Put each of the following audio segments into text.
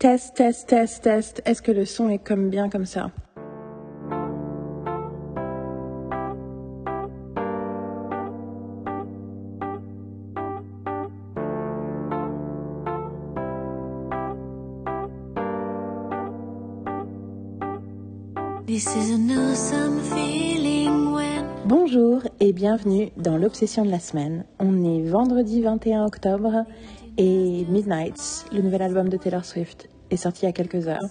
Test, test, test, test. Est-ce que le son est comme bien comme ça? Bonjour et bienvenue dans l'obsession de la semaine. On est vendredi 21 octobre et Midnights, le nouvel album de Taylor Swift, est sorti il y a quelques heures.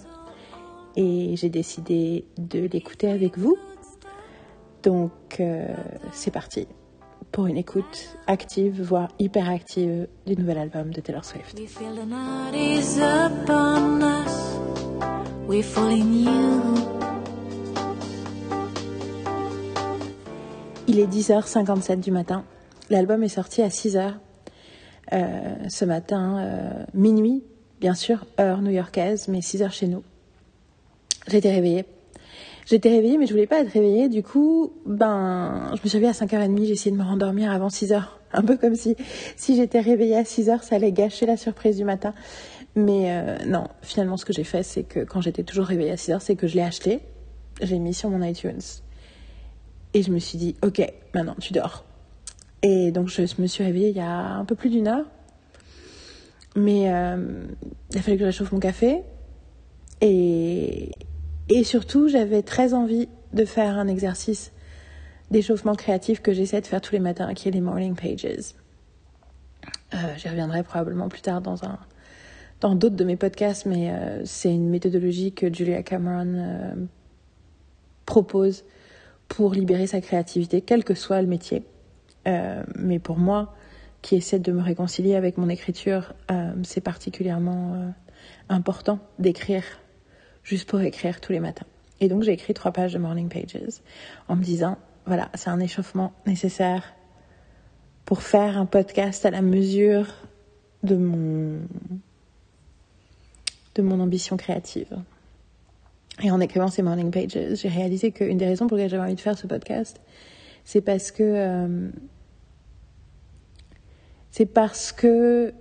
Et j'ai décidé de l'écouter avec vous. Donc euh, c'est parti pour une écoute active, voire hyper active du nouvel album de Taylor Swift. Il est 10h57 du matin. L'album est sorti à 6h euh, ce matin, euh, minuit, bien sûr, heure new-yorkaise, mais 6 heures chez nous. J'étais réveillée. J'étais réveillée, mais je voulais pas être réveillée. Du coup, ben, je me suis réveillée à 5h30. J'ai essayé de me rendormir avant 6 h Un peu comme si, si j'étais réveillée à 6 h ça allait gâcher la surprise du matin. Mais euh, non, finalement, ce que j'ai fait, c'est que quand j'étais toujours réveillée à 6 h c'est que je l'ai acheté. J'ai mis sur mon iTunes. Et je me suis dit, ok, maintenant, tu dors. Et donc je me suis réveillée il y a un peu plus d'une heure. Mais euh, il a fallu que je réchauffe mon café. Et, surtout, j'avais très envie de faire un exercice d'échauffement créatif que j'essaie de faire tous les matins, qui est les morning pages. Euh, J'y reviendrai probablement plus tard dans d'autres de mes podcasts, mais euh, c'est une méthodologie que Julia Cameron propose pour libérer sa créativité, quel que soit le métier. Euh, mais pour moi, qui essaie de me réconcilier avec mon écriture, euh, c'est particulièrement euh, important d'écrire juste pour écrire tous les matins. Et donc j'ai écrit trois pages de Morning Pages en me disant, voilà, c'est un échauffement nécessaire pour faire un podcast à la mesure de mon, de mon ambition créative. Et en écrivant ces Morning Pages, j'ai réalisé qu'une des raisons pour lesquelles j'avais envie de faire ce podcast, c'est parce que euh, c'est parce que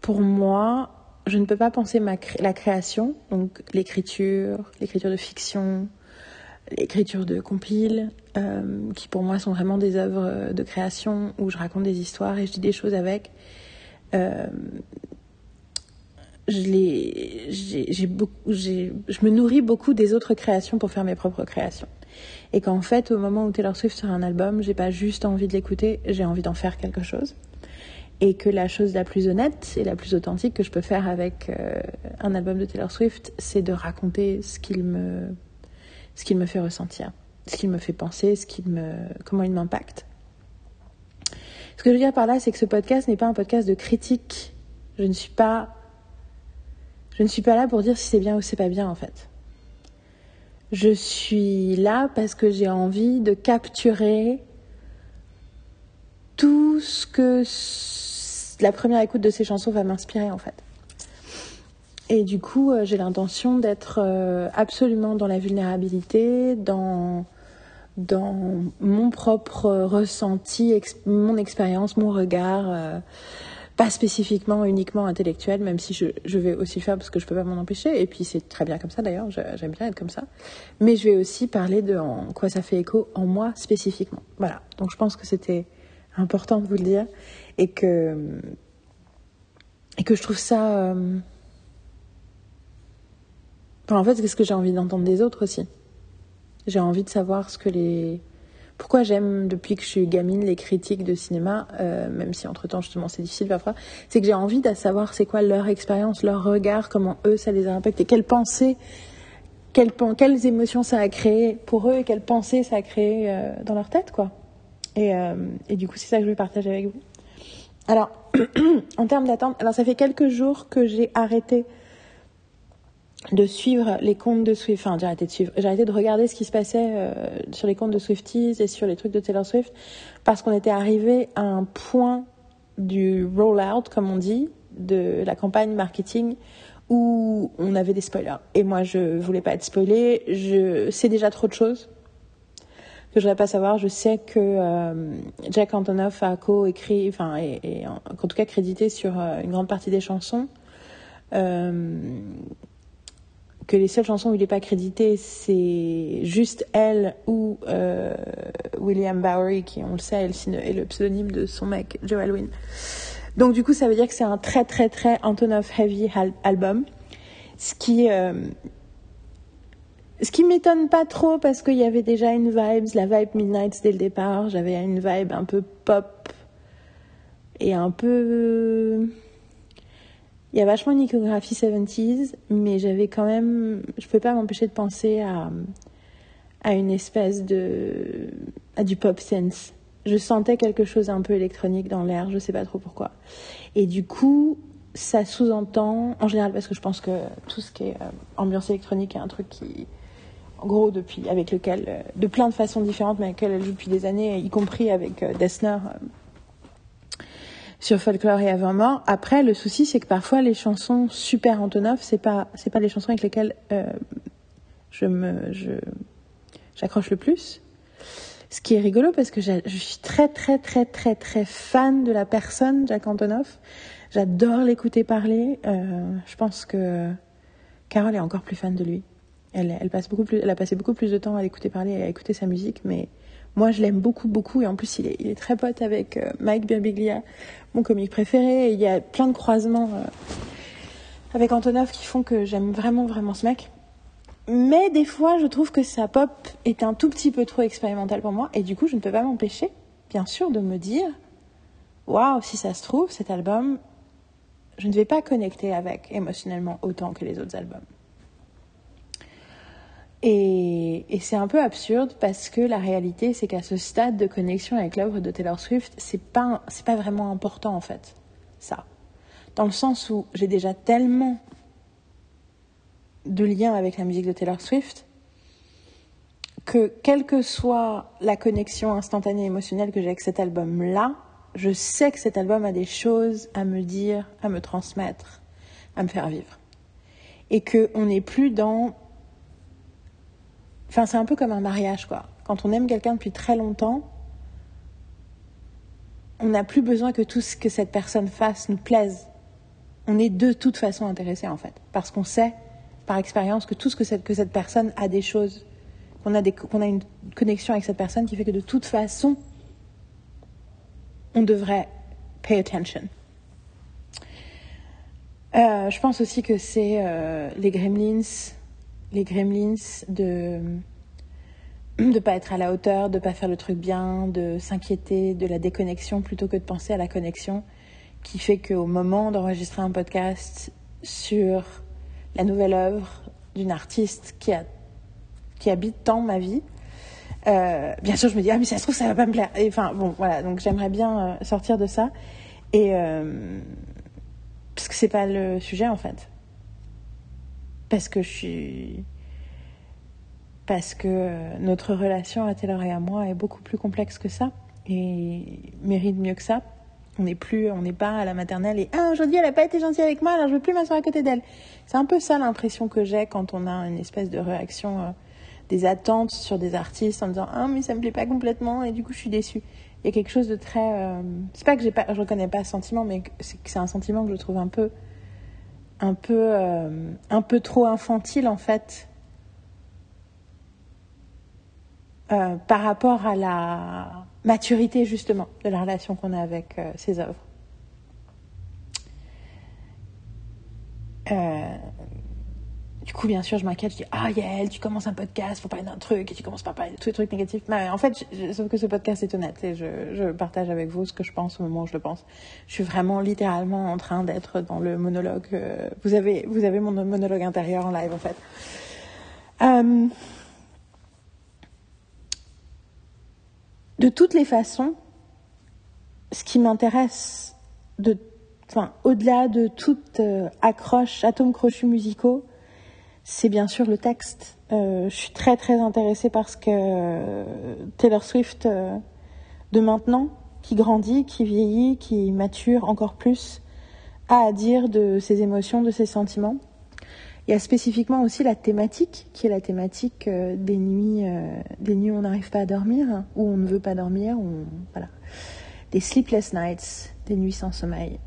pour moi, je ne peux pas penser la création, donc l'écriture, l'écriture de fiction, l'écriture de compile, euh, qui pour moi sont vraiment des œuvres de création où je raconte des histoires et je dis des choses avec. Euh, je me nourris beaucoup des autres créations pour faire mes propres créations. Et qu'en fait, au moment où Taylor Swift sort un album, j'ai pas juste envie de l'écouter, j'ai envie d'en faire quelque chose. Et que la chose la plus honnête et la plus authentique que je peux faire avec euh, un album de Taylor Swift, c'est de raconter ce qu'il me, ce qu'il me fait ressentir, ce qu'il me fait penser, ce qu'il me, comment il m'impacte. Ce que je veux dire par là, c'est que ce podcast n'est pas un podcast de critique. Je ne suis pas, je ne suis pas là pour dire si c'est bien ou c'est pas bien en fait. Je suis là parce que j'ai envie de capturer tout ce que la première écoute de ces chansons va m'inspirer en fait. Et du coup, euh, j'ai l'intention d'être euh, absolument dans la vulnérabilité, dans, dans mon propre ressenti, mon expérience, mon regard. Pas spécifiquement uniquement intellectuel, même si je, je, vais aussi le faire parce que je peux pas m'en empêcher. Et puis c'est très bien comme ça d'ailleurs, j'aime bien être comme ça. Mais je vais aussi parler de en quoi ça fait écho en moi spécifiquement. Voilà. Donc je pense que c'était important de vous le dire et que et que je trouve ça. Euh... En fait, c'est ce que j'ai envie d'entendre des autres aussi. J'ai envie de savoir ce que les pourquoi j'aime depuis que je suis gamine les critiques de cinéma, euh, même si entre temps justement c'est difficile parfois, c'est que j'ai envie de savoir c'est quoi leur expérience, leur regard, comment eux ça les a impactés, quelles pensées, quelles, quelles émotions ça a créé pour eux et quelles pensées ça a créé euh, dans leur tête quoi. Et, euh, et du coup c'est ça que je vais partager avec vous. Alors en termes d'attente, alors ça fait quelques jours que j'ai arrêté de suivre les comptes de Swift, enfin j'ai arrêté de suivre, j'ai de regarder ce qui se passait euh, sur les comptes de Swifties et sur les trucs de Taylor Swift parce qu'on était arrivé à un point du rollout, comme on dit, de la campagne marketing où on avait des spoilers. Et moi je voulais pas être spoilée, je sais déjà trop de choses que je voudrais pas savoir. Je sais que euh, Jack Antonoff a co-écrit, enfin et, en, tout cas crédité sur euh, une grande partie des chansons. Que les seules chansons où il n'est pas crédité, c'est juste elle ou euh, William Bowery, qui, on le sait, est le pseudonyme de son mec, Joel Wynn. Donc du coup, ça veut dire que c'est un très très très Antonov heavy album, ce qui euh, ce qui m'étonne pas trop parce qu'il y avait déjà une vibe, la vibe Midnight dès le départ. J'avais une vibe un peu pop et un peu il y a vachement une iconographie 70s, mais j'avais quand même. Je peux pas m'empêcher de penser à, à une espèce de. à du pop sense. Je sentais quelque chose un peu électronique dans l'air, je ne sais pas trop pourquoi. Et du coup, ça sous-entend, en général, parce que je pense que tout ce qui est euh, ambiance électronique est un truc qui, en gros, depuis, avec lequel, euh, de plein de façons différentes, mais avec lequel elle joue depuis des années, y compris avec euh, Dessner, sur Folklore et Avant Mort. Après, le souci, c'est que parfois les chansons super Antonov, c'est pas c'est pas les chansons avec lesquelles euh, je me je j'accroche le plus. Ce qui est rigolo parce que je suis très très très très très fan de la personne Jacques Antonoff. J'adore l'écouter parler. Euh, je pense que Carole est encore plus fan de lui. Elle, elle passe beaucoup plus, elle a passé beaucoup plus de temps à l'écouter parler et à écouter sa musique, mais moi, je l'aime beaucoup, beaucoup. Et en plus, il est, très pote avec euh, Mike Birbiglia, mon comique préféré. Et il y a plein de croisements euh, avec Antonov qui font que j'aime vraiment, vraiment ce mec. Mais des fois, je trouve que sa pop est un tout petit peu trop expérimentale pour moi. Et du coup, je ne peux pas m'empêcher, bien sûr, de me dire Waouh, si ça se trouve, cet album, je ne vais pas connecter avec émotionnellement autant que les autres albums. Et, c'est un peu absurde parce que la réalité, c'est qu'à ce stade de connexion avec l'œuvre de Taylor Swift, c'est pas, c'est pas vraiment important en fait, ça. Dans le sens où j'ai déjà tellement de liens avec la musique de Taylor Swift que quelle que soit la connexion instantanée émotionnelle que j'ai avec cet album-là, je sais que cet album a des choses à me dire, à me transmettre, à me faire vivre. Et qu'on n'est plus dans Enfin, c'est un peu comme un mariage, quoi. Quand on aime quelqu'un depuis très longtemps, on n'a plus besoin que tout ce que cette personne fasse nous plaise. On est de toute façon intéressé, en fait. Parce qu'on sait, par expérience, que tout ce que cette, que cette personne a des choses, qu'on a, a une connexion avec cette personne qui fait que de toute façon, on devrait pay attention. Euh, je pense aussi que c'est euh, les gremlins les gremlins de ne pas être à la hauteur, de pas faire le truc bien, de s'inquiéter de la déconnexion plutôt que de penser à la connexion, qui fait qu'au moment d'enregistrer un podcast sur la nouvelle œuvre d'une artiste qui, a, qui habite tant ma vie, euh, bien sûr je me dis ah mais ça se trouve ça va pas me plaire. enfin bon voilà. Donc j'aimerais bien euh, sortir de ça. Et euh, parce que c'est pas le sujet en fait parce que je suis parce que euh, notre relation à Taylor et à moi est beaucoup plus complexe que ça et mérite mieux que ça. On n'est plus, on n'est pas à la maternelle et ah aujourd'hui elle n'a pas été gentille avec moi alors je veux plus m'asseoir à côté d'elle. C'est un peu ça l'impression que j'ai quand on a une espèce de réaction, euh, des attentes sur des artistes en disant ah mais ça me plaît pas complètement et du coup je suis déçue. Il y a quelque chose de très, euh, c'est pas que j'ai pas, je reconnais pas ce sentiment mais c'est un sentiment que je trouve un peu un peu, euh, un peu trop infantile en fait euh, par rapport à la maturité justement de la relation qu'on a avec euh, ces œuvres. Du coup, bien sûr, je m'inquiète, je dis Ah, Yael, tu commences un podcast pour parler d'un truc et tu commences par parler de tous les trucs négatifs. Mais en fait, sauf que ce podcast est honnête et je, partage avec vous ce que je pense au moment où je le pense. Je suis vraiment littéralement en train d'être dans le monologue. Euh, vous, avez, vous avez mon monologue intérieur en live, en fait. Euh, de toutes les façons, ce qui m'intéresse enfin, au-delà de toute euh, accroche, atomes crochus musicaux, c'est bien sûr le texte. Euh, je suis très très intéressée parce que euh, Taylor Swift euh, de maintenant, qui grandit, qui vieillit, qui mature encore plus, a à dire de ses émotions, de ses sentiments. Il y a spécifiquement aussi la thématique, qui est la thématique des nuits, des nuits où on n'arrive pas à dormir, où on ne veut pas dormir, voilà. des sleepless nights, des nuits sans sommeil.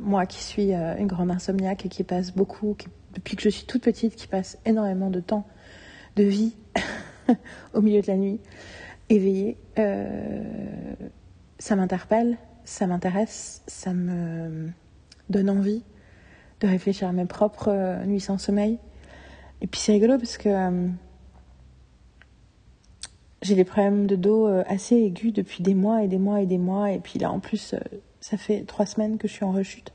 Moi qui suis une grande insomniaque et qui passe beaucoup, depuis que je suis toute petite, qui passe énormément de temps de vie au milieu de la nuit, éveillée, euh, ça m'interpelle, ça m'intéresse, ça me donne envie de réfléchir à mes propres nuits sans sommeil. Et puis c'est rigolo parce que j'ai des problèmes de dos euh, assez aigus depuis des mois et des mois et des mois. Et puis là, en plus, euh, ça fait trois semaines que je suis en rechute.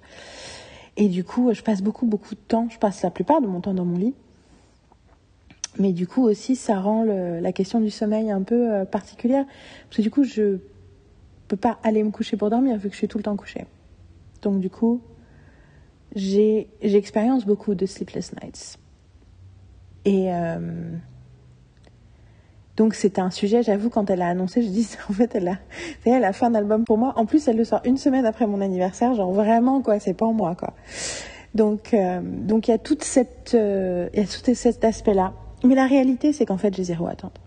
Et du coup, je passe beaucoup, beaucoup de temps. Je passe la plupart de mon temps dans mon lit. Mais du coup aussi, ça rend la question du sommeil un peu euh, particulière. Parce que du coup, je peux pas aller me coucher pour dormir vu que je suis tout le temps couchée. Donc du coup, j'expérience beaucoup de sleepless nights. Et donc c'était un sujet, j'avoue, quand elle a annoncé, je dis, en fait, elle a, elle a fait un album pour moi. En plus, elle le sort une semaine après mon anniversaire, genre vraiment, quoi, c'est pas en moi, quoi. Donc, euh, donc il y a toute cette, euh, il y a tout cet aspect-là. Mais la réalité, c'est qu'en fait, j'ai zéro attente.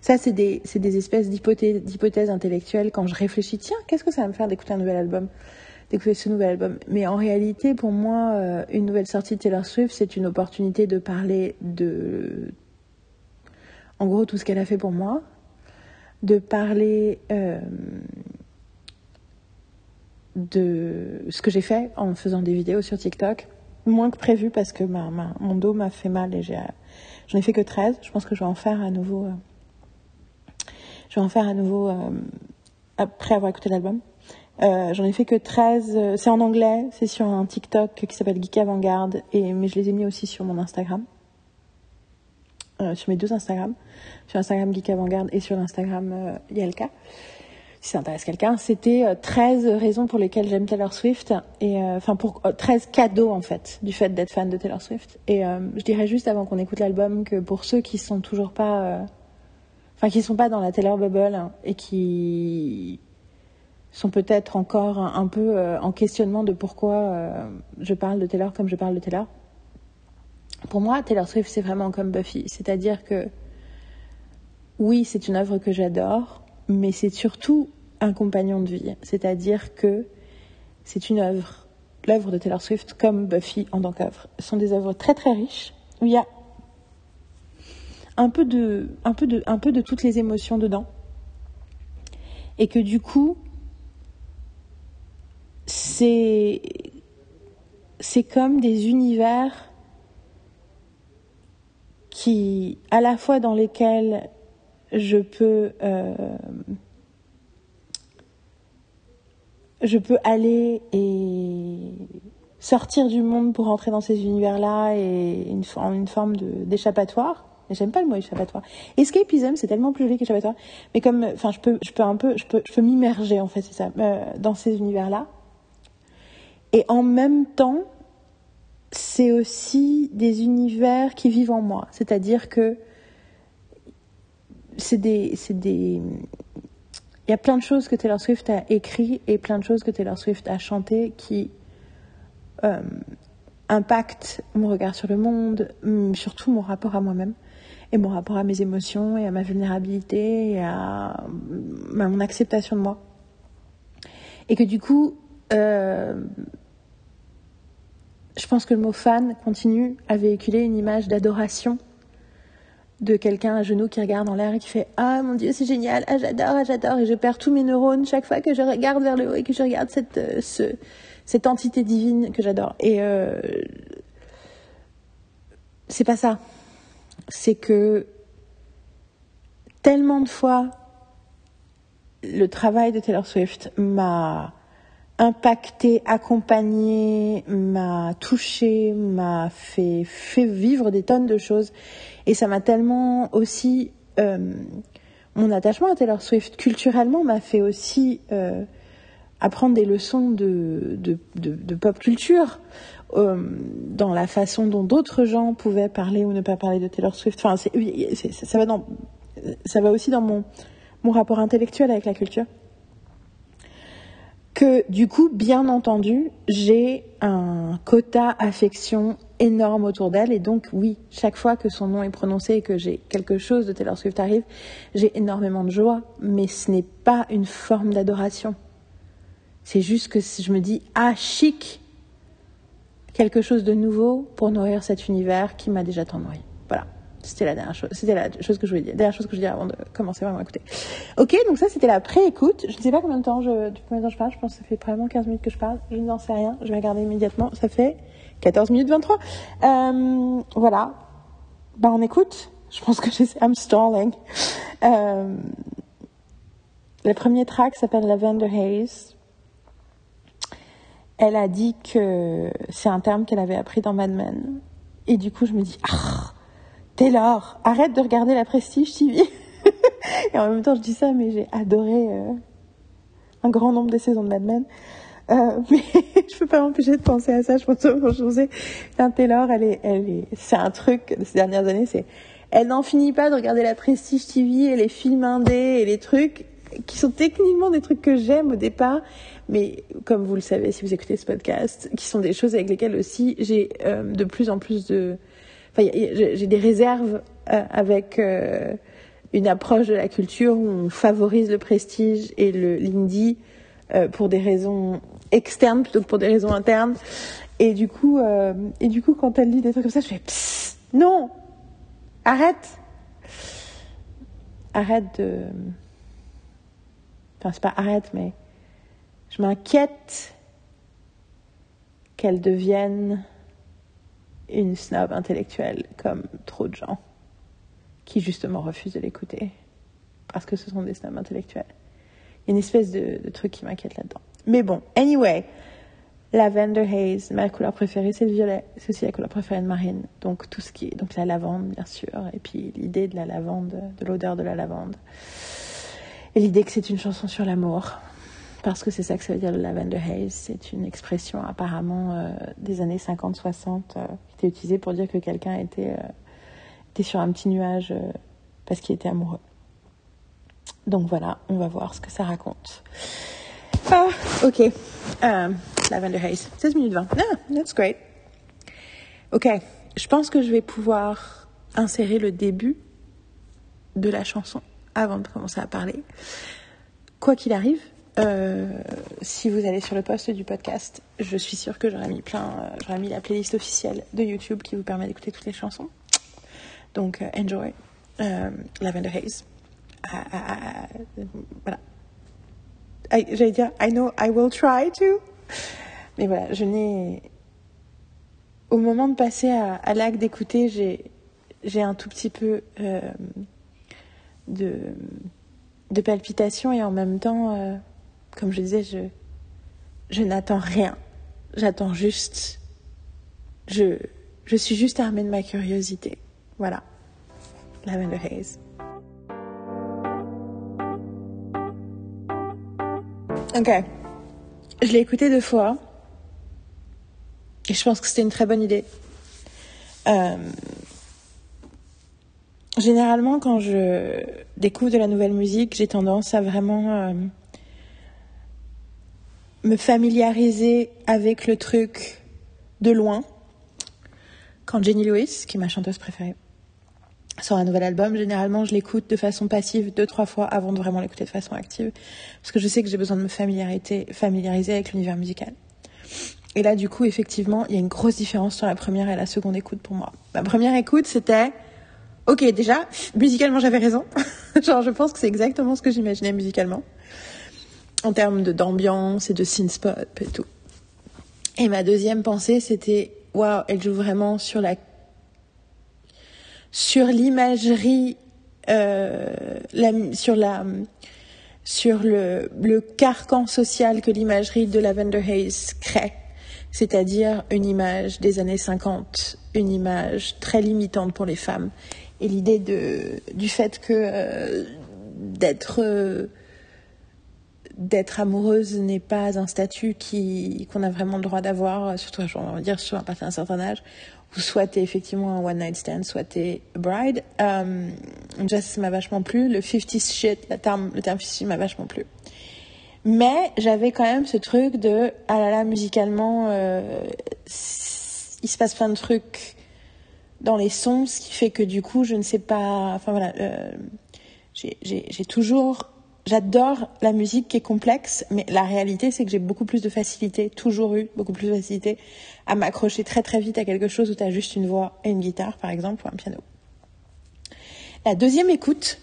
Ça, c'est des, espèces d'hypothèses, d'hypothèses intellectuelles quand je réfléchis, tiens, qu'est-ce que ça va me faire d'écouter un nouvel album, d'écouter ce nouvel album. Mais en réalité, pour moi, euh, une nouvelle sortie de Taylor Swift, c'est une opportunité de parler de en gros tout ce qu'elle a fait pour moi, de parler euh, de ce que j'ai fait en faisant des vidéos sur TikTok, moins que prévu parce que mon dos m'a fait mal et j'ai, j'en ai fait que 13. Je pense que je vais en faire à nouveau. Euh, je vais en faire à nouveau euh, après avoir écouté l'album. j'en ai fait que 13. C'est en anglais, c'est sur un TikTok qui s'appelle Geek Avant-Garde, mais je les ai mis aussi sur mon Instagram. Euh, sur mes deux Instagram, sur Instagram Geek Avant-Garde et sur l'Instagram euh, Yelka. Si ça intéresse quelqu'un, c'était 13 euh, raisons pour lesquelles j'aime Taylor Swift et enfin pour 13 cadeaux en fait du fait d'être fan de Taylor Swift. Et je dirais juste avant qu'on écoute l'album que pour ceux qui sont toujours pas enfin qui sont pas dans la Taylor bubble hein, et qui sont peut-être encore un peu en questionnement de pourquoi je parle de Taylor comme je parle de Taylor pour moi, Taylor Swift, c'est vraiment comme Buffy. C'est-à-dire que, oui, c'est une œuvre que j'adore, mais c'est surtout un compagnon de vie. C'est-à-dire que c'est une œuvre, l'œuvre de Taylor Swift, comme Buffy en tant qu'œuvre. Ce sont des œuvres très très riches, où il y a un peu de, un peu de, un peu de toutes les émotions dedans. Et que du coup, c'est, c'est comme des univers qui, à la fois dans lesquels je peux, euh, je peux aller et sortir du monde pour entrer dans ces univers-là et une, une forme d'échappatoire. J'aime pas le mot échappatoire. Escapism, c'est tellement plus joli qu'échappatoire. Mais comme, enfin, je peux, je peux un peu, je peux, je peux m'immerger en fait, c'est ça, euh, dans ces univers-là. Et en même temps, c'est aussi des univers qui vivent en moi. C'est-à-dire que c'est des, des, il y a plein de choses que Taylor Swift a écrit et plein de choses que Taylor Swift a chanté qui euh, impactent mon regard sur le monde, hum, surtout mon rapport à moi-même et mon rapport à mes émotions et à ma vulnérabilité et à, mon acceptation de moi. Et que du coup, euh, je pense que le mot fan continue à véhiculer une image d'adoration de quelqu'un à genoux qui regarde en l'air et qui fait Ah mon Dieu, c'est génial, ah j'adore, ah j'adore, et je perds tous mes neurones chaque fois que je regarde vers le haut et que je regarde cette, euh, entité divine que j'adore. Et euh, c'est pas ça. C'est que tellement de fois, le travail de Taylor Swift m'a impacté, accompagné, m'a touché, m'a fait, vivre des tonnes de choses. Et ça m'a tellement aussi... Euh, mon attachement à Taylor Swift culturellement m'a fait aussi euh, apprendre des leçons de, pop culture euh, dans la façon dont d'autres gens pouvaient parler ou ne pas parler de Taylor Swift. Enfin, ça, va dans, ça va aussi dans mon, mon rapport intellectuel avec la culture que du coup, bien entendu, j'ai un quota affection énorme autour d'elle. Et donc, oui, chaque fois que son nom est prononcé et que j'ai quelque chose de Taylor Swift arrive, j'ai énormément de joie. Mais ce n'est pas une forme d'adoration. C'est juste que je me dis, ah, chic, quelque chose de nouveau pour nourrir cet univers qui m'a déjà tant nourri. C'était la dernière chose. La que je voulais dire. Dernière chose que je voulais dire avant de commencer vraiment à écouter. Ok, donc ça c'était la pré-écoute. Je ne sais pas combien de temps je, temps je parle. Je pense que ça fait probablement 15 minutes que je parle. Je n'en sais rien. Je vais regarder immédiatement. Ça fait 14 minutes 23. Euh, voilà. Bah on écoute. Je pense que j'essaie. I'm stalling. Euh, le premier track s'appelle Lavender Haze. Elle a dit que c'est un terme qu'elle avait appris dans Mad Men. Et du coup, je me dis, ah, Taylor, arrête de regarder la Prestige TV. et en même temps, je dis ça, mais j'ai adoré euh, un grand nombre de saisons de Mad Men. Euh, mais je peux pas m'empêcher de penser à ça. Je pense que je Taylor, elle est, elle est, c'est un truc de ces dernières années, c'est, elle n'en finit pas de regarder la Prestige TV et les films indés et les trucs qui sont techniquement des trucs que j'aime au départ, mais comme vous le savez si vous écoutez ce podcast, qui sont des choses avec lesquelles aussi j'ai euh, de plus en plus de j'ai des réserves euh, avec euh, une approche de la culture où on favorise le prestige et l'indie euh, pour des raisons externes plutôt que pour des raisons internes. Et du coup, et du coup, quand elle dit des trucs comme ça, je fais Psst, non, arrête, arrête de, enfin c'est pas arrête, mais je m'inquiète qu'elle devienne une snob intellectuelle comme trop de gens qui justement refusent de l'écouter parce que ce sont des snobs intellectuels. Il y a une espèce de, truc qui m'inquiète là-dedans. Mais bon, anyway, Lavender Haze, ma couleur préférée c'est le violet, c'est aussi la couleur préférée de Marine. Donc tout ce qui est donc la lavande bien sûr et puis l'idée de la lavande, de l'odeur de la lavande. Et l'idée que c'est une chanson sur l'amour parce que c'est ça que ça veut dire le lavender haze. C'est une expression apparemment euh, des années 50-60 euh, qui était utilisée pour dire que quelqu'un était, euh, était sur un petit nuage parce qu'il était amoureux. Donc voilà, on va voir ce que ça raconte. Ah, ok. lavender haze, 16 minutes 20. Ah, that's great. Ok, je pense que je vais pouvoir insérer le début de la chanson avant de commencer à parler. Quoi qu'il arrive, euh, si vous allez sur le post du podcast, je suis sûre que j'aurais mis plein, euh, mis la playlist officielle de YouTube qui vous permet d'écouter toutes les chansons. Donc, euh, enjoy. Lavender Haze. Ah, ah, ah, voilà. J'allais dire, I know I will try to. Mais voilà, je n'ai. Au moment de passer à, l'acte d'écouter, j'ai, j'ai un tout petit peu de, de palpitations et en même temps comme je disais, je, je n'attends rien. J'attends juste. Je, je suis juste armée de ma curiosité. Voilà. Lavender Haze. Ok. Je l'ai écouté deux fois. Et je pense que c'était une très bonne idée. Euh, généralement, quand je découvre de la nouvelle musique, j'ai tendance à vraiment euh, me familiariser avec le truc de loin. Quand Jenny Lewis, qui est ma chanteuse préférée, sort un nouvel album, généralement je l'écoute de façon passive deux, trois fois avant de vraiment l'écouter de façon active. Parce que je sais que j'ai besoin de me familiariser, familiariser avec l'univers musical. Et là, du coup, effectivement, il y a une grosse différence sur la première et la seconde écoute pour moi. Ma première écoute, c'était, ok, déjà, musicalement, j'avais raison. Genre, je pense que c'est exactement ce que j'imaginais musicalement en termes d'ambiance et de synth-pop et tout. Et ma deuxième pensée, c'était, waouh, elle joue vraiment sur la, sur l'imagerie, euh, sur la, sur le, le carcan social que l'imagerie de Lavender Haze crée. C'est-à-dire une image des années 50, une image très limitante pour les femmes. Et l'idée de, du fait que euh, d'être euh, d'être amoureuse n'est pas un statut qui qu'on a vraiment le droit d'avoir, surtout on va dire à partir d'un certain âge, ou soit t'es effectivement un one night stand, soit t'es bride. Euh, déjà ça m'a vachement plu, le 50 shit, le terme, le terme 50 m'a vachement plu. Mais j'avais quand même ce truc de ah là là musicalement euh, il se passe plein de trucs dans les sons, ce qui fait que du coup, je ne sais pas. Enfin voilà, euh, j'ai toujours. J'adore la musique qui est complexe, mais la réalité, c'est que j'ai beaucoup plus de facilité, toujours eu beaucoup plus de facilité à m'accrocher très très vite à quelque chose où tu as juste une voix et une guitare, par exemple, ou un piano. La deuxième écoute,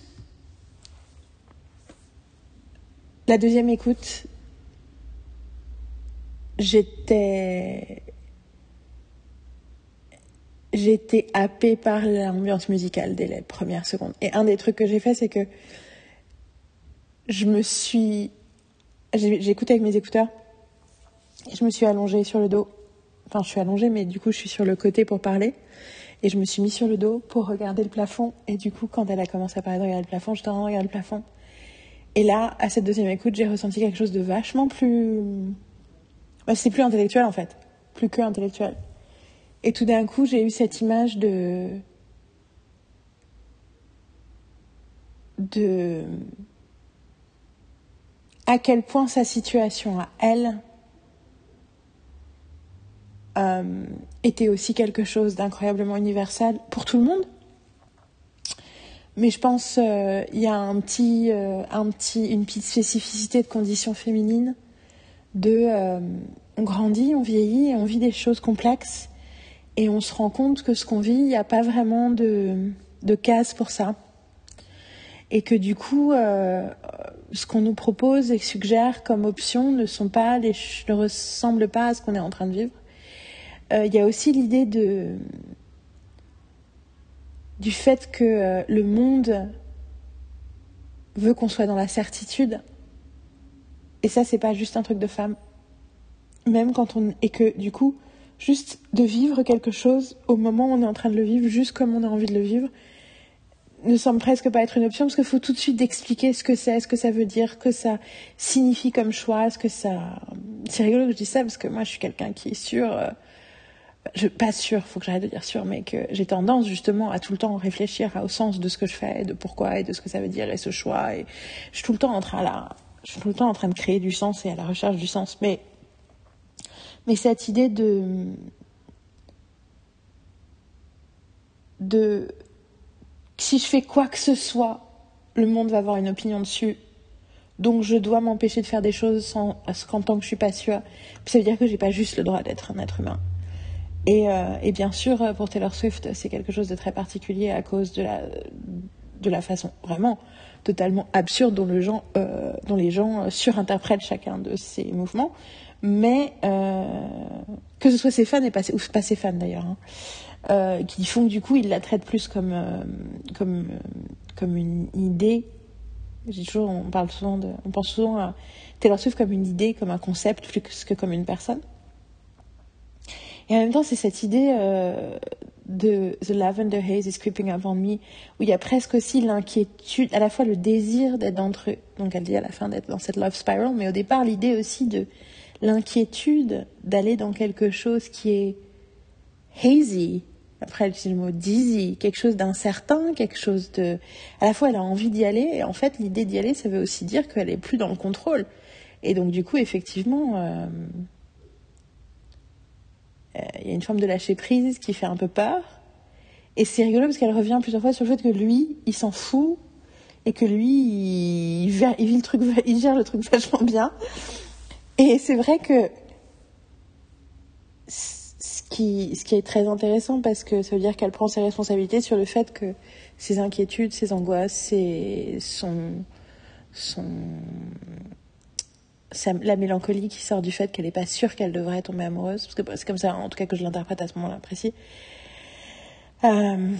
la deuxième écoute, j'étais j'étais happée par l'ambiance musicale dès les premières secondes. Et un des trucs que j'ai fait, c'est que je me suis. J'ai écouté avec mes écouteurs. Et je me suis allongée sur le dos. Enfin, je suis allongée, mais du coup, je suis sur le côté pour parler. Et je me suis mis sur le dos pour regarder le plafond. Et du coup, quand elle a commencé à parler de regarder le plafond, j'étais en train de le plafond. Et là, à cette deuxième écoute, j'ai ressenti quelque chose de vachement plus. Bah, c'est plus intellectuel en fait. Plus que intellectuel. Et tout d'un coup, j'ai eu cette image de. de. À quel point sa situation à elle euh, était aussi quelque chose d'incroyablement universel pour tout le monde. Mais je pense euh, il y a un petit, euh, un petit, une petite spécificité de condition féminine de on grandit, on vieillit on vit des choses complexes et on se rend compte que ce qu'on vit, il n'y a pas vraiment de, de case pour ça. Et que du coup, euh, ce qu'on nous propose et suggère comme option ne sont pas ne ressemblent pas à ce qu'on est en train de vivre. Euh, il y a aussi l'idée de du fait que euh, le monde veut qu'on soit dans la certitude. Et ça, c'est pas juste un truc de femme. Même quand on et que du coup, juste de vivre quelque chose au moment où on est en train de le vivre, juste comme on a envie de le vivre, ne semble presque pas être une option parce qu'il faut tout de suite expliquer ce que c'est, ce que ça veut dire, que ça signifie comme choix, ce que ça. C'est rigolo que je dis ça parce que moi je suis quelqu'un qui est sûr. Euh, je pas sûr, faut que j'arrête de dire sûr, mais que j'ai tendance justement à tout le temps réfléchir au sens de ce que je fais, de pourquoi et de ce que ça veut dire et ce choix. Et je suis tout le temps en train je suis tout le temps en train de créer du sens et à la recherche du sens. Mais mais cette idée de de si je fais quoi que ce soit, le monde va avoir une opinion dessus. Donc je dois m'empêcher de faire des choses sans qu'en tant que je suis pas sûre. Ça veut dire que j'ai pas juste le droit d'être un être humain. Et, euh, et, bien sûr, pour Taylor Swift, c'est quelque chose de très particulier à cause de la, de la façon vraiment totalement absurde dont, le euh, dont les gens surinterprètent chacun de ces mouvements mais euh, que ce soit ses fans et pas, ou pas ses fans d'ailleurs, hein, euh, qui font que du coup ils la traitent plus comme, euh, comme, comme une idée. J'ai toujours, on parle souvent de, on pense souvent à Taylor Swift comme une idée, comme un concept, plus que comme une personne. Et en même temps, c'est cette idée de The Lavender Haze is creeping up on me, où il y a presque aussi l'inquiétude, à la fois le désir d'être d'entre eux. Donc elle dit à la fin d'être dans cette love spiral, mais au départ l'idée aussi de l'inquiétude d'aller dans quelque chose qui est hazy, après elle utilise le mot dizzy, quelque chose d'incertain, quelque chose de... À la fois elle a envie d'y aller, et en fait l'idée d'y aller, ça veut aussi dire qu'elle est plus dans le contrôle. Et donc du coup, effectivement, euh, euh, il y a une forme de lâcher prise qui fait un peu peur. Et c'est rigolo parce qu'elle revient plusieurs fois sur le fait que lui, il s'en fout et que lui, il, gère le truc vachement bien. Et c'est vrai que qui, ce qui est très intéressant parce que ça veut dire qu'elle prend ses responsabilités sur le fait que ses inquiétudes, ses angoisses, ses, son, son, la mélancolie qui sort du fait qu'elle n'est pas sûre qu'elle devrait tomber amoureuse, parce que c'est comme ça en tout cas que je l'interprète à ce moment-là précis. Euh,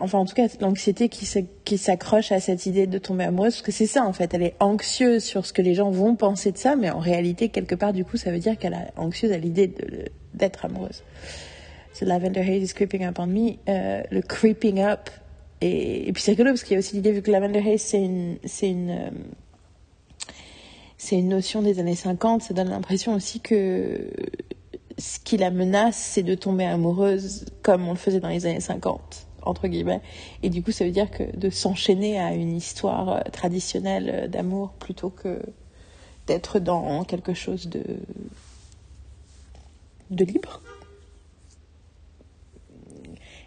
enfin, en tout cas, l'anxiété qui s'accroche à cette idée de tomber amoureuse, parce que c'est ça en fait, elle est anxieuse sur ce que les gens vont penser de ça, mais en réalité, quelque part, du coup, ça veut dire qu'elle est anxieuse à l'idée d'être amoureuse. C'est Lavender Haze is creeping up on me, euh, le creeping up, et, puis c'est rigolo parce qu'il y a aussi l'idée, vu que Lavender Haze, c'est une, c'est une, euh, c'est une notion des années 50, ça donne l'impression aussi que ce qui la menace, c'est de tomber amoureuse comme on le faisait dans les années 50 entre guillemets. Et du coup, ça veut dire que de s'enchaîner à une histoire euh, traditionnelle euh, d'amour plutôt que d'être dans quelque chose de de libre.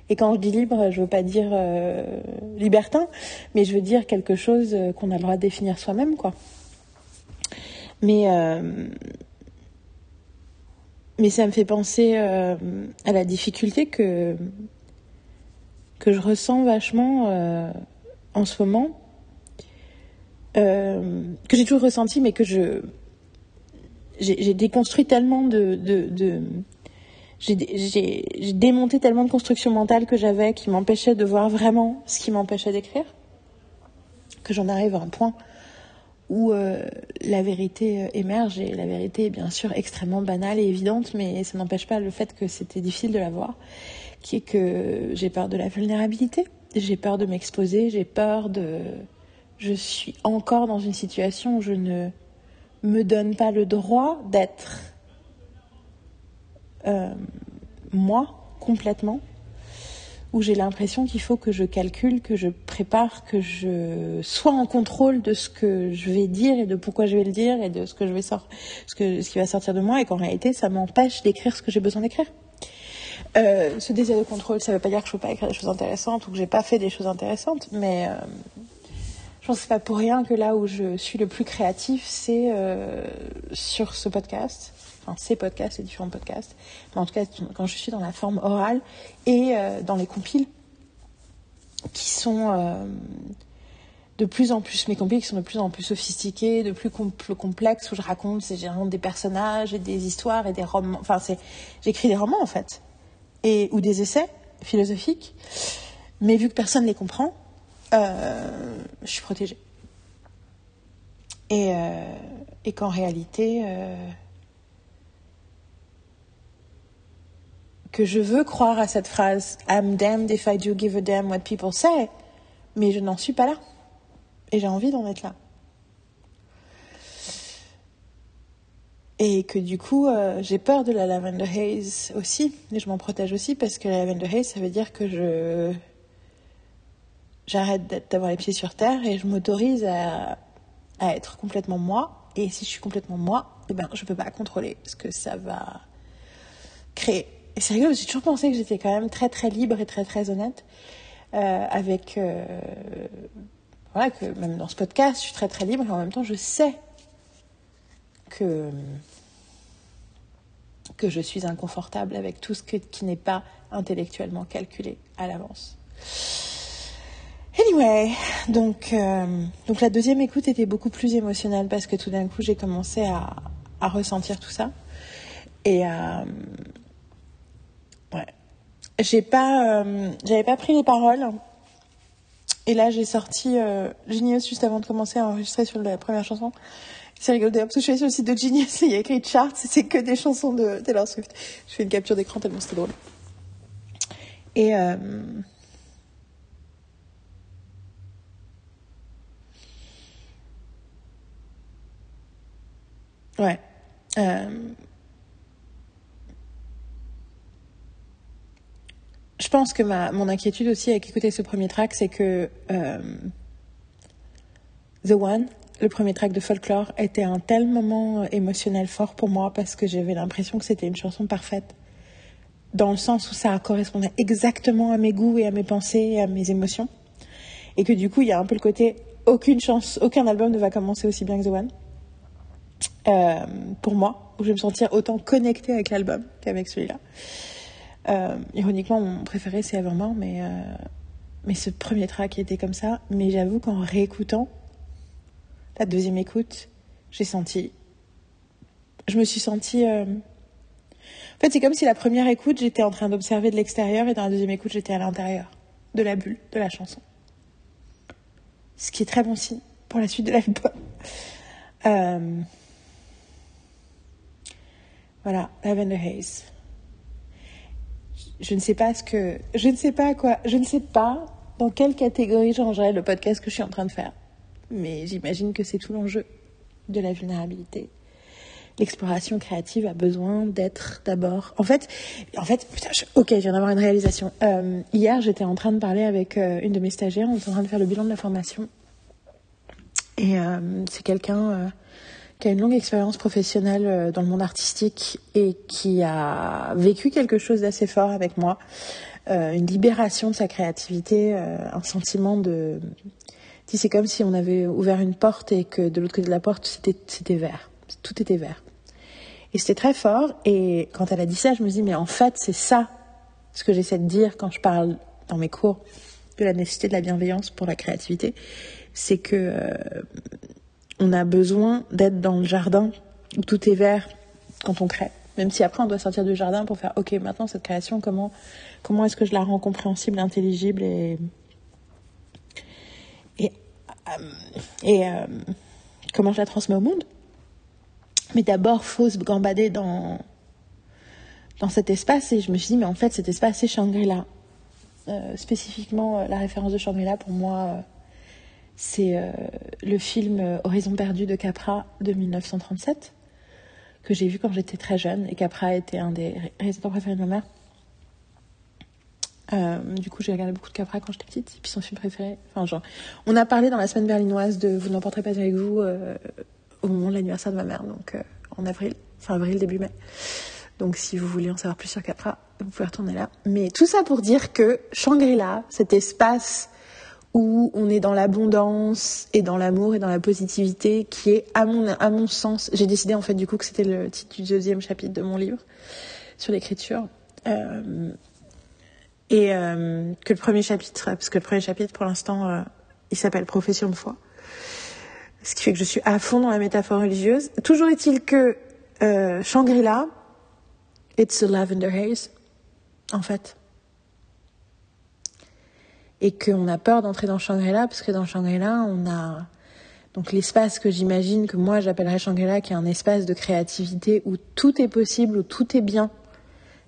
Et quand je dis libre, je veux pas dire euh, libertin, mais je veux dire quelque chose qu'on a le droit de définir soi-même, quoi. Mais mais ça me fait penser à la difficulté que que je ressens vachement euh, en ce moment, euh, que j'ai toujours ressenti, mais que je j'ai déconstruit tellement de, de, j'ai démonté tellement de constructions mentales que j'avais qui m'empêchaient de voir vraiment ce qui m'empêchait d'écrire, que j'en arrive à un point où euh, la vérité émerge et la vérité est bien sûr extrêmement banale et évidente, mais ça n'empêche pas le fait que c'était difficile de la voir, qui est que j'ai peur de la vulnérabilité, j'ai peur de m'exposer, j'ai peur de... Je suis encore dans une situation où je ne me donne pas le droit d'être euh, moi complètement où j'ai l'impression qu'il faut que je calcule, que je prépare, que je sois en contrôle de ce que je vais dire et de pourquoi je vais le dire et de ce que je vais sortir, ce, que, ce qui va sortir de moi et qu'en réalité ça m'empêche d'écrire ce que j'ai besoin d'écrire. Euh, ce désir de contrôle, ça ne veut pas dire que je ne peux pas écrire des choses intéressantes ou que j'ai pas fait des choses intéressantes, mais euh, je pense que pas pour rien que là où je suis le plus créatif, c'est euh, sur ce podcast. Enfin ces podcasts, ces différents podcasts, mais en tout cas quand je suis dans la forme orale et euh, dans les compiles qui sont euh, de plus en plus, mes compiles qui sont de plus en plus sophistiqués, de plus complexes, où je raconte c'est généralement des personnages et des histoires et des romans, enfin c'est, j'écris des romans en fait, et, ou des essais philosophiques, mais vu que personne ne les comprend, euh, je suis protégée. Et, et qu'en réalité, que je veux croire à cette phrase I'm damned if I do give a damn what people say, mais je n'en suis pas là. Et j'ai envie d'en être là. Et que du coup, euh, j'ai peur de la lavender haze aussi, et je m'en protège aussi parce que la lavender haze, ça veut dire que je j'arrête d'avoir les pieds sur terre et je m'autorise à, à être complètement moi. Et si je suis complètement moi, eh ben, je peux pas contrôler ce que ça va créer. Et c'est rigolo, j'ai toujours pensé que j'étais quand même très très libre et très très honnête euh, avec... Euh, voilà, que même dans ce podcast, je suis très très libre et en même temps, je sais que, que je suis inconfortable avec tout ce qui n'est pas intellectuellement calculé à l'avance. Anyway, donc, euh, donc la deuxième écoute était beaucoup plus émotionnelle parce que tout d'un coup, j'ai commencé à, à ressentir tout ça et à Ouais. J'ai pas, euh, j'avais pas pris les paroles. Et là, j'ai sorti euh, Genius juste avant de commencer à enregistrer sur la première chanson. C'est rigolo d'ailleurs parce que je suis sur le site de Genius et il y a écrit charts c'est que des chansons de Taylor Swift. Je fais une capture d'écran tellement c'était drôle. Et euh... ouais. Euh... je pense que ma, mon inquiétude aussi avec écouter ce premier track, c'est que euh, The One, le premier track de Folklore, était un tel moment émotionnel fort pour moi parce que j'avais l'impression que c'était une chanson parfaite. Dans le sens où ça correspondait exactement à mes goûts et à mes pensées et à mes émotions. Et que du coup, il y a un peu le côté aucune chance, aucun album ne va commencer aussi bien que The One. Euh, pour moi, où je vais me sentir autant connectée avec l'album qu'avec celui-là. Euh, ironiquement, mon préféré c'est Evermore, mais, euh, mais ce premier track était comme ça. Mais j'avoue qu'en réécoutant, la deuxième écoute, j'ai senti. Je me suis sentie. Euh... En fait, c'est comme si la première écoute, j'étais en train d'observer de l'extérieur et dans la deuxième écoute, j'étais à l'intérieur de la bulle de la chanson. Ce qui est très bon signe pour la suite de l'album. Euh... Voilà, Lavender Haze je ne sais pas ce que, je ne sais pas quoi, je ne sais pas dans quelle catégorie j'engerais le podcast que je suis en train de faire. Mais j'imagine que c'est tout l'enjeu de la vulnérabilité. L'exploration créative a besoin d'être d'abord. En fait, en fait, ok, je viens d'avoir une réalisation. Euh, hier, j'étais en train de parler avec euh, une de mes stagiaires. On était en train de faire le bilan de la formation. Et euh, c'est quelqu'un qui a une longue expérience professionnelle dans le monde artistique et qui a vécu quelque chose d'assez fort avec moi, une libération de sa créativité, un sentiment de... C'est comme si on avait ouvert une porte et que de l'autre côté de la porte, c'était, c'était vert. Tout était vert. Et c'était très fort. Et quand elle a dit ça, je me dis, mais en fait, c'est ça ce que j'essaie de dire quand je parle dans mes cours de la nécessité de la bienveillance pour la créativité. C'est que euh, on a besoin d'être dans le jardin où tout est vert quand on crée. Même si après on doit sortir du jardin pour faire, ok, maintenant cette création, comment, comment est-ce que je la rends compréhensible, intelligible et et euh, comment je la transmets au monde? Mais d'abord, faut se gambader dans dans cet espace et je me suis dit mais en fait cet espace c'est Shangri-La. Euh, spécifiquement euh, la référence de Shangri-La pour moi euh, c'est euh, le film euh, Horizon perdu de Capra de 1937 que j'ai vu quand j'étais très jeune et Capra était un des réalisateurs préférés de ma mère. Euh, du coup, j'ai regardé beaucoup de Capra quand j'étais petite, et puis son film préféré. Enfin, genre, on a parlé dans la semaine berlinoise de Vous n'emporterez pas avec vous euh, au moment de l'anniversaire de ma mère, donc euh, en avril, fin avril, début mai. Donc, si vous voulez en savoir plus sur Capra, vous pouvez retourner là. Mais tout ça pour dire que Shangri-La, cet espace où on est dans l'abondance et dans l'amour et dans la positivité, qui est, à mon, à mon sens, j'ai décidé en fait du coup que c'était le titre du deuxième chapitre de mon livre sur l'écriture. Et euh, que le premier chapitre, parce que le premier chapitre pour l'instant, euh, il s'appelle Profession de foi. Ce qui fait que je suis à fond dans la métaphore religieuse. Toujours est-il que euh, Shangri-La, it's a lavender haze, en fait et qu'on a peur d'entrer dans Shangri-La parce que dans Shangri-La, on a donc l'espace que j'imagine que moi j'appellerais Shangri-La, qui est un espace de créativité où tout est possible, où tout est bien.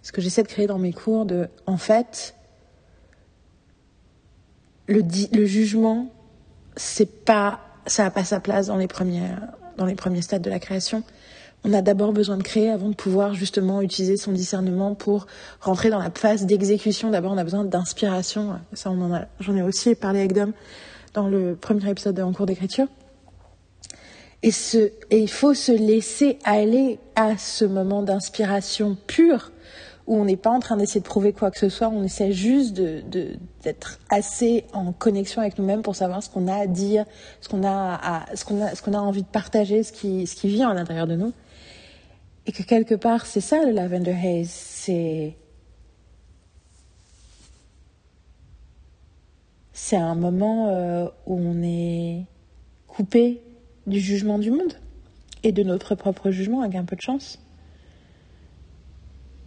Ce que j'essaie de créer dans mes cours, de, en fait, le, le jugement, c'est pas, ça n'a pas sa place dans les premiers, dans les premiers stades de la création on a d'abord besoin de créer avant de pouvoir justement utiliser son discernement pour rentrer dans la phase d'exécution. D'abord, on a besoin d'inspiration. Ça, on en a, j'en ai aussi parlé avec Dom dans le premier épisode de En cours d'écriture. Et, ce, et il faut se laisser aller à ce moment d'inspiration pure où on n'est pas en train d'essayer de prouver quoi que ce soit, on essaie juste d'être assez en connexion avec nous-mêmes pour savoir ce qu'on a à dire, ce qu'on a, ce qu'on a, ce qu'on a envie de partager, ce qui, ce qui vient à l'intérieur de nous. Et que quelque part, c'est ça le lavender haze, c'est c'est un moment euh, où on est coupé du jugement du monde et de notre propre jugement avec un peu de chance.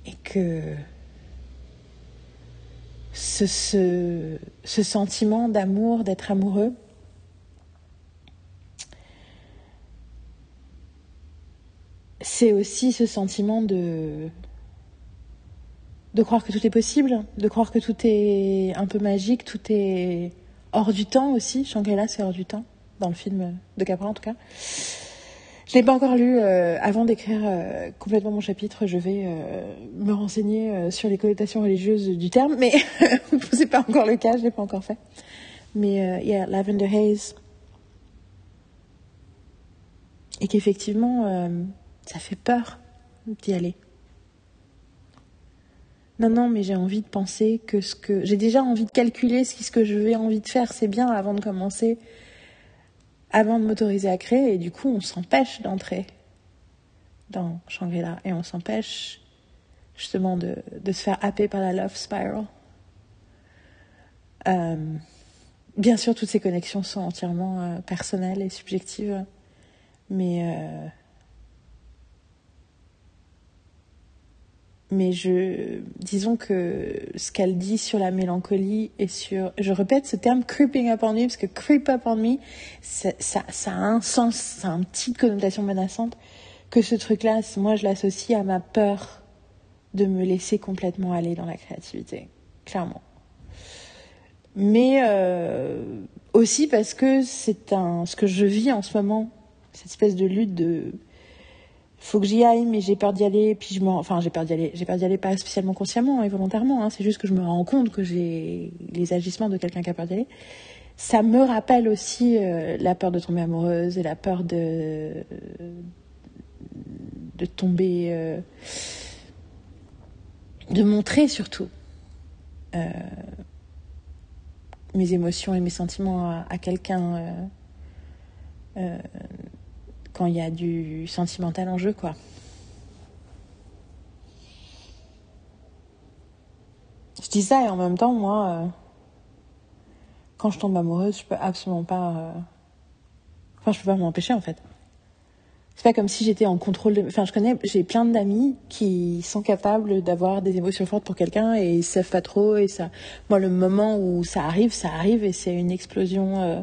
Et que ce, sentiment d'amour, d'être amoureux, c'est aussi ce sentiment de de croire que tout est possible, de croire que tout est un peu magique, tout est hors du temps aussi. Shangri-La, c'est hors du temps, dans le film de Capra en tout cas. Je l'ai pas encore lu. Euh, avant d'écrire euh, complètement mon chapitre, je vais euh, me renseigner sur les connotations religieuses du terme, mais c'est pas encore le cas, je l'ai pas encore fait. Mais yeah, Lavender Haze. Et qu'effectivement, ça fait peur d'y aller. Non, non, mais j'ai envie de penser que ce que. J'ai déjà envie de calculer ce que je vais envie de faire, c'est bien avant de commencer, avant de m'autoriser à créer, et du coup, on s'empêche d'entrer dans Shangri-La, et on s'empêche justement de, de, se faire happer par la love spiral. Euh, bien sûr, toutes ces connexions sont entièrement euh, personnelles et subjectives, mais. Mais je, disons que ce qu'elle dit sur la mélancolie et sur, je répète ce terme creeping up on me parce que creep up on me, ça, ça, ça a un sens, ça a une petite connotation menaçante, que ce truc-là, moi je l'associe à ma peur de me laisser complètement aller dans la créativité, clairement. Mais euh, aussi parce que c'est un, ce que je vis en ce moment, cette espèce de lutte de faut que j'y aille, mais j'ai peur d'y aller. Puis je me, enfin, j'ai peur d'y aller. J'ai peur d'y aller pas spécialement consciemment et volontairement. Hein, c'est juste que je me rends compte que j'ai les agissements de quelqu'un qui a peur d'y aller. Ça me rappelle aussi euh, la peur de tomber amoureuse et la peur de de tomber, euh, de montrer surtout euh, mes émotions et mes sentiments à, quelqu'un quand il y a du sentimental en jeu, quoi. Je dis ça et en même temps, moi, quand je tombe amoureuse, je peux absolument pas. Enfin, je peux pas m'empêcher en fait c'est pas comme si j'étais en contrôle. Enfin, je connais, j'ai plein d'amis qui sont capables d'avoir des émotions fortes pour quelqu'un et ils savent pas trop et ça... Moi, le moment où ça arrive, ça arrive et c'est une explosion... Euh,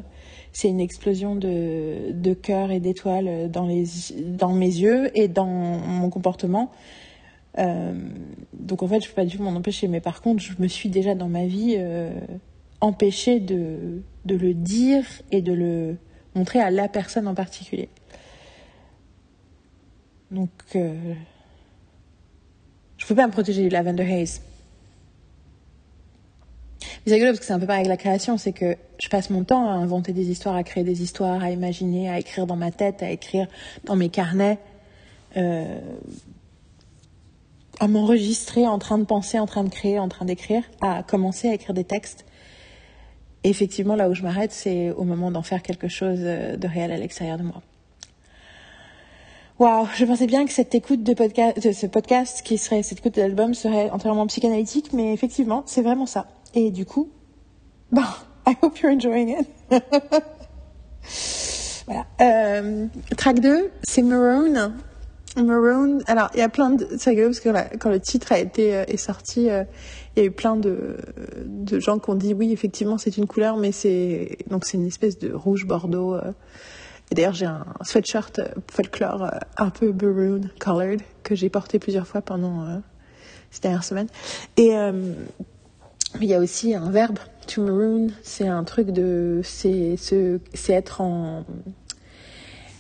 c'est une explosion de, de cœur et d'étoiles dans, dans mes yeux et dans mon comportement. Euh, donc en fait, je peux pas du tout m'en empêcher. Mais par contre, je me suis déjà dans ma vie euh, empêchée de, de le dire et de le montrer à la personne en particulier. Donc, euh, je peux pas me protéger du Lavender Haze. Mais c'est rigolo parce que c'est un peu pareil avec la création, c'est que je passe mon temps à inventer des histoires, à créer des histoires, à imaginer, à écrire dans ma tête, à écrire dans mes carnets, euh, à m'enregistrer en train de penser, en train de créer, en train d'écrire, à commencer à écrire des textes. Et effectivement, là où je m'arrête, c'est au moment d'en faire quelque chose de réel à l'extérieur de moi. Waouh, je pensais bien que cette écoute de podcast, ce podcast qui serait cette écoute de l'album serait entièrement psychanalytique, mais effectivement, c'est vraiment ça. Et du coup, bon, I hope you're enjoying it. voilà. Euh, track 2, c'est Maroon. Maroon. Alors, il y a plein de, c'est rigolo parce que quand le titre a été euh, est sorti, euh, il y a eu plein de de gens qui ont dit oui, effectivement, c'est une couleur, mais c'est donc c'est une espèce de rouge bordeaux. Et d'ailleurs, j'ai un sweatshirt folklore un peu maroon colored que j'ai porté plusieurs fois pendant ces dernières semaines. Et il y a aussi un verbe, to maroon, c'est un truc de. C'est être en.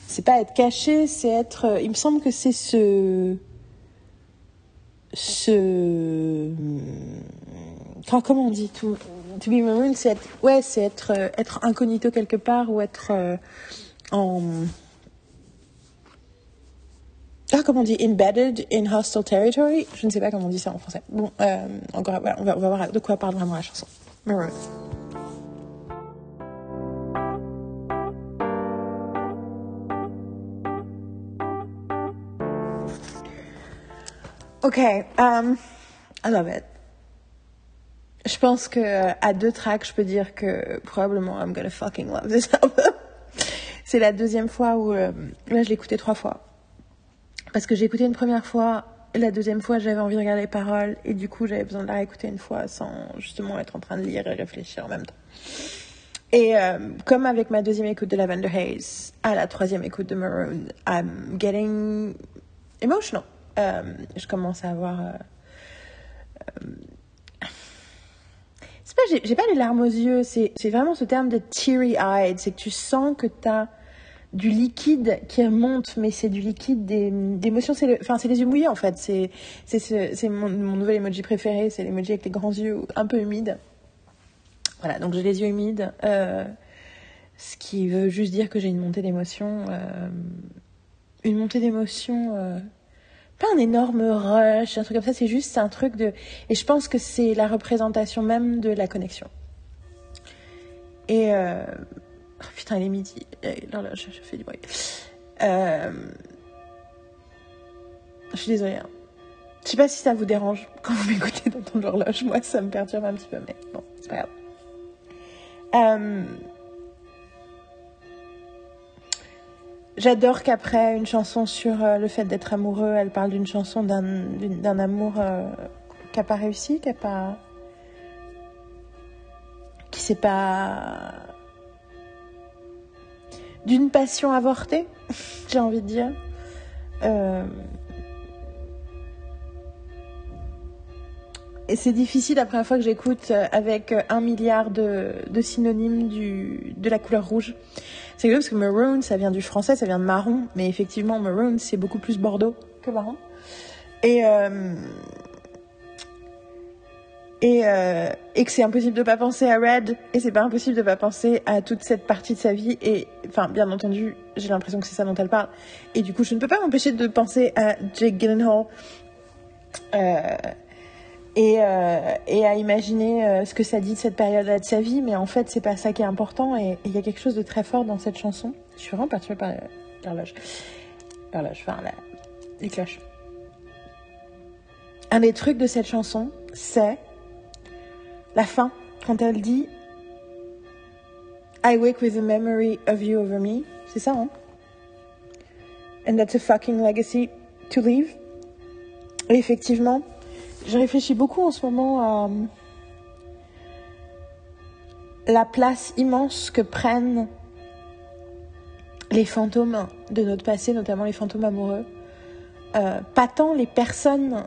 C'est pas être caché, c'est être. Il me semble que c'est ce. Ce. comment on dit to, to be maroon, c'est être. Ouais, c'est être, être incognito quelque part ou être en ah, comment on dit embedded in hostile territory? Je ne sais pas comment on dit ça en français. Bon, euh, encore, on, va, on va voir de quoi parle vraiment la chanson. Maroon. Ok, um, I love it. Je pense que à deux tracks, je peux dire que probablement I'm gonna fucking love this album. C'est la deuxième fois où euh, là je l'ai écouté trois fois. Parce que j'ai écouté une première fois, la deuxième fois j'avais envie de regarder les paroles et du coup j'avais besoin de la réécouter une fois sans justement être en train de lire et réfléchir en même temps. Et euh, comme avec ma deuxième écoute de Lavender Haze, à la troisième écoute de Maroon, I'm getting emotional. Euh, je commence à avoir c'est pas, j'ai pas les larmes aux yeux, c'est vraiment ce terme de teary-eyed, c'est que tu sens que tu as du liquide qui remonte, mais c'est du liquide d'émotions, c'est enfin c'est les yeux mouillés en fait, c'est c'est mon, mon nouvel emoji préféré, c'est l'emoji avec les grands yeux un peu humides. Voilà, donc j'ai les yeux humides, euh, ce qui veut juste dire que j'ai une montée d'émotions, euh, une montée d'émotions euh, pas un énorme rush, un truc comme ça, c'est juste un truc de... Et je pense que c'est la représentation même de la connexion. Et... Putain, il est midi. Là, là, je, fais du bruit. Euh... Je suis désolée. Hein. Je sais pas si ça vous dérange quand vous m'écoutez dans ton horloge. Moi, ça me perturbe un petit peu, mais bon, c'est pas grave. Euh... J'adore qu'après une chanson sur euh, le fait d'être amoureux, elle parle d'une chanson d'un amour qui n'a pas réussi, qui n'a pas. qui s'est pas. D'une passion avortée, j'ai envie de dire. Euh, et c'est difficile la première fois que j'écoute avec un milliard de, synonymes du, de la couleur rouge. C'est parce que maroon, ça vient du français, ça vient de marron, mais effectivement, maroon, c'est beaucoup plus bordeaux que marron. Et, euh, et, euh, et que c'est impossible de pas penser à Red et c'est pas impossible de pas penser à toute cette partie de sa vie et enfin bien entendu j'ai l'impression que c'est ça dont elle parle. Et du coup je ne peux pas m'empêcher de penser à Jake Gyllenhaal euh, et, euh, et à imaginer ce que ça dit de cette période-là de sa vie mais en fait c'est pas ça qui est important et il y a quelque chose de très fort dans cette chanson. Je suis vraiment perturbée par l'horloge l'horloge enfin la, les cloches. Un des trucs de cette chanson c'est la fin, quand elle dit I wake with a memory of you over me. C'est ça, hein? And that's a fucking legacy to leave. Et effectivement, je réfléchis beaucoup en ce moment à la place immense que prennent les fantômes de notre passé, notamment les fantômes amoureux. Euh, pas tant les personnes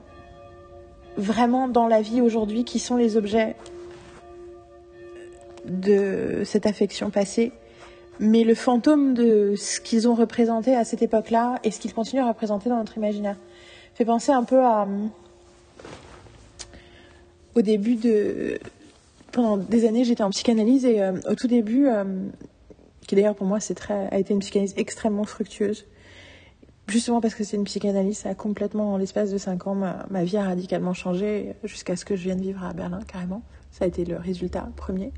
vraiment dans la vie aujourd'hui qui sont les objets de cette affection passée, mais le fantôme de ce qu'ils ont représenté à cette époque-là et ce qu'ils continuent à représenter dans notre imaginaire. Fait penser un peu à au début de pendant des années j'étais en psychanalyse et euh, au tout début euh, qui d'ailleurs pour moi très a été une psychanalyse extrêmement fructueuse justement parce que c'est une psychanalyse ça a complètement en l'espace de cinq ans ma, ma vie a radicalement changé jusqu'à ce que je vienne vivre à Berlin carrément ça a été le résultat premier.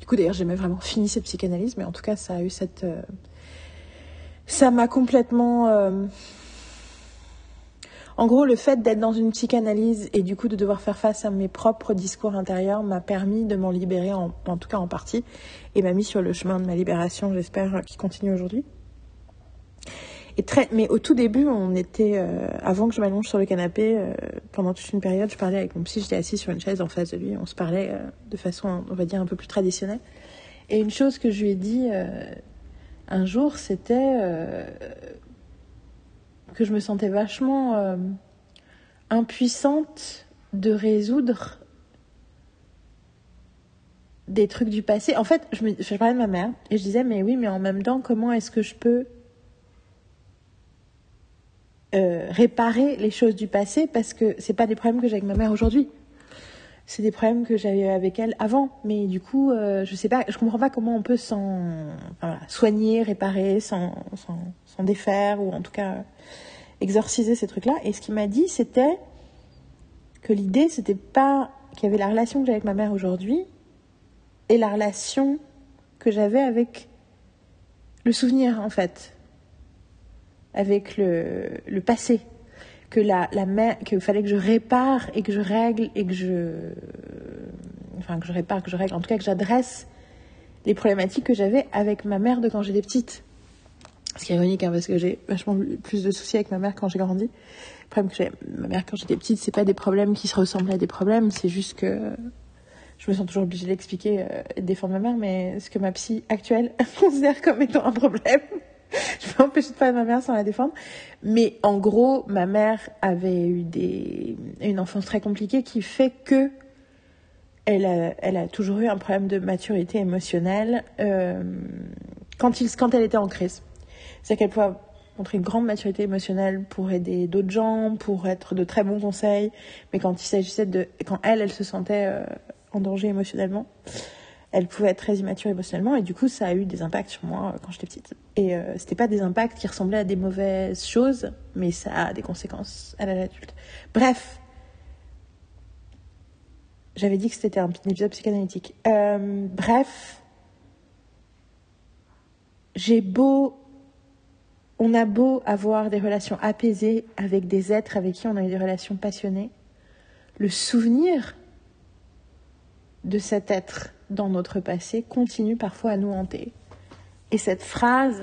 Du coup, d'ailleurs, j'ai vraiment fini cette psychanalyse, mais en tout cas, ça a eu cette. Euh, ça m'a complètement. Euh, en gros, le fait d'être dans une psychanalyse et du coup de devoir faire face à mes propres discours intérieurs m'a permis de m'en libérer, en, en tout cas en partie, et m'a mis sur le chemin de ma libération, j'espère, qui continue aujourd'hui mais au tout début, on était, euh, avant que je m'allonge sur le canapé, euh, pendant toute une période, je parlais avec mon psy, j'étais assise sur une chaise en face de lui, on se parlait euh, de façon, on va dire, un peu plus traditionnelle. Et une chose que je lui ai dit un jour, c'était que je me sentais vachement impuissante de résoudre des trucs du passé. En fait, je parlais de ma mère et je disais, mais oui, mais en même temps, comment est-ce que je peux euh, réparer les choses du passé parce que c'est pas des problèmes que j'ai avec ma mère aujourd'hui. C'est des problèmes que j'avais avec elle avant. Mais du coup, euh, je sais pas, je comprends pas comment on peut s'en soigner, réparer, s'en défaire ou en tout cas exorciser ces trucs-là. Et ce qu'il m'a dit, c'était que l'idée, c'était pas qu'il y avait la relation que j'ai avec ma mère aujourd'hui et la relation que j'avais avec le souvenir en fait avec le, passé, que la, la qu'il fallait que je répare et que je règle et que je, enfin que je répare, que je règle, en tout cas que j'adresse les problématiques que j'avais avec ma mère de quand j'étais petite. Ce qui est ironique, hein, parce que j'ai vachement plus de soucis avec ma mère quand j'ai grandi. Le problème que j'ai ma mère quand j'étais petite, c'est pas des problèmes qui se ressemblent à des problèmes, c'est juste que je me sens toujours obligée d'expliquer euh, et de défendre ma mère, mais ce que ma psy actuelle considère comme étant un problème, je peux empêcher de parler de ma mère sans la défendre. Mais en gros, ma mère avait eu des, une enfance très compliquée qui fait que elle a, elle a toujours eu un problème de maturité émotionnelle euh, quand, elle était en crise. C'est qu'elle pouvait montrer une grande maturité émotionnelle pour aider d'autres gens, pour être de très bons conseils, mais quand il s'agissait de, quand elle, elle se sentait euh, en danger émotionnellement, elle pouvait être très immature émotionnellement et du coup ça a eu des impacts sur moi euh, quand j'étais petite. Et euh, c'était pas des impacts qui ressemblaient à des mauvaises choses, mais ça a des conséquences à l'âge adulte. Bref, j'avais dit que c'était un épisode psychanalytique. Euh, bref, j'ai beau, on a beau avoir des relations apaisées avec des êtres avec qui on a eu des relations passionnées, le souvenir de cet être dans notre passé continue parfois à nous hanter. Et cette phrase,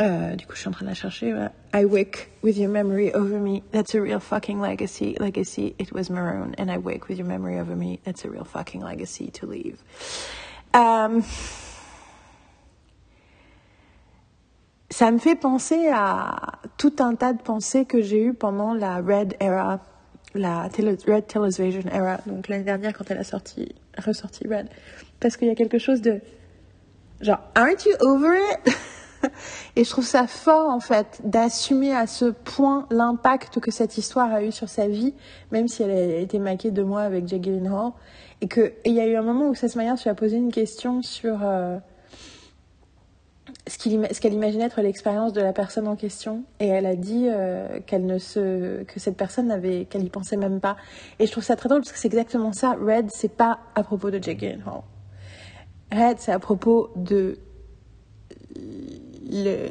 euh, du coup je suis en train de la chercher, I wake with your memory over me, that's a real fucking legacy. Legacy, it was maroon, and I wake with your memory over me, that's a real fucking legacy to leave. Euh, ça me fait penser à tout un tas de pensées que j'ai eues pendant la Red Era la Red Television Era, donc l'année dernière quand elle a sorti, ressorti Red. Parce qu'il y a quelque chose de genre, aren't you over it? Et je trouve ça fort, en fait, d'assumer à ce point l'impact que cette histoire a eu sur sa vie, même si elle a été maquée de moi avec Jake Gyllenhaal. Et qu'il y a eu un moment où Seth Meyers lui a posé une question sur euh, ce qu'elle imaginait être l'expérience de la personne en question. Et elle a dit euh, qu'elle ne se, que cette personne n'avait, qu'elle y pensait même pas. Et je trouve ça très drôle parce que c'est exactement ça. Red, c'est pas à propos de Jake Gyllenhaal. Red, c'est à propos de le,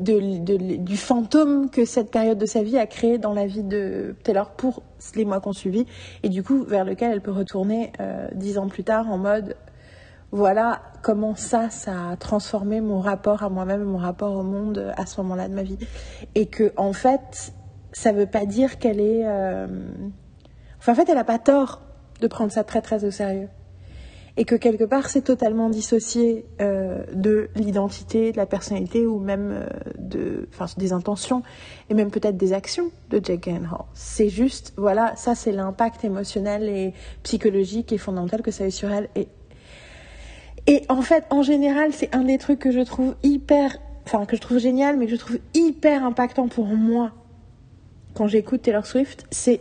de, du fantôme que cette période de sa vie a créé dans la vie de Taylor pour les mois qu'on suivi, et du coup vers lequel elle peut retourner euh, dix ans plus tard en mode voilà comment ça, ça a transformé mon rapport à moi-même, mon rapport au monde à ce moment-là de ma vie, et que en fait ça veut pas dire qu'elle est, euh, enfin en fait elle a pas tort de prendre ça très très au sérieux et que quelque part c'est totalement dissocié euh, de l'identité, de la personnalité ou même euh, de, des intentions et même peut-être des actions de Jake Gyllenhaal. C'est juste, voilà, ça c'est l'impact émotionnel et psychologique et fondamental que ça a eu sur elle. Et en fait, en général, c'est un des trucs que je trouve hyper, enfin que je trouve génial, mais que je trouve hyper impactant pour moi quand j'écoute Taylor Swift, c'est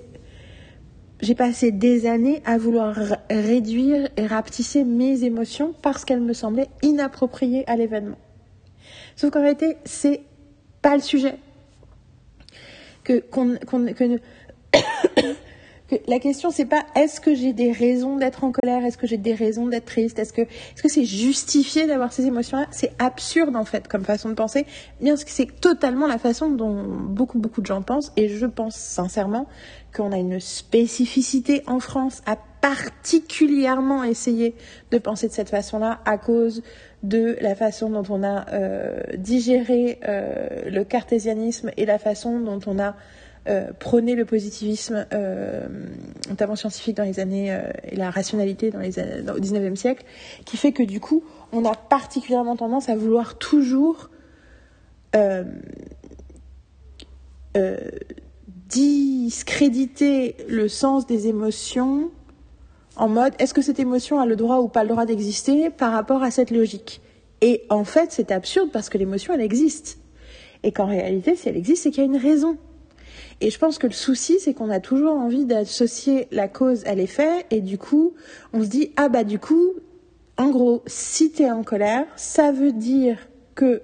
j'ai passé des années à vouloir réduire et rapetisser mes émotions parce qu'elles me semblaient inappropriées à l'événement. Sauf qu'en réalité, c'est pas le sujet. Que, qu'on, que, la question c'est pas est-ce que j'ai des raisons d'être en colère, est-ce que j'ai des raisons d'être triste, est-ce que est-ce que c'est justifié d'avoir ces émotions-là? C'est absurde en fait comme façon de penser, bien que c'est totalement la façon dont beaucoup beaucoup de gens pensent. Et je pense sincèrement qu'on a une spécificité en France à particulièrement essayer de penser de cette façon-là à cause de la façon dont on a euh, digéré euh, le cartésianisme et la façon dont on a euh, prôné le positivisme, notamment scientifique dans les années et la rationalité dans les au 19e siècle, qui fait que du coup, on a particulièrement tendance à vouloir toujours discréditer le sens des émotions en mode est-ce que cette émotion a le droit ou pas le droit d'exister par rapport à cette logique? Et en fait, c'est absurde parce que l'émotion, elle existe. Et qu'en réalité, si elle existe, c'est qu'il y a une raison. Et je pense que le souci, c'est qu'on a toujours envie d'associer la cause à l'effet, et du coup, on se dit, ah bah du coup, en gros, si t'es en colère, ça veut dire que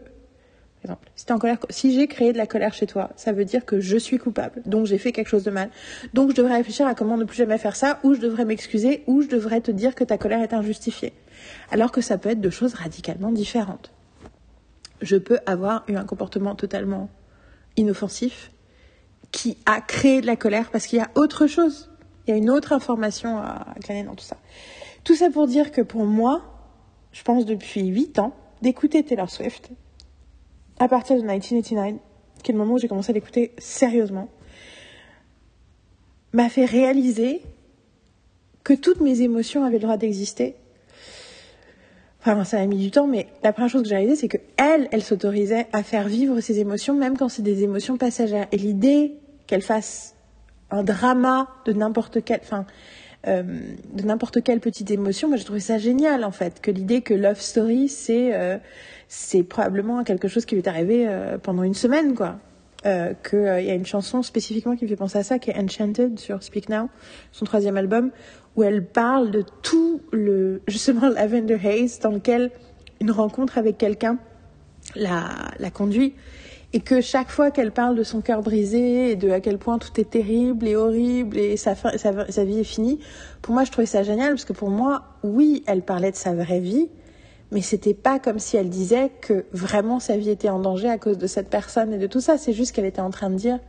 si, en colère, si j'ai créé de la colère chez toi, ça veut dire que je suis coupable, donc j'ai fait quelque chose de mal. Donc je devrais réfléchir à comment ne plus jamais faire ça, ou je devrais m'excuser, ou je devrais te dire que ta colère est injustifiée. Alors que ça peut être deux choses radicalement différentes. Je peux avoir eu un comportement totalement inoffensif qui a créé de la colère parce qu'il y a autre chose. Il y a une autre information à glaner dans tout ça. Tout ça pour dire que pour moi, je pense depuis 8 ans, d'écouter Taylor Swift, à partir de 1989, qui est le moment où j'ai commencé à l'écouter sérieusement, m'a fait réaliser que toutes mes émotions avaient le droit d'exister. Enfin, ça a mis du temps, mais la première chose que j'ai réalisée, c'est que elle, elle s'autorisait à faire vivre ses émotions, même quand c'est des émotions passagères. Et l'idée qu'elle fasse un drama de n'importe quel, enfin, euh, de n'importe quelle petite émotion, moi j'ai trouvé ça génial en fait, que l'idée que Love Story c'est euh, c'est probablement quelque chose qui lui est arrivé euh, pendant une semaine quoi. Euh, qu'il y a une chanson spécifiquement qui me fait penser à ça, qui est Enchanted sur Speak Now, son troisième album, où elle parle de tout le justement Lavender Haze dans lequel une rencontre avec quelqu'un la, la conduit et que chaque fois qu'elle parle de son cœur brisé et de à quel point tout est terrible et horrible et sa, vie est finie, pour moi je trouvais ça génial parce que pour moi, oui, elle parlait de sa vraie vie, mais c'était pas comme si elle disait que vraiment sa vie était en danger à cause de cette personne et de tout ça. C'est juste qu'elle était en train de dire.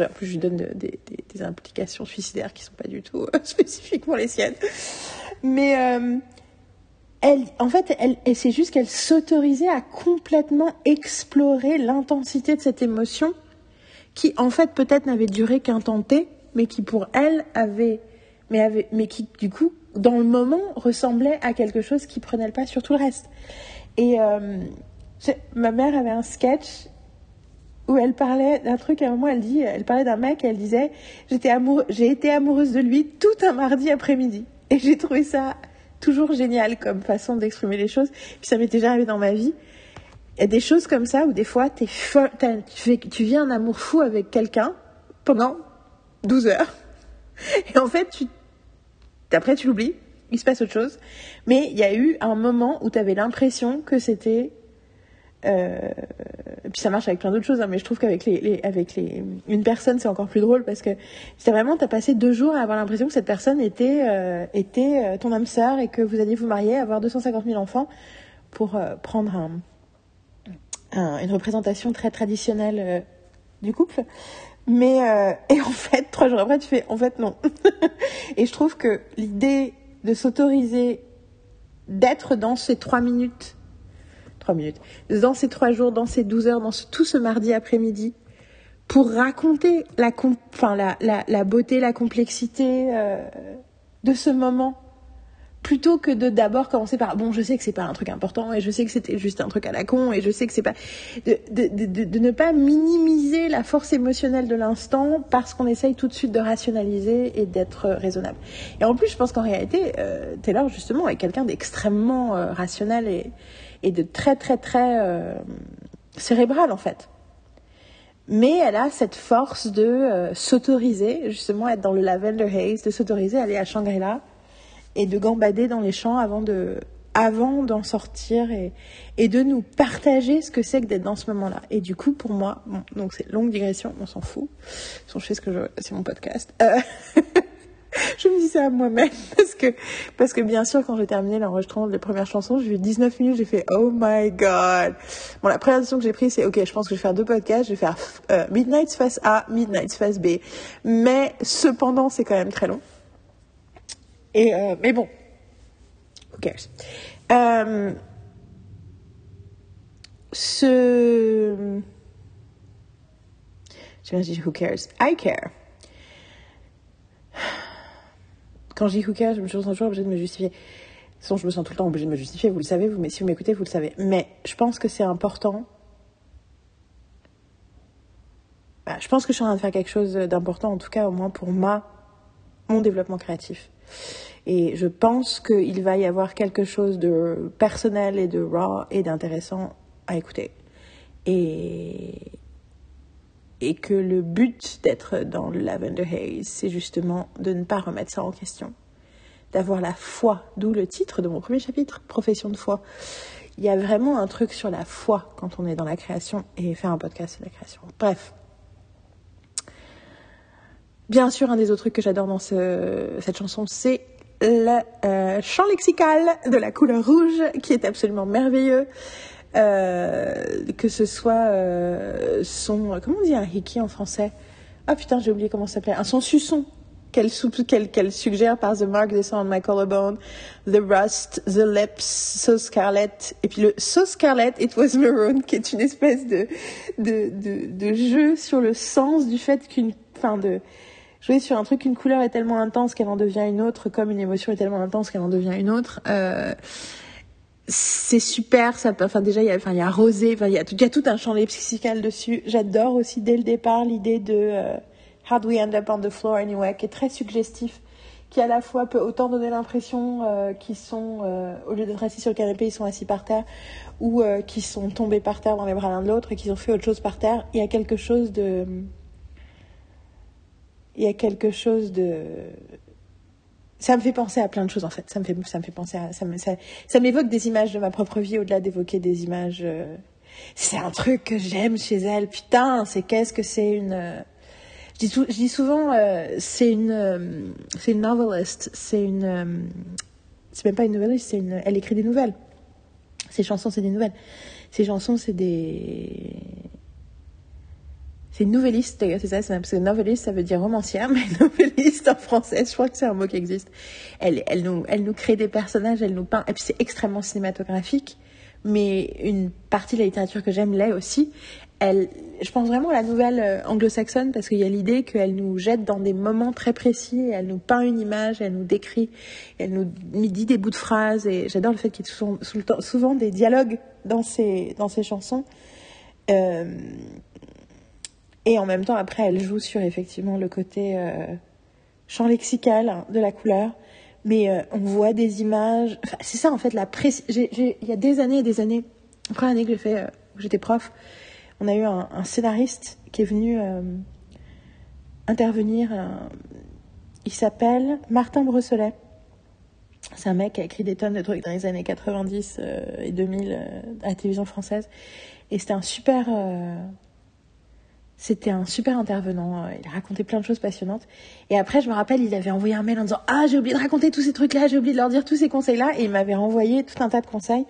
En plus, je lui donne des, des, implications suicidaires qui sont pas du tout euh, spécifiquement les siennes. Mais euh, elle, en fait, elle, c'est juste qu'elle s'autorisait à complètement explorer l'intensité de cette émotion qui, en fait, peut-être n'avait duré qu'un temps T, mais qui pour elle avait, mais avait, mais qui, du coup, dans le moment, ressemblait à quelque chose qui prenait le pas sur tout le reste. Et euh, ma mère avait un sketch où elle parlait d'un truc, à un moment, elle dit, elle parlait d'un mec, et elle disait, j'étais j'ai été amoureuse de lui tout un mardi après-midi. Et j'ai trouvé ça toujours génial comme façon d'exprimer les choses. Puis ça m'est déjà arrivé dans ma vie. Il y a des choses comme ça où des fois t'es tu, vis un amour fou avec quelqu'un pendant 12 heures. Et en fait, tu, après tu l'oublies, il se passe autre chose. Mais il y a eu un moment où tu avais l'impression que c'était euh, et puis ça marche avec plein d'autres choses, hein, mais je trouve qu'avec les, avec les, une personne, c'est encore plus drôle parce que c'est vraiment, t'as passé deux jours à avoir l'impression que cette personne était, euh, était euh, ton âme sœur et que vous alliez vous marier, avoir 250 000 enfants pour euh, prendre un, un- une représentation très traditionnelle euh, du couple. Mais, euh, et en fait, trois jours après, tu fais, en fait, non. et je trouve que l'idée de s'autoriser d'être dans ces trois minutes minutes, dans ces trois jours, dans ces douze heures, dans tout ce mardi après-midi, pour raconter la, beauté, la complexité euh, de ce moment, plutôt que de d'abord commencer par bon, je sais que c'est pas un truc important et je sais que c'était juste un truc à la con et je sais que c'est pas de ne pas minimiser la force émotionnelle de l'instant parce qu'on essaye tout de suite de rationaliser et d'être euh, raisonnable. Et en plus, je pense qu'en réalité, euh, Taylor justement est quelqu'un d'extrêmement euh, rationnel et, et de très très très euh, cérébral en fait. Mais elle a cette force de euh, s'autoriser, justement être dans le lavender haze, de s'autoriser à aller à Shangri-La et de gambader dans les champs avant de avant d'en sortir et, et de nous partager ce que c'est que d'être dans ce moment-là. Et du coup, pour moi, donc c'est longue digression, on s'en fout. Je fais ce que c'est mon podcast. Euh, je me dis ça à moi-même parce que, parce que bien sûr, quand j'ai terminé l'enregistrement des premières chansons, j'ai vu 19 minutes, j'ai fait Oh my god. Bon, la première décision que j'ai prise, c'est ok, je pense que je vais faire deux podcasts, je vais faire euh, Midnight's Face A, Midnight's Face B. Mais cependant, c'est quand même très long. Et euh, mais bon, who cares? Euh, ce, je dit who cares, I care. Quand who cares, je me sens toujours obligée de me justifier. Façon, je me sens tout le temps obligée de me justifier, vous le savez, vous, mais si vous m'écoutez, vous le savez. Mais je pense que c'est important. Bah, je pense que je suis en train de faire quelque chose d'important, en tout cas, au moins pour ma, mon développement créatif. Et je pense qu'il va y avoir quelque chose de personnel et de raw et d'intéressant à écouter. Et, et que le but d'être dans le Lavender Haze, c'est justement de ne pas remettre ça en question. D'avoir la foi, d'où le titre de mon premier chapitre, Profession de foi. Il y a vraiment un truc sur la foi quand on est dans la création et faire un podcast sur la création. Bref. Bien sûr, un des autres trucs que j'adore dans ce, cette chanson, c'est le euh, champ lexical de la couleur rouge, qui est absolument merveilleux. Euh, que ce soit euh, son... Comment on dit un hickey en français? Ah putain, j'ai oublié comment ça s'appelait. Un son suçon qu'elle suggère par The Mark Descend on My Collarbone, The Rust, The Lips, So Scarlet, et puis le So Scarlet, It Was Maroon, qui est une espèce de, de, de, jeu sur le sens du fait qu'une... Enfin, de jouer sur un truc qu'une couleur est tellement intense qu'elle en devient une autre, comme une émotion est tellement intense qu'elle en devient une autre. Euh, c'est super, ça enfin déjà il y a, enfin il y a Rosé, enfin il y a tout, il y a tout un champ lexical dessus. J'adore aussi dès le départ l'idée de euh, How do we end up on the floor anyway, qui est très suggestif, qui à la fois peut autant donner l'impression euh, qu'ils sont, euh, au lieu d'être assis sur le canapé, ils sont assis par terre, ou euh, qu'ils sont tombés par terre dans les bras l'un de l'autre et qu'ils ont fait autre chose par terre. Il y a quelque chose de, il y a quelque chose de ça me fait penser à plein de choses en fait. Ça me fait, ça me fait penser à, ça me, ça, ça m'évoque des images de ma propre vie au-delà d'évoquer des images. euh, C'est un truc que j'aime chez elle. Putain, c'est qu'est-ce que c'est une. euh, Je dis, souvent, euh, c'est une, c'est une novelist. C'est une, c'est même pas une noveliste. C'est une, elle écrit des nouvelles. Ses chansons, c'est des nouvelles. Ses chansons, c'est des, c'est une nouvelliste, c'est ça, c'est parce que noveliste, ça veut dire romancière, mais noveliste en français, je crois que c'est un mot qui existe. Elle, elle, nous, elle nous crée des personnages, elle nous peint, et puis c'est extrêmement cinématographique, mais une partie de la littérature que j'aime l'est aussi. Elle, je pense vraiment à la nouvelle euh, anglo-saxonne parce qu'il y a l'idée qu'elle nous jette dans des moments très précis, elle nous peint une image, elle nous décrit, elle nous dit des bouts de phrases, et j'adore le fait qu'il y ait souvent, souvent des dialogues dans ses, dans ses chansons. Euh, et en même temps, après, elle joue sur effectivement le côté euh, champ lexical de la couleur. Mais euh, on voit des images. C'est ça en fait la précision. Il y a des années et des années. La première année que j'ai fait euh, j'étais prof, on a eu un, scénariste qui est venu euh, intervenir. il s'appelle Martin Brosselet. C'est un mec qui a écrit des tonnes de trucs dans les années 90 et 2000 à la télévision française. Et c'était un super c'était un super intervenant. Il a raconté plein de choses passionnantes. Et après, je me rappelle, il avait envoyé un mail en disant Ah, j'ai oublié de raconter tous ces trucs-là, j'ai oublié de leur dire tous ces conseils-là. Et il m'avait renvoyé tout un tas de conseils.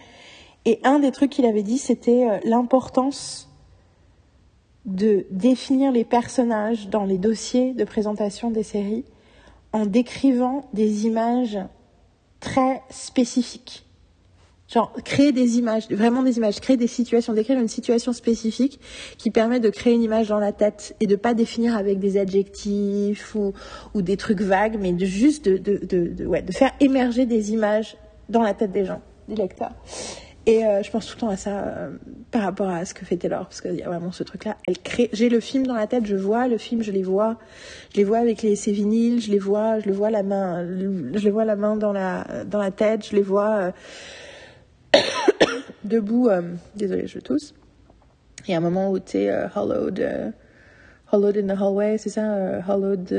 Et un des trucs qu'il avait dit, c'était euh, l'importance de définir les personnages dans les dossiers de présentation des séries en décrivant des images très spécifiques. Genre, créer des images, vraiment des images, créer des situations, décrire une situation spécifique qui permet de créer une image dans la tête et de pas définir avec des adjectifs ou, des trucs vagues, mais juste de, faire émerger des images dans la tête des gens, des lecteurs. Et euh, je pense tout le temps à ça euh, par rapport à ce que fait Taylor, parce qu'il y a vraiment ce truc-là. Elle crée. J'ai le film dans la tête, je vois le film, je les vois, je les vois avec les ses vinyles, je les vois, je le vois la main, je les vois la main dans la dans la tête, je les vois. Euh, debout, euh, désolé, je tousse. Il y a un moment où tu es euh, hollowed, euh, hollowed in the hallway, c'est ça Hollowed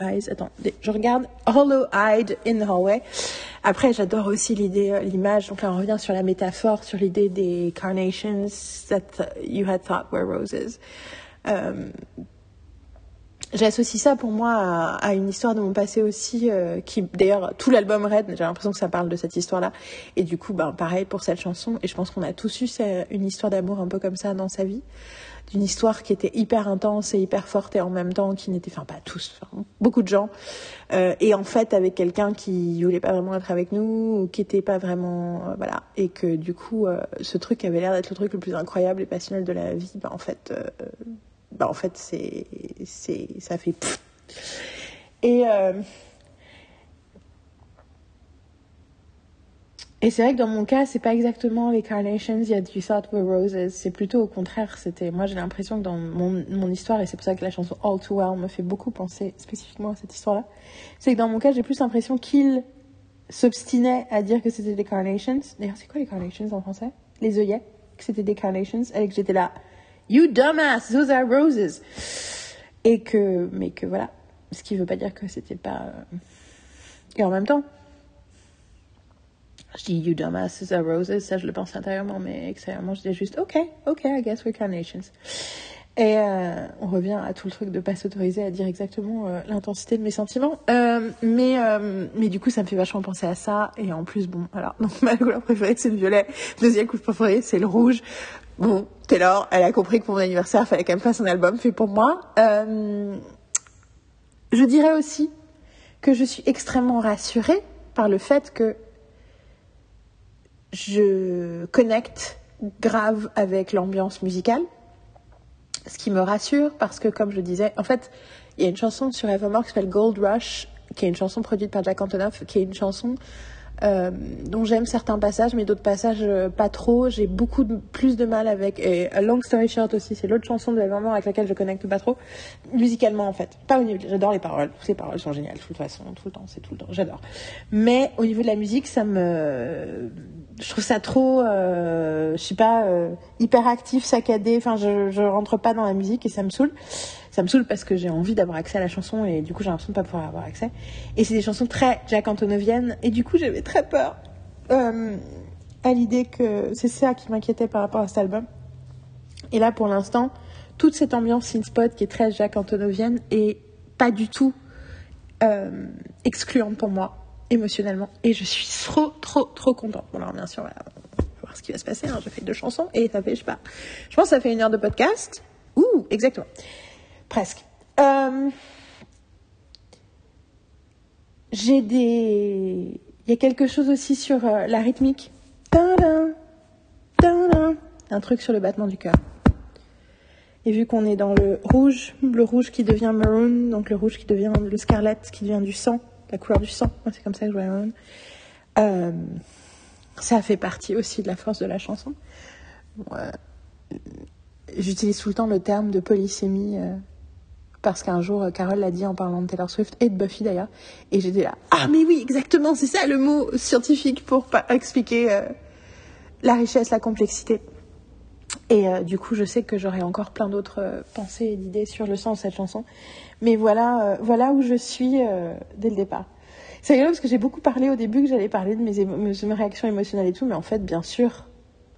eyes. Attends, je regarde Hollow-eyed in the hallway. Après, j'adore aussi l'idée, l'image. Donc là, on revient sur la métaphore, sur l'idée des carnations that you had thought were roses. J'associe ça pour moi à, une histoire de mon passé aussi, euh, qui d'ailleurs tout l'album Red, j'ai l'impression que ça parle de cette histoire-là. Et du coup, ben pareil pour cette chanson. Et je pense qu'on a tous eu une histoire d'amour un peu comme ça dans sa vie, d'une histoire qui était hyper intense et hyper forte et en même temps qui n'était, enfin pas tous, beaucoup de gens. Euh, et en fait avec quelqu'un qui voulait pas vraiment être avec nous ou qui était pas vraiment, euh, voilà. Et que du coup, ce truc avait l'air d'être le truc le plus incroyable et passionnel de la vie, ben en fait bah, en fait, c'est, c'est, ça fait. Et, euh, et c'est vrai que dans mon cas, c'est pas exactement les carnations, il y a du thought were roses. C'est plutôt au contraire. C'était, moi, j'ai l'impression que dans mon, mon histoire, et c'est pour ça que la chanson All Too Well me fait beaucoup penser spécifiquement à cette histoire-là, c'est que dans mon cas, j'ai plus l'impression qu'il s'obstinait à dire que c'était des carnations. D'ailleurs, c'est quoi les carnations en français? Les œillets, que c'était des carnations, et que j'étais là. You dumbass, those are roses. Et que, mais que voilà. Ce qui veut pas dire que c'était pas. Euh, et en même temps, je dis you dumbass, those are roses. Ça, je le pense intérieurement, mais extérieurement, je dis juste OK, OK, I guess we're carnations. Et euh, on revient à tout le truc de pas s'autoriser à dire exactement euh, l'intensité de mes sentiments. Euh, mais, mais du coup, ça me fait vachement penser à ça. Et en plus, bon, alors, donc ma couleur préférée, c'est le violet. Deuxième couleur préférée, c'est le rouge. Bon, Taylor, elle a compris que pour mon anniversaire, il fallait qu'elle me fasse un album fait pour moi. je dirais aussi que je suis extrêmement rassurée par le fait que je connecte grave avec l'ambiance musicale ce qui me rassure parce que, comme je disais, en fait, il y a une chanson sur Evermore qui s'appelle Gold Rush, qui est une chanson produite par Jack Antonoff, qui est une chanson euh, dont j'aime certains passages, mais d'autres passages euh, pas trop. J'ai beaucoup plus de mal avec. Et A Long Story Short aussi, c'est l'autre chanson de Evermore avec laquelle je connecte pas trop. Musicalement, en fait. Pas au niveau. J'adore les paroles. Toutes les paroles sont géniales, de toute façon, tout le temps, c'est tout le temps. J'adore. Mais au niveau de la musique, ça me je trouve ça trop, euh, je sais pas, euh, hyper actif, saccadé. Enfin, je, je rentre pas dans la musique et ça me saoule. Ça me saoule parce que j'ai envie d'avoir accès à la chanson et du coup j'ai l'impression de pas pouvoir avoir accès. Et c'est des chansons très Jack Antonovienne et du coup j'avais très peur euh, à l'idée que c'est ça qui m'inquiétait par rapport à cet album. Et là pour l'instant, toute cette ambiance synth-spot qui est très Jack Antonovienne est pas du tout euh, excluante pour moi émotionnellement. Et je suis trop, trop, trop contente. Bon, alors bien sûr, on va voir ce qui va se passer. Hein. Je fais deux chansons et ça fait, je sais pas, je pense que ça fait une heure de podcast. Ouh, exactement. Presque. Euh, j'ai des... Il y a quelque chose aussi sur euh, la rythmique. Un truc sur le battement du cœur. Et vu qu'on est dans le rouge, le rouge qui devient maroon, donc le rouge qui devient le scarlet, qui devient du sang, la couleur du sang. c'est comme ça que je vois euh, ça fait partie aussi de la force de la chanson. Euh, j'utilise tout le temps le terme de polysémie euh, parce qu'un jour, Carole l'a dit en parlant de Taylor Swift et de Buffy d'ailleurs. Et j'étais là, ah mais oui, exactement, c'est ça le mot scientifique pour expliquer la richesse, la complexité. Et du coup, je sais que j'aurai encore plein d'autres pensées et d'idées sur le sens de cette chanson. Mais voilà, euh, voilà où je suis dès le départ. C'est rigolo parce que j'ai beaucoup parlé au début que j'allais parler de mes, réactions émotionnelles et tout, mais en fait, bien sûr,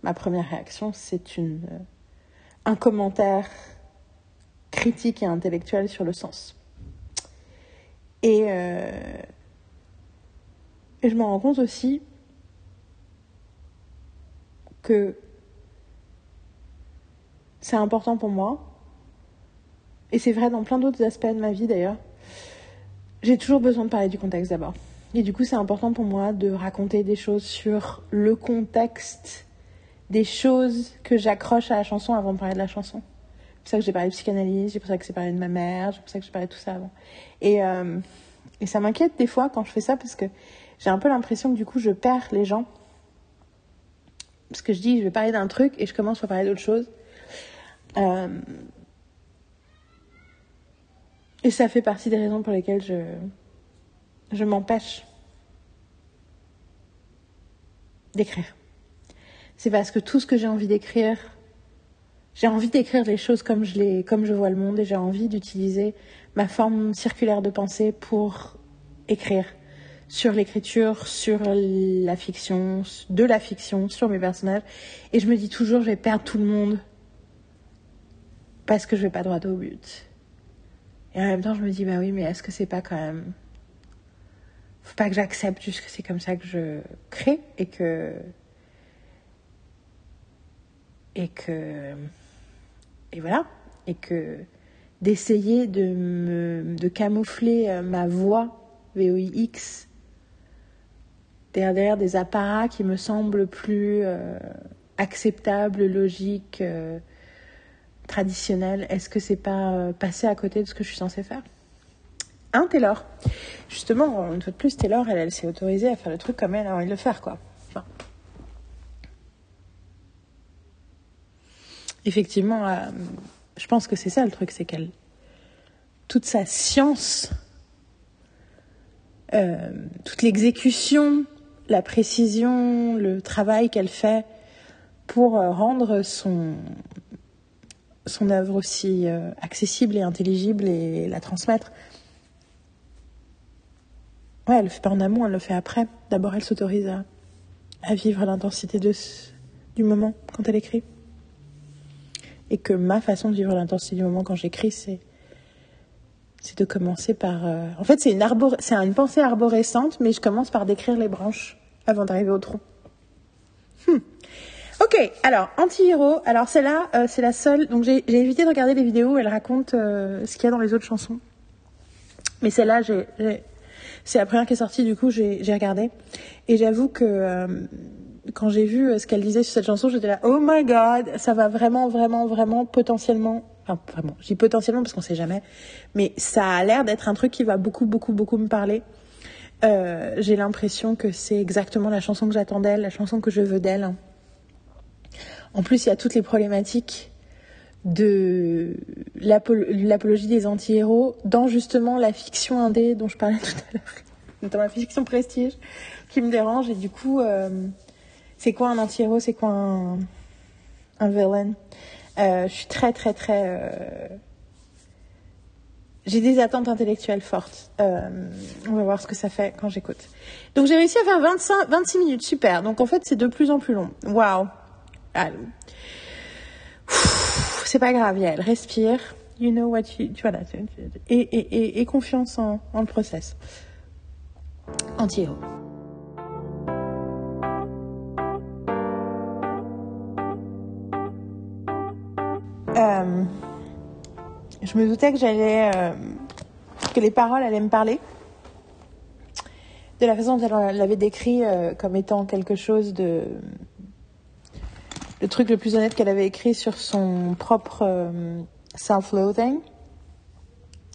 ma première réaction, c'est une un commentaire critique et intellectuel sur le sens. Et, et je me rends compte aussi que c'est important pour moi. Et c'est vrai dans plein d'autres aspects de ma vie d'ailleurs. J'ai toujours besoin de parler du contexte d'abord. Et du coup, c'est important pour moi de raconter des choses sur le contexte des choses que j'accroche à la chanson avant de parler de la chanson. C'est pour ça que j'ai parlé de psychanalyse, c'est pour ça que j'ai parlé de ma mère, c'est pour ça que j'ai parlé de tout ça avant. Et, euh, et ça m'inquiète des fois quand je fais ça parce que j'ai un peu l'impression que du coup je perds les gens. Parce que je dis, je vais parler d'un truc et je commence par parler d'autre chose. Euh, et ça fait partie des raisons pour lesquelles je, je m'empêche d'écrire. C'est parce que tout ce que j'ai envie d'écrire, j'ai envie d'écrire les choses comme je, les, comme je vois le monde et j'ai envie d'utiliser ma forme circulaire de pensée pour écrire sur l'écriture, sur la fiction, de la fiction, sur mes personnages. Et je me dis toujours, je vais perdre tout le monde parce que je vais pas droit au but. Et en même temps, je me dis, bah oui, mais est-ce que c'est pas quand même. Faut pas que j'accepte juste que c'est comme ça que je crée et que. Et que. Et voilà. Et que d'essayer de me de camoufler euh, ma voix VOIX derrière des apparats qui me semblent plus euh, acceptables, logiques, euh, traditionnel, est-ce que c'est pas euh, passer à côté de ce que je suis censée faire? Hein, Taylor Justement, une fois de plus, Taylor, elle, elle s'est autorisée à faire le truc comme elle a envie de le faire, quoi. effectivement, euh, je pense que c'est ça le truc, c'est qu'elle. Toute sa science, euh, toute l'exécution, la précision, le travail qu'elle fait pour rendre son, son œuvre aussi euh, accessible et intelligible et la transmettre. Ouais, elle le fait pas en amont, elle le fait après. D'abord, elle s'autorise à, vivre l'intensité du moment quand elle écrit. Et que ma façon de vivre l'intensité du moment quand j'écris, c'est de commencer par. Euh, en fait, c'est une, arbor... une pensée arborescente, mais je commence par décrire les branches avant d'arriver au tronc. Hmm. Ok, alors anti-héros. Alors celle-là, euh, c'est la seule. Donc j'ai évité de regarder les vidéos où elle raconte euh, ce qu'il y a dans les autres chansons. Mais celle-là, c'est la première qui est sortie. Du coup, j'ai regardé. Et j'avoue que euh, quand j'ai vu ce qu'elle disait sur cette chanson, j'étais là, oh my god, ça va vraiment, vraiment, vraiment potentiellement. Enfin, vraiment. Je dis potentiellement parce qu'on sait jamais. Mais ça a l'air d'être un truc qui va beaucoup, beaucoup, beaucoup me parler. j'ai l'impression que c'est exactement la chanson que j'attends d'elle, la chanson que je veux d'elle. En plus, il y a toutes les problématiques de l'apologie des anti-héros dans justement la fiction indé dont je parlais tout à l'heure, dans la fiction prestige, qui me dérange. Et du coup, euh, c'est quoi un anti-héros? C'est quoi un, villain? Euh, Je suis très, très, très. Euh, j'ai des attentes intellectuelles fortes. on va voir ce que ça fait quand j'écoute. Donc j'ai réussi à faire 25, 26 minutes, super. Donc en fait c'est de plus en plus long. Waouh c'est pas grave, Yael, respire. You know what you. Tu vois là. Et, et, et, confiance en, en, le process. Anti-héros. Euh, je me doutais que j'allais. Euh, que les paroles allaient me parler. De la façon dont elle l'avait décrit euh, comme étant quelque chose de le truc le plus honnête qu'elle avait écrit sur son propre euh, self-loathing,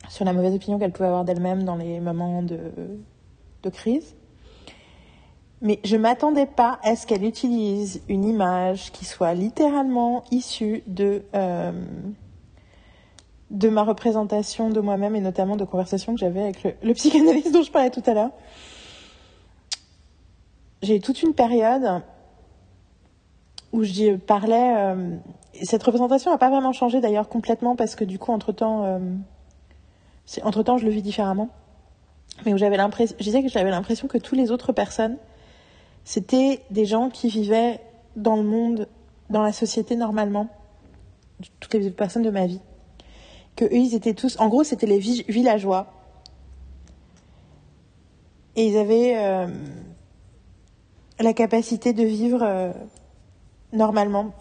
sur la mauvaise opinion qu'elle pouvait avoir d'elle-même dans les moments de, de crise. Mais je m'attendais pas à ce qu'elle utilise une image qui soit littéralement issue de, euh, de ma représentation de moi-même et notamment de conversations que j'avais avec le, le psychanalyste dont je parlais tout à l'heure. J'ai eu toute une période où je parlais, euh, cette représentation n'a pas vraiment changé d'ailleurs complètement parce que du coup, entre-temps, euh, entre-temps, je le vis différemment. Mais où j'avais l'impression, je disais que j'avais l'impression que toutes les autres personnes, c'était des gens qui vivaient dans le monde, dans la société normalement, toutes les personnes de ma vie. Que eux, ils étaient tous, en gros, c'était les villageois. Et ils avaient euh, la capacité de vivre normalement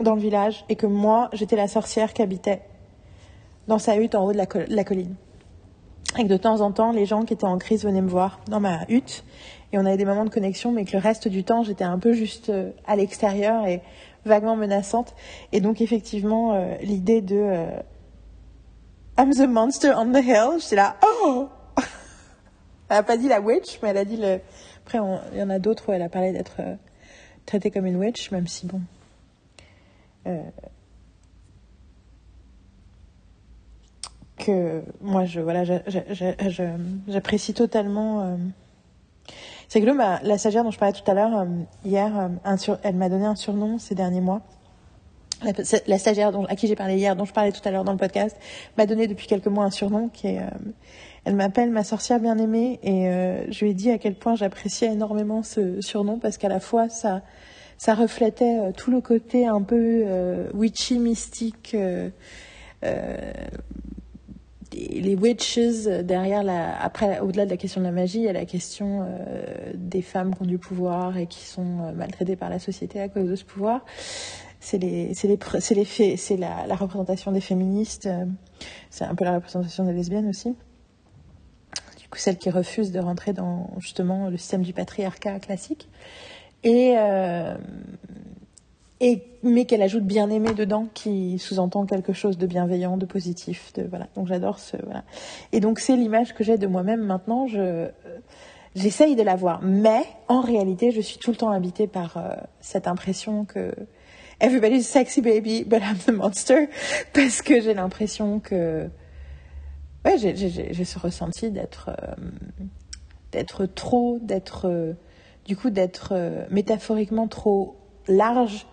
dans le village et que moi, j'étais la sorcière qui habitait dans sa hutte en haut de la, colline. Et que de temps en temps, les gens qui étaient en crise venaient me voir dans ma hutte et on avait des moments de connexion, mais que le reste du temps, j'étais un peu juste euh, à l'extérieur et vaguement menaçante. Et donc, effectivement, euh, l'idée de euh, I'm the monster on the hill, j'étais là, oh Elle n'a pas dit la witch, mais elle a dit le. Après, il y en a d'autres où elle a parlé d'être traitée comme une witch, même si, bon, euh, que moi je voilà j'apprécie totalement euh, c'est que la stagiaire dont je parlais tout à l'heure euh, hier elle m'a donné un surnom ces derniers mois. La, stagiaire à qui j'ai parlé hier dont je parlais tout à l'heure dans le podcast m'a donné depuis quelques mois un surnom qui est elle m'appelle ma sorcière bien aimée et je lui ai dit à quel point j'appréciais énormément ce surnom parce qu'à la fois ça ça reflétait euh, tout le côté un peu euh, witchy, mystique. Euh, les witches derrière la après au-delà de la question de la magie il y a la question des femmes qui ont du pouvoir et qui sont maltraitées par la société à cause de ce pouvoir c'est les c'est les c'est les c'est la, la, représentation des féministes c'est un peu la représentation des lesbiennes aussi coup celles qui refusent de rentrer dans justement le système du patriarcat classique et, euh, et mais qu'elle ajoute bien aimé dedans, qui sous-entend quelque chose de bienveillant, de positif, de voilà. Donc j'adore ce. Et donc c'est l'image que j'ai de moi-même maintenant. Je j'essaye de la voir, mais en réalité, je suis tout le temps habitée par euh, cette impression que everybody's sexy baby, but I'm the monster, parce que j'ai l'impression que ouais, j'ai ce ressenti d'être euh, d'être trop, d'être du coup d'être euh, métaphoriquement trop large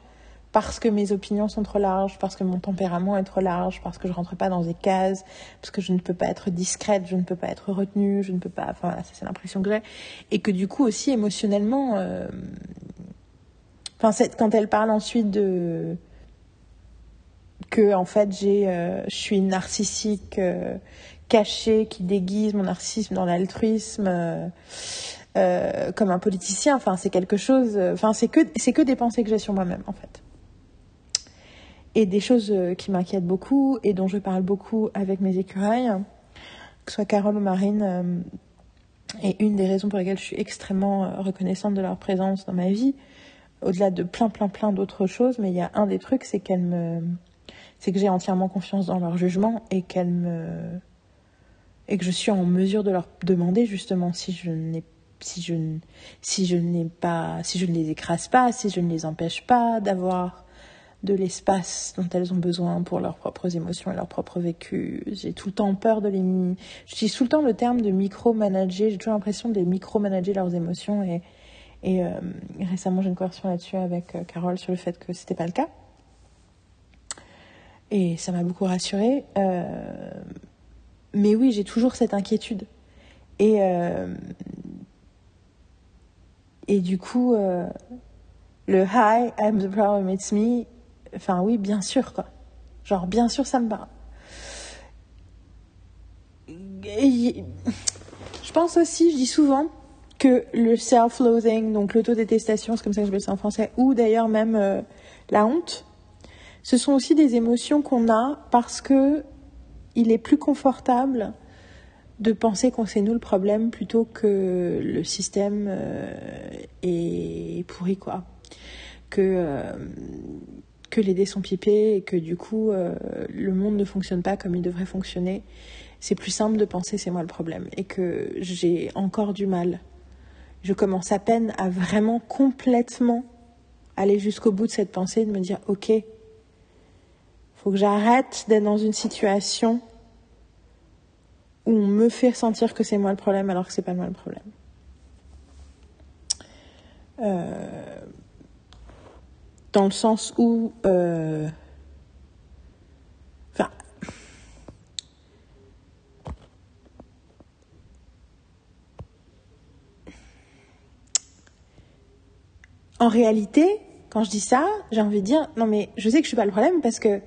parce que mes opinions sont trop larges, parce que mon tempérament est trop large, parce que je rentre pas dans des cases, parce que je ne peux pas être discrète, je ne peux pas être retenue, je ne peux pas. Enfin c'est l'impression que j'ai, et que du coup aussi émotionnellement, euh... enfin quand elle parle ensuite de que en fait j'ai, euh, je suis narcissique euh, cachée qui déguise mon narcissisme dans l'altruisme. Euh, comme un politicien. Enfin, c'est quelque chose. Euh, enfin, c'est que c'est que des pensées que j'ai sur moi-même, en fait. Et des choses euh, qui m'inquiètent beaucoup et dont je parle beaucoup avec mes écureuils, que ce soit Carole ou Marine. et une des raisons pour lesquelles je suis extrêmement reconnaissante de leur présence dans ma vie, au-delà de plein, plein, plein d'autres choses, mais il y a un des trucs, c'est qu'elles me, c'est que j'ai entièrement confiance dans leur jugement et qu'elles me, et que je suis en mesure de leur demander justement si je n'ai si je, si je n'ai pas, si je ne les écrase pas, si je ne les empêche pas d'avoir de l'espace dont elles ont besoin pour leurs propres émotions et leur propre vécu. J'ai tout le temps peur de les... J'utilise tout le temps le terme de micro-manager. J'ai toujours l'impression de micro-manager leurs émotions. Et, et euh, récemment, j'ai une conversation là-dessus avec euh, Carole sur le fait que c'était pas le cas. Et ça m'a beaucoup rassurée. Euh, mais oui, j'ai toujours cette inquiétude. Et et du coup, euh, le hi, I'm the problem, it's me. Enfin, oui, bien sûr, quoi. Genre, bien sûr, ça me parle. je pense aussi, je dis souvent, que le self-loathing, donc l'autodétestation, c'est comme ça que je ça en français, ou d'ailleurs même euh, la honte, ce sont aussi des émotions qu'on a parce que il est plus confortable de penser qu'on c'est nous le problème plutôt que le système euh, est pourri quoi. Que euh, que les dés sont pipés et que du coup euh, le monde ne fonctionne pas comme il devrait fonctionner. C'est plus simple de penser c'est moi le problème. Et que j'ai encore du mal. Je commence à peine à vraiment complètement aller jusqu'au bout de cette pensée de me dire ok faut que j'arrête d'être dans une situation où on me fait sentir que c'est moi le problème alors que c'est pas moi le problème. Euh, dans le sens où. Euh, enfin. En réalité, quand je dis ça, j'ai envie de dire non mais je sais que je suis pas le problème parce que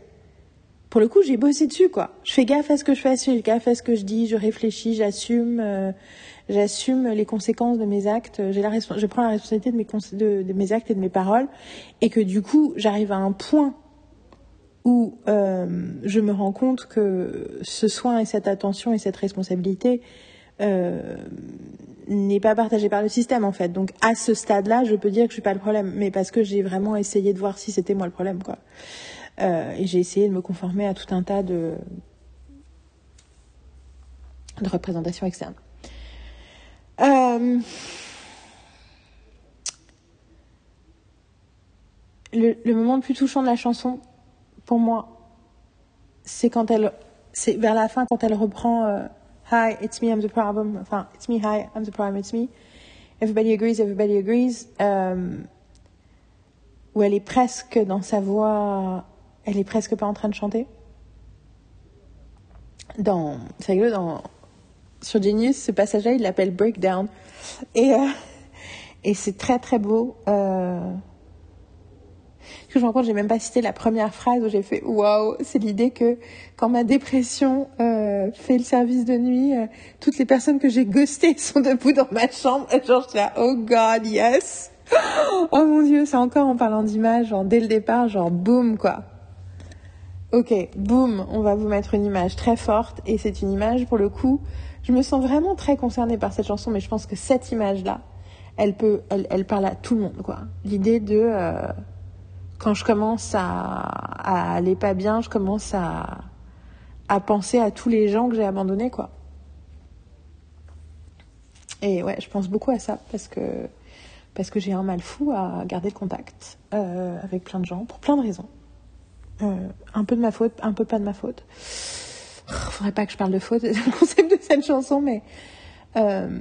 pour le coup j'ai bossé dessus quoi. Je fais gaffe à ce que je fais, je fais gaffe à ce que je dis, je réfléchis, j'assume, euh, j'assume les conséquences de mes actes, j'ai la je prends la responsabilité de mes, de, mes actes et de mes paroles et que du coup j'arrive à un point où euh, je me rends compte que ce soin et cette attention et cette responsabilité euh, n'est pas partagé par le système en fait. Donc à ce stade-là, je peux dire que je suis pas le problème, mais parce que j'ai vraiment essayé de voir si c'était moi le problème quoi. Euh, et j'ai essayé de me conformer à tout un tas de représentations externes. Euh, le, moment le plus touchant de la chanson, pour moi, c'est quand elle, c'est vers la fin quand elle reprend. Euh, Hi, it's me, I'm the problem. Enfin, it's me, hi, I'm the problem, it's me. Everybody agrees, everybody agrees. Où elle est presque dans sa voix, elle est presque pas en train de chanter. Dans, rigolo, dans, sur Genius, ce passage-là, il l'appelle Breakdown. Et, euh, et c'est très très beau. Euh, que je me rends compte, j'ai même pas cité la première phrase où j'ai fait waouh, c'est l'idée que quand ma dépression euh, fait le service de nuit, euh, toutes les personnes que j'ai ghostées sont debout dans ma chambre. Genre, je là, oh God, yes. Oh mon dieu, c'est encore en parlant d'image, genre dès le départ, genre boum quoi. Ok, boum, on va vous mettre une image très forte et c'est une image pour le coup. Je me sens vraiment très concernée par cette chanson, mais je pense que cette image-là, elle peut, elle, elle parle à tout le monde quoi. L'idée de euh, quand je commence à, aller pas bien, je commence à, à penser à tous les gens que j'ai abandonnés, quoi. Et ouais, je pense beaucoup à ça parce que, parce que j'ai un mal fou à garder contact euh, avec plein de gens pour plein de raisons. Euh, un peu de ma faute, un peu pas de ma faute. Faudrait pas que je parle de faute, c'est le concept de cette chanson, mais euh,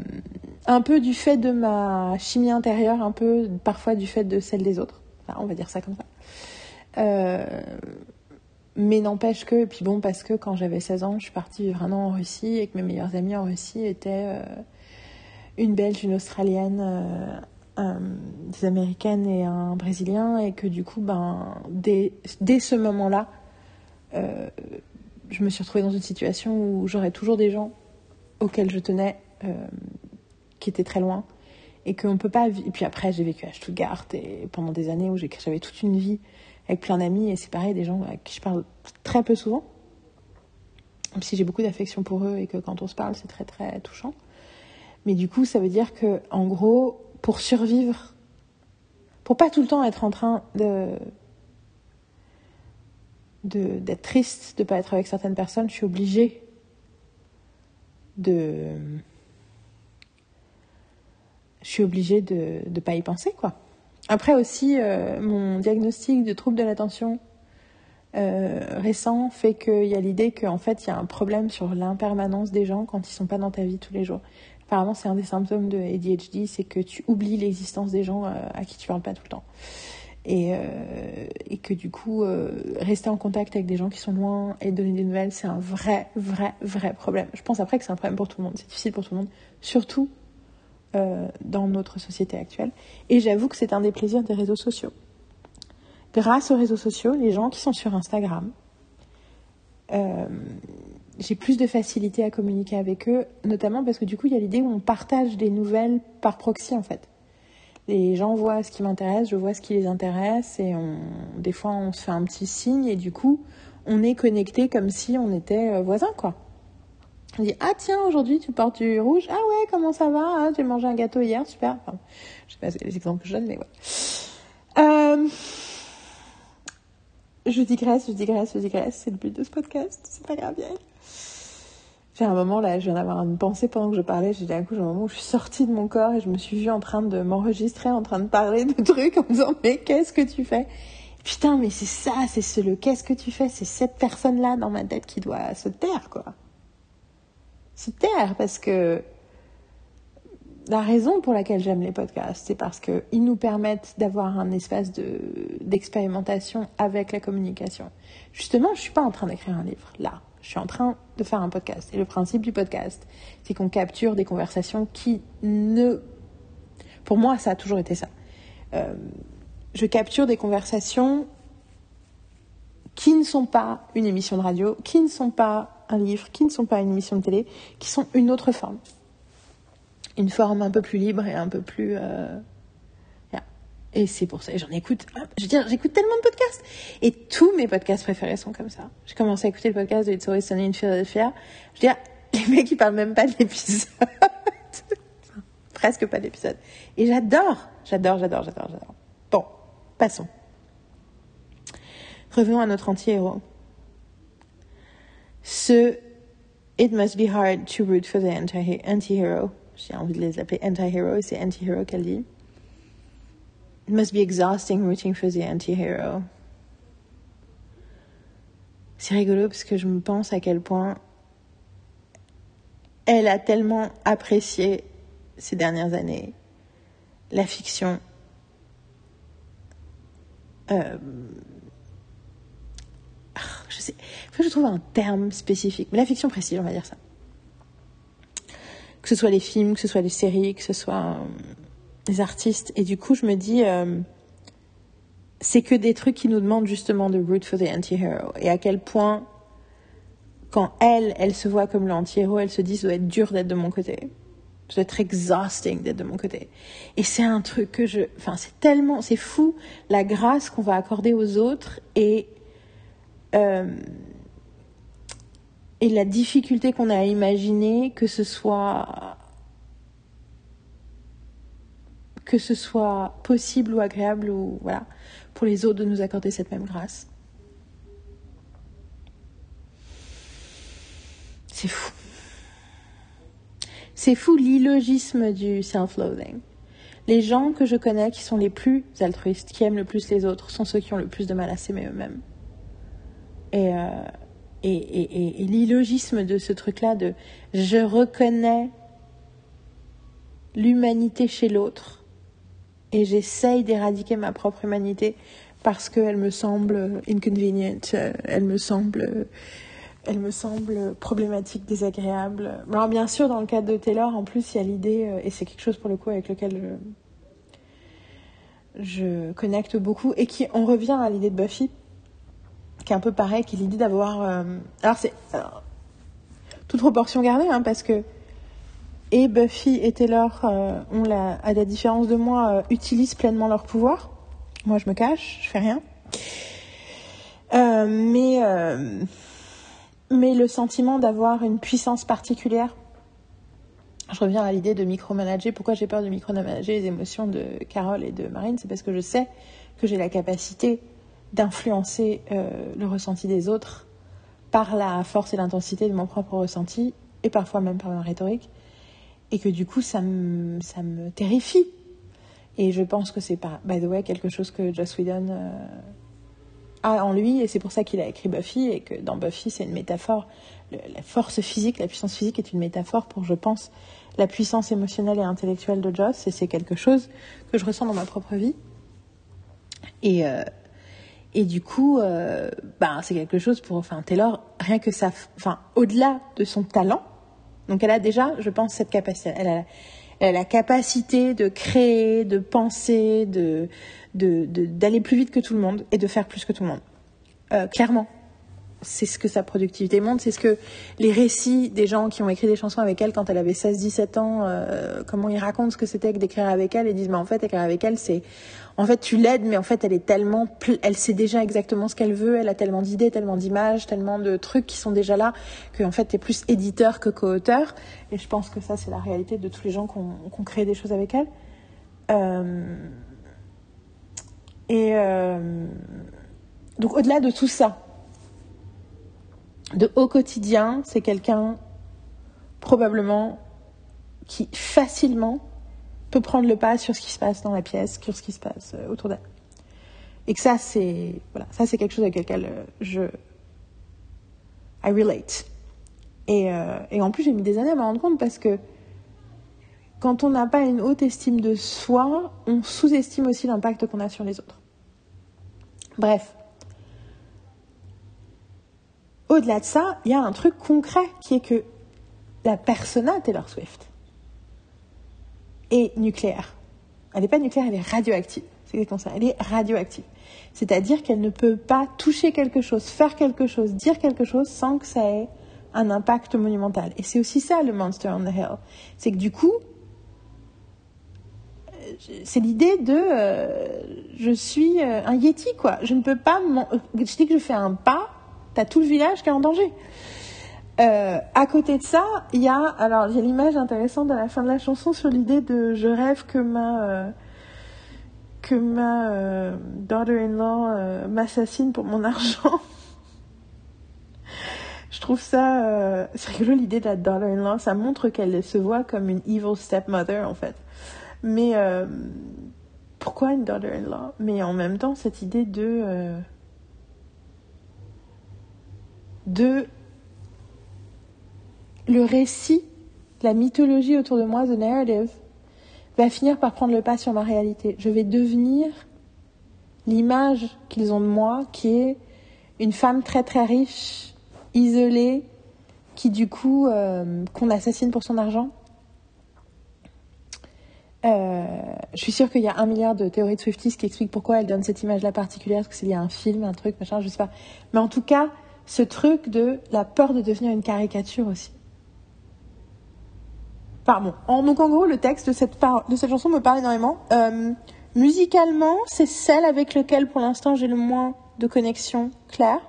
un peu du fait de ma chimie intérieure, un peu parfois du fait de celle des autres. On va dire ça comme ça. Euh, mais n'empêche que, et puis bon, parce que quand j'avais 16 ans, je suis partie vivre un an en Russie et que mes meilleurs amis en Russie étaient une Belge, une Australienne, euh, des Américaines et un Brésilien, et que du coup, ben, dès, dès ce moment-là, euh, je me suis retrouvée dans une situation où j'aurais toujours des gens auxquels je tenais qui étaient très loin et qu'on peut pas. Et puis après, j'ai vécu à Stuttgart et pendant des années où j'avais toute une vie avec plein d'amis et c'est pareil, des gens avec qui je parle très peu souvent. Même si j'ai beaucoup d'affection pour eux et que quand on se parle, c'est très très touchant. Mais du coup, ça veut dire que, en gros, pour survivre, pour pas tout le temps être en train de d'être triste de pas être avec certaines personnes, je suis obligée de je suis obligée de ne pas y penser, quoi. Après aussi, euh, mon diagnostic de trouble de l'attention euh, récent fait qu'il y a l'idée qu'en fait, il y a un problème sur l'impermanence des gens quand ils sont pas dans ta vie tous les jours. Apparemment, c'est un des symptômes de ADHD, c'est que tu oublies l'existence des gens euh, à qui tu parles pas tout le temps. Et, et que du coup, rester en contact avec des gens qui sont loin et donner des nouvelles, c'est un vrai, vrai, vrai problème. Je pense après que c'est un problème pour tout le monde. C'est difficile pour tout le monde, surtout euh, dans notre société actuelle. Et j'avoue que c'est un des plaisirs des réseaux sociaux. Grâce aux réseaux sociaux, les gens qui sont sur Instagram, euh, j'ai plus de facilité à communiquer avec eux, notamment parce que du coup, il y a l'idée où on partage des nouvelles par proxy en fait. Les gens voient ce qui m'intéresse, je vois ce qui les intéresse, et des fois on se fait un petit signe, et du coup, on est connecté comme si on était euh, voisins, quoi. On dit ah tiens aujourd'hui tu portes du rouge. Ah ouais comment ça va? Ah, j'ai mangé un gâteau hier super enfin, je sais pas les exemples que je donne mais ouais. Euh... je digresse je digresse je digresse. C'est le but de ce podcast. C'est pas grave j'ai un moment là je viens d'avoir une pensée pendant que je parlais j'ai d'un coup j'ai un moment où je suis sortie de mon corps et je me suis vue en train de m'enregistrer en train de parler de trucs en me disant mais qu'est-ce que tu fais? Putain mais c'est ça c'est le qu'est-ce que tu fais? C'est cette personne là dans ma tête qui doit se taire quoi se taire parce que la raison pour laquelle j'aime les podcasts, c'est parce qu'ils nous permettent d'avoir un espace d'expérimentation avec la communication. Justement, je suis pas en train d'écrire un livre, là. Je suis en train de faire un podcast. Et le principe du podcast, c'est qu'on capture des conversations qui ne... Pour moi, ça a toujours été ça. Euh, je capture des conversations qui ne sont pas une émission de radio, qui ne sont pas un livre, qui ne sont pas une émission de télé, qui sont une autre forme une forme un peu plus libre et un peu plus. Euh... Et c'est pour ça, j'en écoute. Je veux j'écoute tellement de podcasts. Et tous mes podcasts préférés sont comme ça. J'ai commencé à écouter le podcast de It's Always Sunny in Philadelphia. Je veux dire, les mecs, ils parlent même pas de l'épisode. presque pas d'épisode. Et j'adore, j'adore, j'adore, j'adore, j'adore. Bon, passons. Revenons à notre anti-héros. Ce It must be hard to root for the anti-hero j'ai envie de les appeler anti-hero, c'est anti-hero qu'elle dit. It must be exhausting rooting for the anti-hero. C'est rigolo parce que je me pense à quel point elle a tellement apprécié ces dernières années la fiction. Euh, ah, je sais, faut que je trouve un terme spécifique, mais la fiction précise, on va dire ça que ce soit les films, que ce soit les séries, que ce soit euh, les artistes. Et du coup, je me dis, euh, c'est que des trucs qui nous demandent justement de root for the anti-hero. Et à quel point, quand elle, elle se voit comme l'anti-héros, elle se dit, ça doit être dur d'être de mon côté. Ça doit être exhausting d'être de mon côté. Et c'est un truc que je, enfin, c'est tellement, c'est fou la grâce qu'on va accorder aux autres et euh, et la difficulté qu'on a à imaginer que ce soit que ce soit possible ou agréable ou voilà pour les autres de nous accorder cette même grâce. C'est fou. C'est fou l'illogisme du self-loathing. Les gens que je connais qui sont les plus altruistes, qui aiment le plus les autres, sont ceux qui ont le plus de mal à s'aimer eux-mêmes. Et, euh, et, l'illogisme de ce truc-là de je reconnais l'humanité chez l'autre et j'essaye d'éradiquer ma propre humanité parce qu'elle me semble inconvenient, elle me semble, elle me semble problématique, désagréable. Alors bien sûr, dans le cas de Taylor, en plus, il y a l'idée, euh, et c'est quelque chose pour le coup avec lequel je, connecte beaucoup, et qui, on revient à l'idée de Buffy, qui est un peu pareil, qui est l'idée d'avoir. Euh, alors c'est toute proportion gardée, hein, parce que et Buffy et Taylor, euh, ont à la différence de moi, euh, utilisent pleinement leur pouvoir. Moi, je me cache, je fais rien. mais mais le sentiment d'avoir une puissance particulière. Je reviens à l'idée de micromanager. Pourquoi j'ai peur de micromanager les émotions de Carole et de Marine? C'est parce que je sais que j'ai la capacité d'influencer euh, le ressenti des autres par la force et l'intensité de mon propre ressenti, et parfois même par ma rhétorique, et que du coup ça me, ça me terrifie. Et je pense que c'est pas, by the way, quelque chose que Joss Whedon euh, a en lui, et c'est pour ça qu'il a écrit Buffy, et que dans Buffy c'est une métaphore. la force physique, la puissance physique est une métaphore pour, je pense, la puissance émotionnelle et intellectuelle de Joss, et c'est quelque chose que je ressens dans ma propre vie. Et, euh, et du coup, euh, ben, c'est quelque chose pour, enfin, Taylor, rien que ça, enfin, au-delà de son talent, donc elle a déjà, je pense, cette capacité. Elle a, la capacité de créer, de penser, de, d'aller plus vite que tout le monde et de faire plus que tout le monde. Euh, clairement, c'est ce que sa productivité montre, c'est ce que les récits des gens qui ont écrit des chansons avec elle quand elle avait 16-17 ans, euh, comment ils racontent ce que c'était que d'écrire avec elle et disent mais en fait écrire avec elle c'est en fait tu l'aides mais en fait elle est tellement elle sait déjà exactement ce qu'elle veut, elle a tellement d'idées, tellement d'images, tellement de trucs qui sont déjà là que en fait tu es plus éditeur que co-auteur et je pense que ça c'est la réalité de tous les gens qui ont, créé des choses avec elle. Euh, et euh, donc au-delà de tout ça, de haut quotidien, c'est quelqu'un probablement qui facilement peut prendre le pas sur ce qui se passe dans la pièce, sur ce qui se passe euh, autour d'elle. Et que ça, c'est voilà, ça c'est quelque chose avec lequel euh, je I relate. Et, euh, et en plus, j'ai mis des années à me rendre compte parce que quand on n'a pas une haute estime de soi, on sous-estime aussi l'impact qu'on a sur les autres. Bref. Au-delà de ça, il y a un truc concret qui est que la persona Taylor Swift est nucléaire. Elle n'est pas nucléaire, elle est radioactive. C'est exactement ça. Elle est radioactive. C'est-à-dire qu'elle ne peut pas toucher quelque chose, faire quelque chose, dire quelque chose sans que ça ait un impact monumental. Et c'est aussi ça le Monster on the Hill. C'est que du coup, c'est l'idée de euh, je suis euh, un yeti quoi. Je ne peux pas. Je dis que je fais un pas, t'as tout le village qui est en danger. Euh, à côté de ça, il y a alors a l'image intéressante à la fin de la chanson sur l'idée de je rêve que ma que ma daughter-in-law m'assassine pour mon argent. je trouve ça c'est rigolo l'idée de la daughter-in-law. Ça montre qu'elle se voit comme une evil stepmother en fait. Mais euh, pourquoi une daughter-in-law? Mais en même temps, cette idée de. De. Le récit, la mythologie autour de moi, the narrative, va finir par prendre le pas sur ma réalité. Je vais devenir l'image qu'ils ont de moi, qui est une femme très très riche, isolée, qui du coup, euh, qu'on assassine pour son argent euh, je suis sûre qu'il y a un milliard de théories de Swifties qui expliquent pourquoi elle donne cette image-là particulière, parce que c'est lié un film, un truc, machin, je sais pas. Mais en tout cas, ce truc de la peur de devenir une caricature aussi. Pardon. En, donc en gros, le texte de cette, chanson me parle énormément. Euh, musicalement, c'est celle avec laquelle pour l'instant j'ai le moins de connexion claire.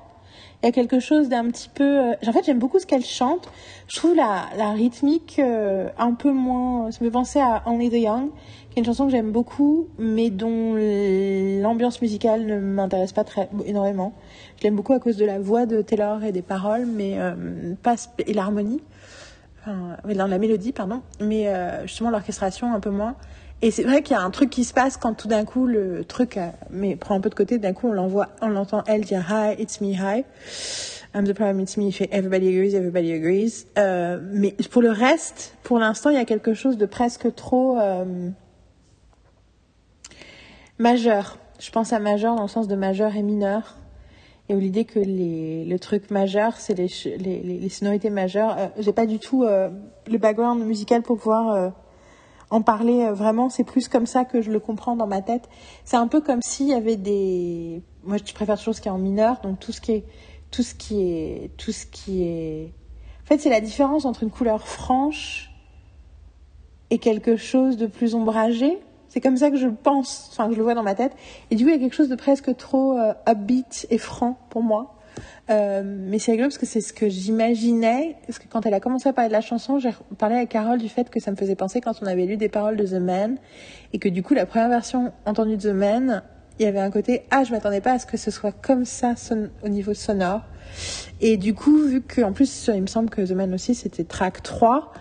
Il y a quelque chose d'un petit peu. Euh, en fait, j'aime beaucoup ce qu'elle chante. Je trouve la, la rythmique euh, un peu moins. Ça me fait penser à Only the Young, qui est une chanson que j'aime beaucoup, mais dont l'ambiance musicale ne m'intéresse pas très énormément. Je l'aime beaucoup à cause de la voix de Taylor et des paroles, mais euh, pas et l'harmonie. Enfin, dans la mélodie, pardon. Mais justement l'orchestration un peu moins. Et c'est vrai qu'il y a un truc qui se passe quand tout d'un coup le truc euh, mais prend un peu de côté, d'un coup on l'entend elle dire hi, it's me, hi. I'm the problem, it's me, il fait everybody agrees, everybody agrees. Euh, mais pour le reste, pour l'instant, il y a quelque chose de presque trop euh, majeur. Je pense à majeur dans le sens de majeur et mineur. Et l'idée que le truc majeur, c'est les, les, les, sonorités majeures. Euh, J'ai pas du tout le background musical pour pouvoir en parler euh, vraiment, c'est plus comme ça que je le comprends dans ma tête. C'est un peu comme s'il y avait des. Moi, je préfère toujours ce qui est en mineur, donc tout ce qui est, tout ce qui est, tout ce qui est. En fait, c'est la différence entre une couleur franche et quelque chose de plus ombragé. C'est comme ça que je pense, enfin que je le vois dans ma tête. Et du coup, il y a quelque chose de presque trop euh, upbeat et franc pour moi. Euh, mais c'est rigolo parce que c'est ce que j'imaginais. Parce que quand elle a commencé à parler de la chanson, j'ai parlé avec Carole du fait que ça me faisait penser quand on avait lu des paroles de The Man. Et que du coup, la première version entendue de The Man, il y avait un côté Ah, je m'attendais pas à ce que ce soit comme ça au niveau sonore. Et du coup, vu qu'en plus, il me semble que The Man aussi, c'était track 3.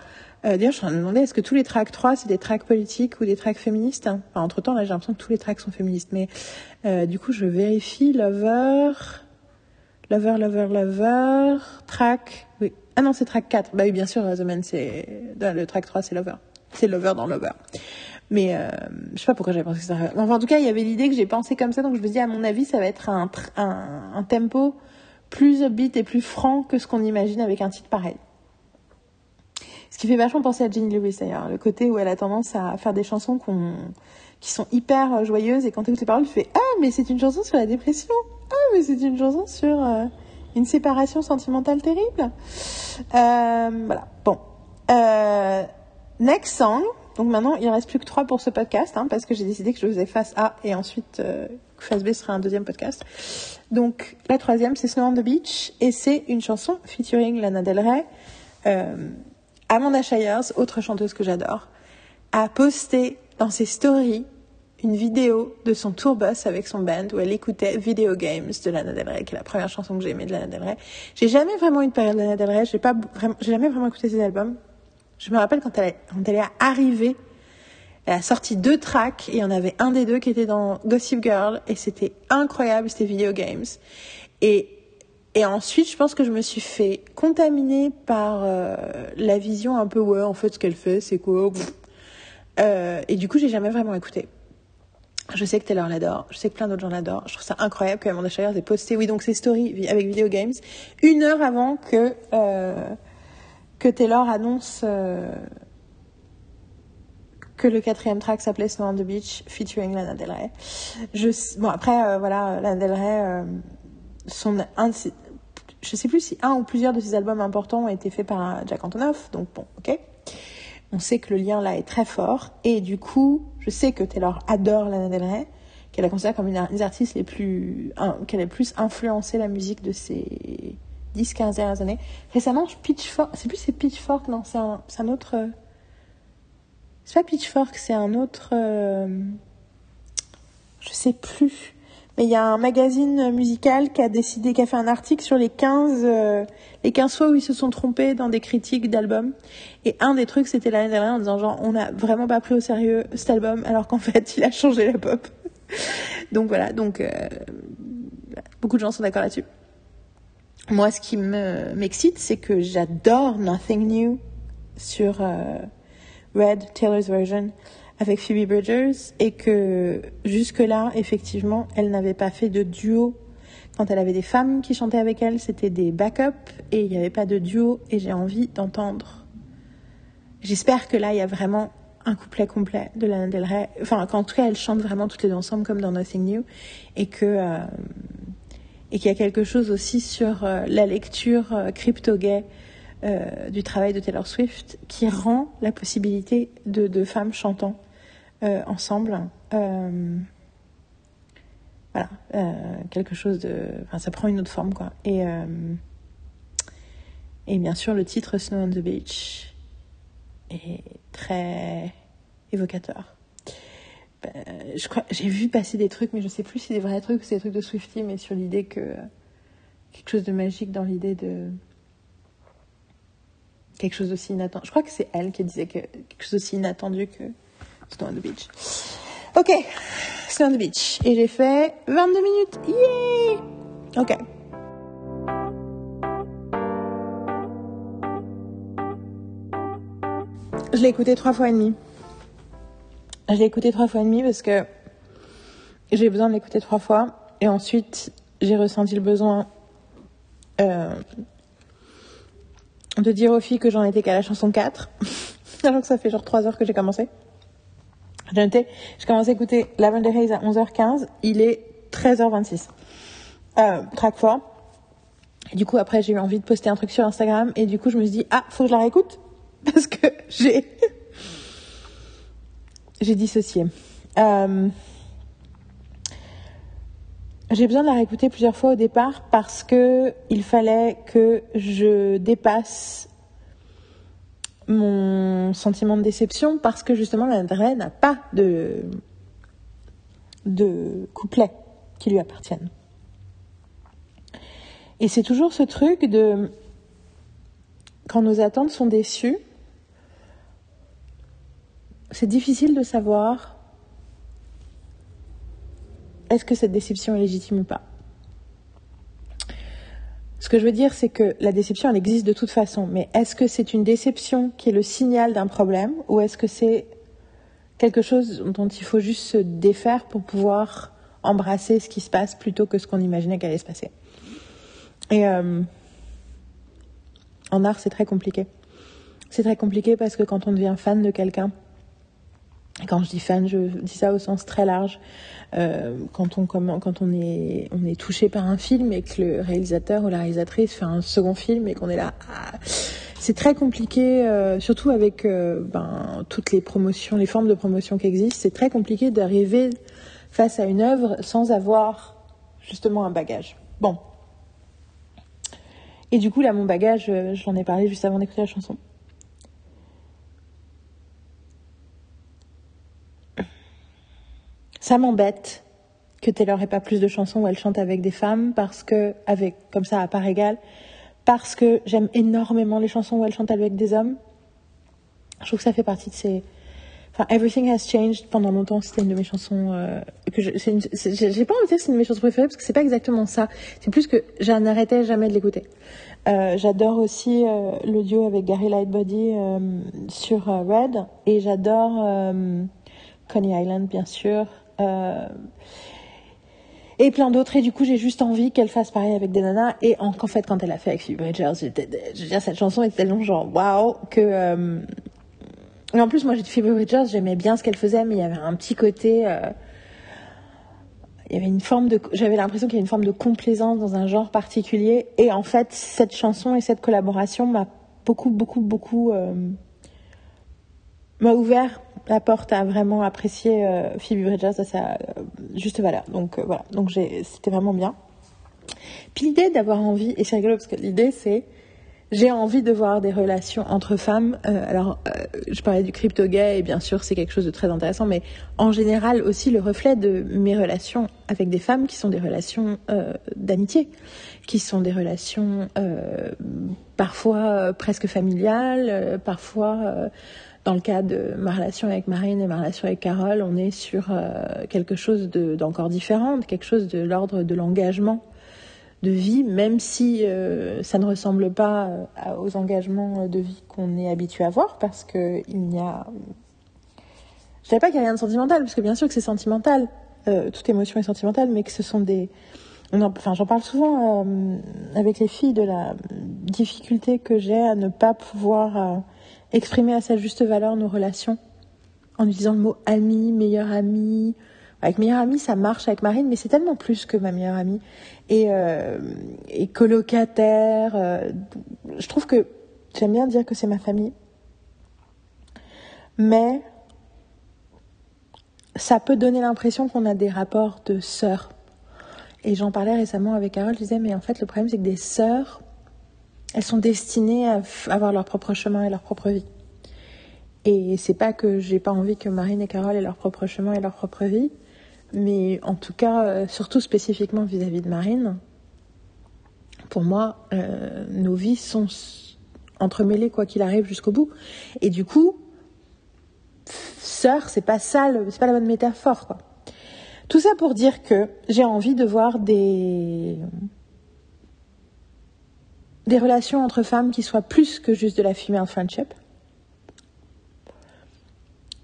Euh, D'ailleurs, je en me demander, est-ce que tous les tracks 3, c'est des tracks politiques ou des tracks féministes? Enfin, Entre temps, là, j'ai l'impression que tous les tracks sont féministes. Mais euh, du coup, je vérifie. Lover, Lover, Lover, Lover, track, oui. Ah non, c'est track 4. Bah oui, bien sûr, The Man, c'est, le track 3, c'est Lover. C'est Lover dans Lover. Mais, euh, je sais pas pourquoi j'avais pensé que ça. Enfin, en tout cas, il y avait l'idée que j'ai pensé comme ça, donc je me dis, à mon avis, ça va être un, un, tempo plus upbeat et plus franc que ce qu'on imagine avec un titre pareil. Ce qui fait vachement penser à Jenny Lewis d'ailleurs, le côté où elle a tendance à faire des chansons qu'on, qui sont hyper joyeuses et quand tu écoutes les paroles, tu fais Ah, mais c'est une chanson sur la dépression ah, mais c'est une chanson sur euh, une séparation sentimentale terrible. Euh, voilà. Bon. Euh, next song. Donc maintenant, il ne reste plus que trois pour ce podcast, hein, parce que j'ai décidé que je faisais face A et ensuite face B sera un deuxième podcast. Donc la troisième, c'est Snow on the Beach et c'est une chanson featuring Lana Del Rey. Amanda Shires, autre chanteuse que j'adore, a posté dans ses stories une vidéo de son tour bus avec son band où elle écoutait Video Games de Lana Del Rey, qui est la première chanson que j'ai aimée de Lana Del Rey. J'ai jamais vraiment eu une période de Lana Del Rey, j'ai pas vraiment, j'ai jamais vraiment écouté ses albums. Je me rappelle quand elle, quand elle est arrivée, elle a sorti deux tracks et il y en avait un des deux qui était dans Gossip Girl et c'était incroyable, c'était Video Games. Et et ensuite, je pense que je me suis fait contaminer par euh, la vision un peu ouais, en fait, ce qu'elle fait, c'est quoi Euh, et du coup, j'ai jamais vraiment écouté. Je sais que Taylor l'adore, je sais que plein d'autres gens l'adorent. Je trouve ça incroyable que Amanda Shires ait posté, oui, donc ses stories avec Video Games, une heure avant que, euh, que Taylor annonce euh, que le quatrième track s'appelait Snow on the Beach, featuring Lana Del Rey. Bon, après, euh, voilà, Lana Del Rey, son, je sais plus si un ou plusieurs de ses albums importants ont été faits par Jack Antonoff, donc bon, ok. On sait que le lien là est très fort, et du coup, je sais que Taylor adore Lana Del Rey, qu'elle la considère comme une des artistes les plus, qu'elle a plus influencé la musique de ces 10-15 dernières années. Récemment, Pitchfork, c'est plus c'est Pitchfork, non, c'est un, un autre, euh, c'est pas Pitchfork, c'est un autre, euh, je sais plus. Mais il y a un magazine musical qui a décidé, qui a fait un article sur les 15, euh, les 15 fois où ils se sont trompés dans des critiques d'albums. Et un des trucs, c'était l'année dernière en disant genre, on n'a vraiment pas pris au sérieux cet album, alors qu'en fait, il a changé la pop. donc voilà, donc, euh, beaucoup de gens sont d'accord là-dessus. Moi, ce qui me, m'excite, c'est que j'adore Nothing New sur, euh, Red, Taylor's version, avec Phoebe Bridgers, et que jusque-là, effectivement, elle n'avait pas fait de duo. Quand elle avait des femmes qui chantaient avec elle, c'était des backups, et il n'y avait pas de duo, et j'ai envie d'entendre. J'espère que là, il y a vraiment un couplet complet de Lana Del Rey. Enfin, qu'en tout cas, elles chantent vraiment toutes les deux ensemble, comme dans Nothing New, et que, euh, et qu'il y a quelque chose aussi sur euh, la lecture euh, crypto-gay euh, du travail de Taylor Swift qui rend la possibilité de, de femmes chantant euh, ensemble. euh, voilà, quelque chose de. Enfin, ça prend une autre forme, quoi. Et, et bien sûr, le titre Snow on the Beach est très évocateur. J'ai vu passer des trucs, mais je sais plus si c'est des vrais trucs ou c'est des trucs de Swifty, mais sur l'idée que quelque chose de magique dans l'idée de quelque chose d'aussi inattendu. Je crois que c'est elle qui disait que quelque chose d'aussi inattendu que Snow on the Beach. Ok, Snow on the Beach. Et j'ai fait 22 minutes. Yay Ok. Je l'ai écouté trois fois et demi. Je l'ai écouté trois fois et demi parce que j'ai besoin de l'écouter trois fois. Et ensuite, j'ai ressenti le besoin euh, de dire aux filles que j'en étais qu'à la chanson 4. Alors que ça fait genre 3 heures que j'ai commencé. J'ai noté, j'ai commencé à écouter Lavender Haze à 11h15. Il est 13h26. Euh, track 4. Et du coup, après, j'ai eu envie de poster un truc sur Instagram. Et du coup, je me suis dit, ah, faut que je la réécoute. Parce que j'ai. j'ai dissocié. Euh, j'ai besoin de la réécouter plusieurs fois au départ parce que il fallait que je dépasse mon sentiment de déception parce que justement Del n'a pas de de qui lui appartiennent. Et c'est toujours ce truc de quand nos attentes sont déçues, c'est difficile de savoir est-ce que cette déception est légitime ou pas? Ce que je veux dire, c'est que la déception, elle existe de toute façon, mais est-ce que c'est une déception qui est le signal d'un problème ou est-ce que c'est quelque chose dont il faut juste se défaire pour pouvoir embrasser ce qui se passe plutôt que ce qu'on imaginait qu'allait se passer? Et euh, en art, c'est très compliqué. C'est très compliqué parce que quand on devient fan de quelqu'un, quand je dis fan, je dis ça au sens très large. Euh, quand on est touché par un film et que le réalisateur ou la réalisatrice fait un second film et qu'on est là, ah, c'est très compliqué. euh, surtout avec euh, ben, toutes les promotions, les formes de promotion qui existent, c'est très compliqué d'arriver face à une œuvre sans avoir justement un bagage. Bon. Et du coup là, mon bagage, j'en ai parlé juste avant d'écouter la chanson. Ça m'embête que Taylor ait pas plus de chansons où elle chante avec des femmes parce que, avec, comme ça à part égale, parce que j'aime énormément les chansons où elle chante avec des hommes. Je trouve que ça fait partie de ses Enfin, Everything Has Changed, pendant longtemps, c'était une de mes chansons euh, que je, c'est j'ai pas envie de dire que c'est une de mes chansons préférées parce que c'est pas exactement ça. C'est plus que je n'arrêtais jamais de l'écouter. Euh, j'adore aussi euh, l'audio avec Gary Lightbody sur Red et j'adore Coney Island, bien sûr. Et plein d'autres. Et du coup, j'ai juste envie qu'elle fasse pareil avec des nanas. Et en, fait, quand elle a fait avec Phoebe Bridgers, je veux dire, cette chanson est tellement genre waouh que et en plus, moi, j'ai Phoebe Bridgers, j'aimais bien ce qu'elle faisait, mais il y avait un petit côté. Euh, il y avait une forme de. J'avais l'impression qu'il y avait une forme de complaisance dans un genre particulier. Et en fait, cette chanson et cette collaboration m'a beaucoup, beaucoup, beaucoup. Euh, m'a ouvert la porte à vraiment apprécier euh, Phoebe Bridgers à sa juste valeur. Donc voilà. Donc c'était vraiment bien. Puis l'idée d'avoir envie, et c'est rigolo parce que l'idée c'est j'ai envie de voir des relations entre femmes. Euh, alors, euh, je parlais du crypto gay et bien sûr c'est quelque chose de très intéressant, mais en général aussi le reflet de mes relations avec des femmes qui sont des relations euh, d'amitié, qui sont des relations euh, parfois euh, presque familiales, euh, parfois dans le cas de ma relation avec Marine et ma relation avec Carole, on est sur quelque chose d'encore différent, quelque chose de l'ordre de l'engagement de vie, même si euh, ça ne ressemble pas euh, aux engagements de vie qu'on est habitué à voir, parce que il n'y a, je savais pas qu'il y a rien de sentimental, parce que bien sûr que c'est sentimental, euh, toute émotion est sentimentale, mais que ce sont des, enfin j'en parle souvent avec les filles de la difficulté que j'ai à ne pas pouvoir exprimer à sa juste valeur nos relations en utilisant le mot ami, meilleur ami, avec meilleure amie, ça marche avec Marine, mais c'est tellement plus que ma meilleure amie. Et, euh, colocataire, euh, je trouve que j'aime bien dire que c'est ma famille. Mais ça peut donner l'impression qu'on a des rapports de sœurs. Et j'en parlais récemment avec Carole, je disais, mais en fait, le problème, c'est que des sœurs, elles sont destinées à avoir leur propre chemin et leur propre vie. Et c'est pas que j'ai pas envie que Marine et Carole aient leur propre chemin et leur propre vie, mais en tout cas, euh, surtout spécifiquement vis-à-vis de Marine, pour moi, euh, nos vies sont entremêlées quoi qu'il arrive jusqu'au bout. Et du coup, sœur, c'est pas ça, c'est pas la bonne métaphore, quoi. Tout ça pour dire que j'ai envie de voir des des relations entre femmes qui soient plus que juste de la female friendship.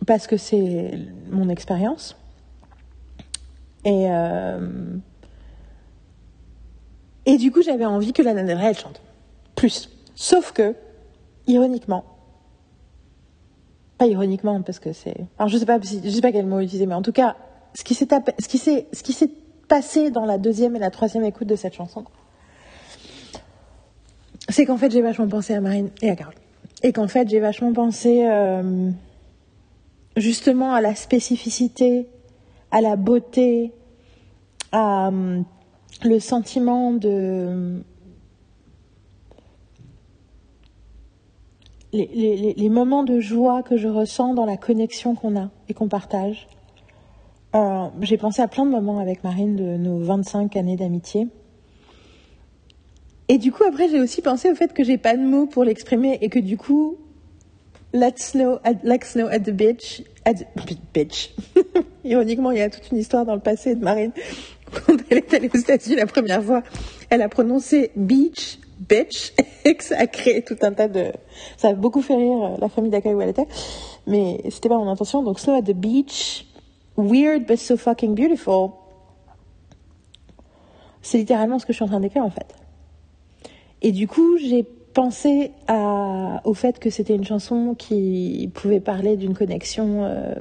Parce que c'est mon expérience. Et, euh... et du coup, j'avais envie que la Del elle chante. Plus. Sauf que, ironiquement, pas ironiquement, parce que c'est. Alors, je sais pas, je sais pas quel mot utiliser, mais en tout cas, ce qui s'est tapé... ce qui s'est, ce qui s'est passé dans la deuxième et la troisième écoute de cette chanson, c'est qu'en fait, j'ai vachement pensé à Marine et à Carole. Et qu'en fait, j'ai vachement pensé euh, justement à la spécificité à la beauté, à euh, le sentiment de... Les, les, les, moments de joie que je ressens dans la connexion qu'on a et qu'on partage. Euh, j'ai pensé à plein de moments avec Marine de nos 25 années d'amitié. Et du coup, après, j'ai aussi pensé au fait que j'ai pas de mots pour l'exprimer et que du coup, let's snow at, let's snow at the beach, at the beach. Ironiquement, il y a toute une histoire dans le passé de Marine. Quand elle est allée aux États-Unis la première fois, elle a prononcé beach, bitch, et que ça a créé tout un tas de. Ça a beaucoup fait rire euh, la famille d'accueil où elle était. Mais c'était pas mon intention. Donc, Snow at the beach, weird but so fucking beautiful. C'est littéralement ce que je suis en train d'écrire en fait. Et du coup, j'ai pensé à, au fait que c'était une chanson qui pouvait parler d'une connexion euh,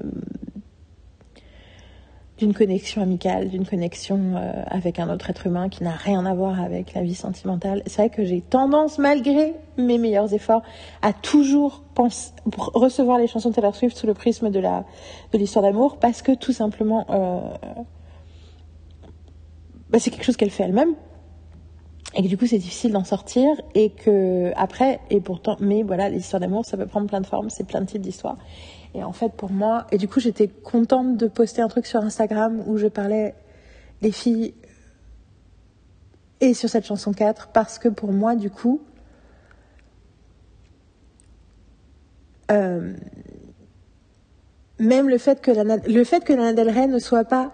d'une connexion amicale, d'une connexion euh, avec un autre être humain qui n'a rien à voir avec la vie sentimentale. C'est vrai que j'ai tendance, malgré mes meilleurs efforts, à toujours recevoir les chansons de Taylor Swift sous le prisme de de l'histoire d'amour, parce que tout simplement, euh, bah, c'est quelque chose qu'elle fait elle-même, et que du coup c'est difficile d'en sortir, et que après, et pourtant, mais voilà, l'histoire d'amour, ça peut prendre plein de formes, c'est plein de types d'histoires. Et en fait, pour moi, et du coup, j'étais contente de poster un truc sur Instagram où je parlais des filles et sur cette chanson 4 parce que pour moi, du coup, euh, même le fait que Lana, le fait que Lana Del Rey ne soit pas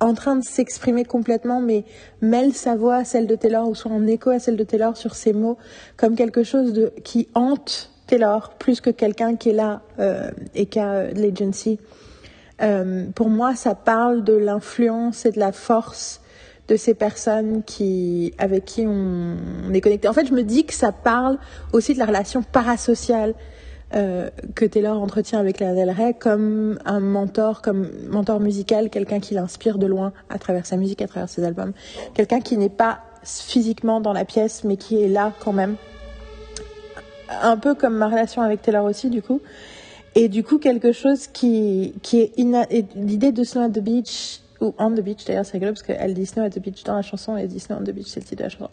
en train de s'exprimer complètement, mais mêle sa voix à celle de Taylor ou soit en écho à celle de Taylor sur ses mots, comme quelque chose de qui hante Taylor plus que quelqu'un qui est là euh, et qui a euh, l'agency. Euh, pour moi, ça parle de l'influence et de la force de ces personnes qui, avec qui on, on, est connecté. En fait, je me dis que ça parle aussi de la relation parasociale euh, que Taylor entretient avec la Del Rey comme un mentor, comme mentor musical, quelqu'un qui l'inspire de loin à travers sa musique, à travers ses albums. Quelqu'un qui n'est pas physiquement dans la pièce, mais qui est là quand même. Un peu comme ma relation avec Taylor aussi, du coup. Et du coup, quelque chose qui, qui est l'idée de Snow at the Beach, ou On the Beach d'ailleurs, c'est rigolo parce qu'elle dit Snow at the Beach dans la chanson et elle dit Snow on the Beach, c'est le titre de la chanson.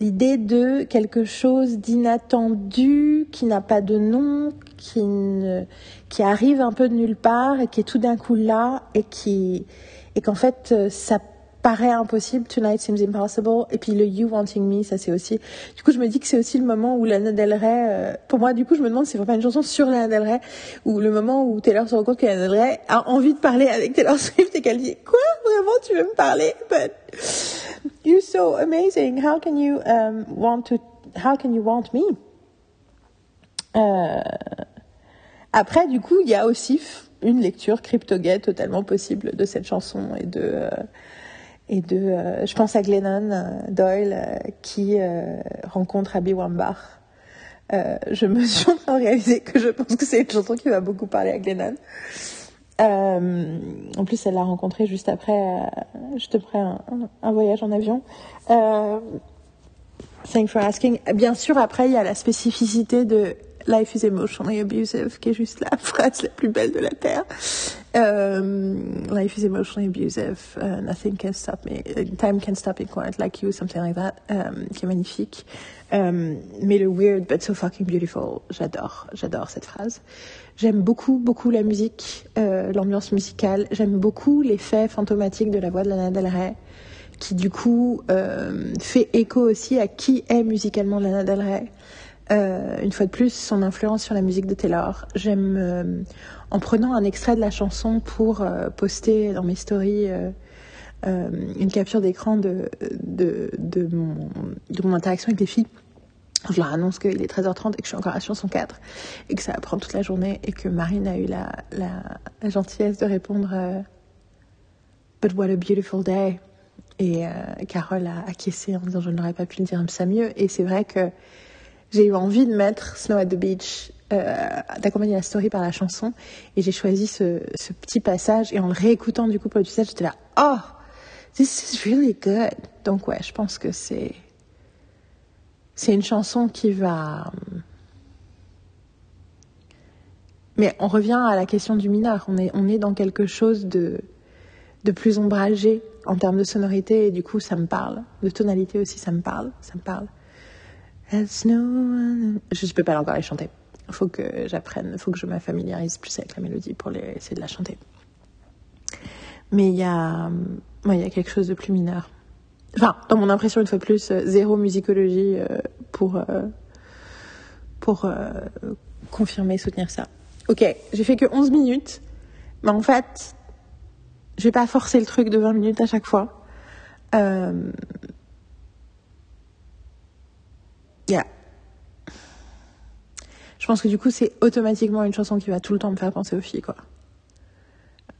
L'idée de quelque chose d'inattendu, qui n'a pas de nom, qui, ne, qui arrive un peu de nulle part et qui est tout d'un coup là et qui, et qu'en fait, ça paraît impossible, Tonight Seems Impossible, et puis le You Wanting Me, ça c'est aussi. Du coup, je me dis que c'est aussi le moment où Lana Del Rey, euh, pour moi, du coup, je me demande si c'est vraiment une chanson sur Lana Del Rey, ou le moment où Taylor se rend compte que Lana Del Rey a envie de parler avec Taylor Swift et qu'elle dit quoi? Vraiment tu veux me parler, but you're so amazing. How can you um, want to? How can you want me? Euh... Après, du coup, il y a aussi une lecture crypto-gay totalement possible de cette chanson et de euh, et de, euh, je pense à Glennon euh, Doyle euh, qui rencontre Abby Wambach. je me suis en train de réaliser que je pense que c'est une chanson qui va beaucoup parler à Glennon. en plus, elle l'a rencontré juste après, juste après un, un, voyage en avion. thanks for asking. Bien sûr, après, il y a la spécificité de Life is emotionally abusive, qui est juste la phrase la plus belle de la Terre. Um, life is emotionally abusive. Uh, nothing can stop me. Time can stop me quite like you, something like that. Um, qui est magnifique. Um, mais le weird but so fucking beautiful, j'adore, j'adore cette phrase. J'aime beaucoup, beaucoup la musique, euh, l'ambiance musicale. J'aime beaucoup l'effet fantomatique de la voix de Lana Del Rey, qui du coup euh, fait écho aussi à qui est musicalement Lana Del Rey. Euh, une fois de plus, son influence sur la musique de Taylor. J'aime, euh, en prenant un extrait de la chanson pour euh, poster dans mes stories euh, euh, une capture d'écran de, de, de, mon, de mon interaction avec les filles. Je leur annonce qu'il est 13h30 et que je suis encore à chanson 4 et que ça va prendre toute la journée et que Marine a eu la, la, la gentillesse de répondre But what a beautiful day. Et Carole a acquiescé en disant je n'aurais pas pu le dire ça mieux. Et c'est vrai que j'ai eu envie de mettre Snow at the Beach, euh, d'accompagner la story par la chanson, et j'ai choisi ce, ce, petit passage, et en le réécoutant du coup pour le usage, j'étais là, oh, this is really good. Donc ouais, je pense que c'est c'est une chanson qui va. Mais on revient à la question du mineur. On est on est dans quelque chose de de plus ombragé en termes de sonorité, et du coup ça me parle. De tonalité aussi, ça me parle, ça me parle. Je ne peux pas encore les chanter. Il faut que j'apprenne, il faut que je me familiarise plus avec la mélodie pour essayer de la chanter. Mais il y a, il y a quelque chose de plus mineur. Enfin, dans mon impression, une fois plus, euh, zéro musicologie euh, pour, euh, pour confirmer, soutenir ça. Ok, j'ai fait que 11 minutes, mais en fait, je vais pas forcer le truc de 20 minutes à chaque fois. Euh, Yeah. Je pense que du coup, c'est automatiquement une chanson qui va tout le temps me faire penser aux filles, quoi.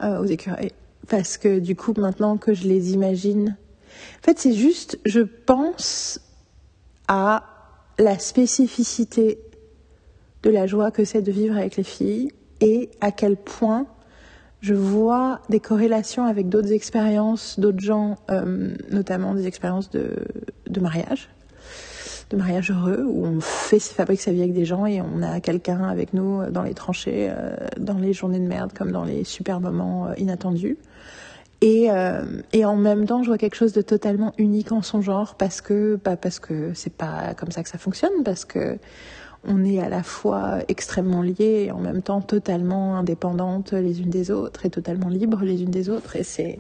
Euh, aux écureuils. Parce que du coup, maintenant que je les imagine. En fait, c'est juste, je pense à la spécificité de la joie que c'est de vivre avec les filles et à quel point je vois des corrélations avec d'autres expériences, d'autres gens, euh, notamment des expériences de mariage de mariage heureux où on fait, fabrique sa vie avec des gens et on a quelqu'un avec nous dans les tranchées, euh, dans les journées de merde comme dans les super moments euh, inattendus. Et, euh, et en même temps, je vois quelque chose de totalement unique en son genre parce que, bah, parce que c'est pas comme ça que ça fonctionne, parce que on est à la fois extrêmement liés et en même temps totalement indépendantes les unes des autres et totalement libres les unes des autres. Et c'est,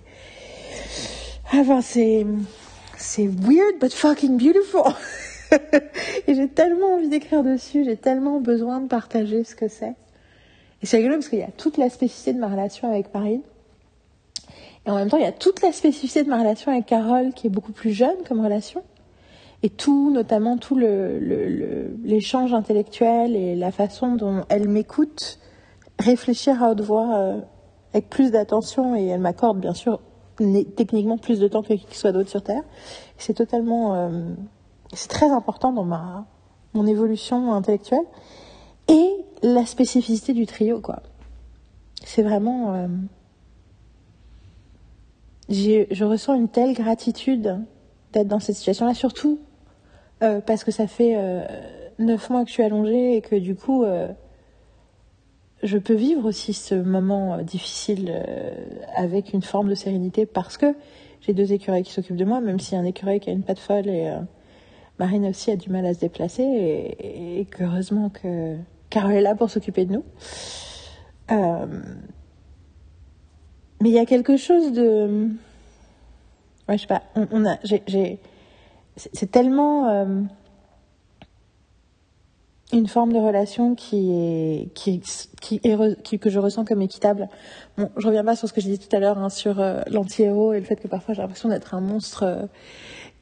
enfin, c'est, c'est weird but fucking beautiful. et j'ai tellement envie d'écrire dessus, j'ai tellement besoin de partager ce que c'est. Et c'est rigolo parce qu'il y a toute la spécificité de ma relation avec Paris. Et en même temps, il y a toute la spécificité de ma relation avec Carole, qui est beaucoup plus jeune comme relation. Et tout, notamment tout l'échange le, intellectuel et la façon dont elle m'écoute réfléchir à haute voix euh, avec plus d'attention et elle m'accorde bien sûr techniquement plus de temps que qui soit d'autre sur Terre. C'est totalement, euh, c'est très important dans ma mon évolution intellectuelle et la spécificité du trio quoi. C'est vraiment, euh, je ressens une telle gratitude d'être dans cette situation-là, surtout euh, parce que ça fait neuf mois que je suis allongée et que du coup je peux vivre aussi ce moment euh, difficile euh, avec une forme de sérénité parce que j'ai deux écureuils qui s'occupent de moi, même a un écureuil qui a une patte folle et euh, Marine aussi a du mal à se déplacer et, heureusement que Carole est là pour s'occuper de nous. mais il y a quelque chose de, ouais, je sais pas, c'est tellement une forme de relation qui est, qui, que je ressens comme équitable. Bon, je reviens pas sur ce que j'ai dit tout à l'heure hein, sur euh, l'anti-héros et le fait que parfois j'ai l'impression d'être un monstre euh,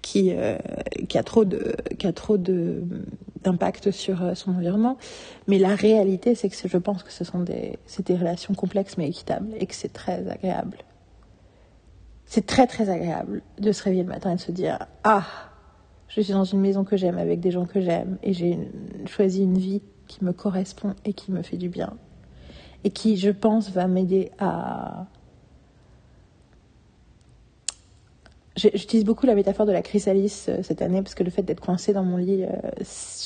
qui, euh, qui a trop de, qui a trop de d'impact sur son environnement. Mais la réalité, c'est que je pense que ce sont des, c'est des relations complexes mais équitables et que c'est très agréable. C'est très très agréable de se réveiller le matin et de se dire ah je suis dans une maison que j'aime avec des gens que j'aime et j'ai choisi une vie qui me correspond et qui me fait du bien et qui, je pense, va m'aider à. J'utilise beaucoup la métaphore de la chrysallis euh, cette année parce que le fait d'être coincé dans mon lit, euh,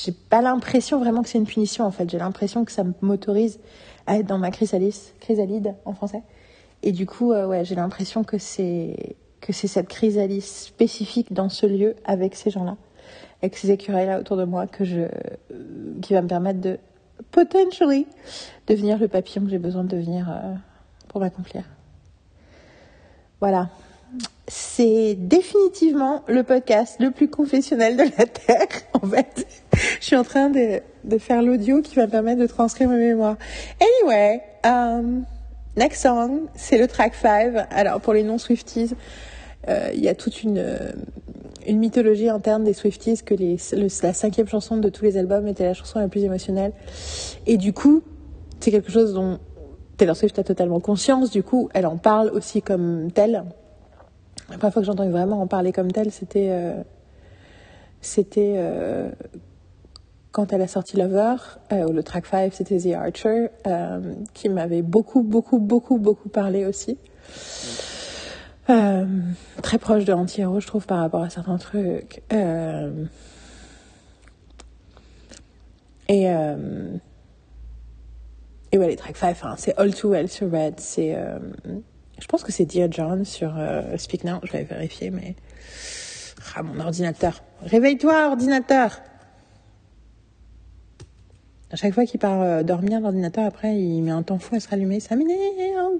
j'ai pas l'impression vraiment que c'est une punition en fait. J'ai l'impression que ça m'autorise à être dans ma chrysalis, chrysalide en français. Et du coup, euh, ouais, j'ai l'impression que c'est que c'est cette chrysalide spécifique dans ce lieu avec ces gens-là, avec ces écureuils-là autour de moi que je, qui va me permettre de potentially devenir le papillon que j'ai besoin de devenir euh, pour m'accomplir. Voilà. C'est définitivement le podcast le plus confessionnel de la Terre. En fait, je suis en train de, faire l'audio qui va me permettre de transcrire mes mémoires. Anyway, um, next song, c'est le track 5. Alors, pour les non-Swifties, euh, il y a toute une, euh, une mythologie interne des Swifties que la cinquième chanson de tous les albums était la chanson la plus émotionnelle. Et du coup, c'est quelque chose dont Taylor Swift a totalement conscience. Du coup, elle en parle aussi comme telle. La première fois que j'entends vraiment en parler comme telle, c'était euh, c'était euh, quand elle a sorti Lover, euh, le track 5, c'était The Archer, qui m'avait beaucoup, beaucoup, beaucoup, beaucoup parlé aussi. Euh, très proche de l'anti-héros, je trouve, par rapport à certains trucs. Euh, et, euh, et ouais, les track 5, hein, c'est All Too Well sur Red. C'est, je pense que c'est Dear John sur Speak Now. Je vais vérifier, mais. Ah, mon ordinateur. Réveille-toi, ordinateur! À chaque fois qu'il part dormir, l'ordinateur, après, il met un temps fou à se rallumer. Ça m'énerve!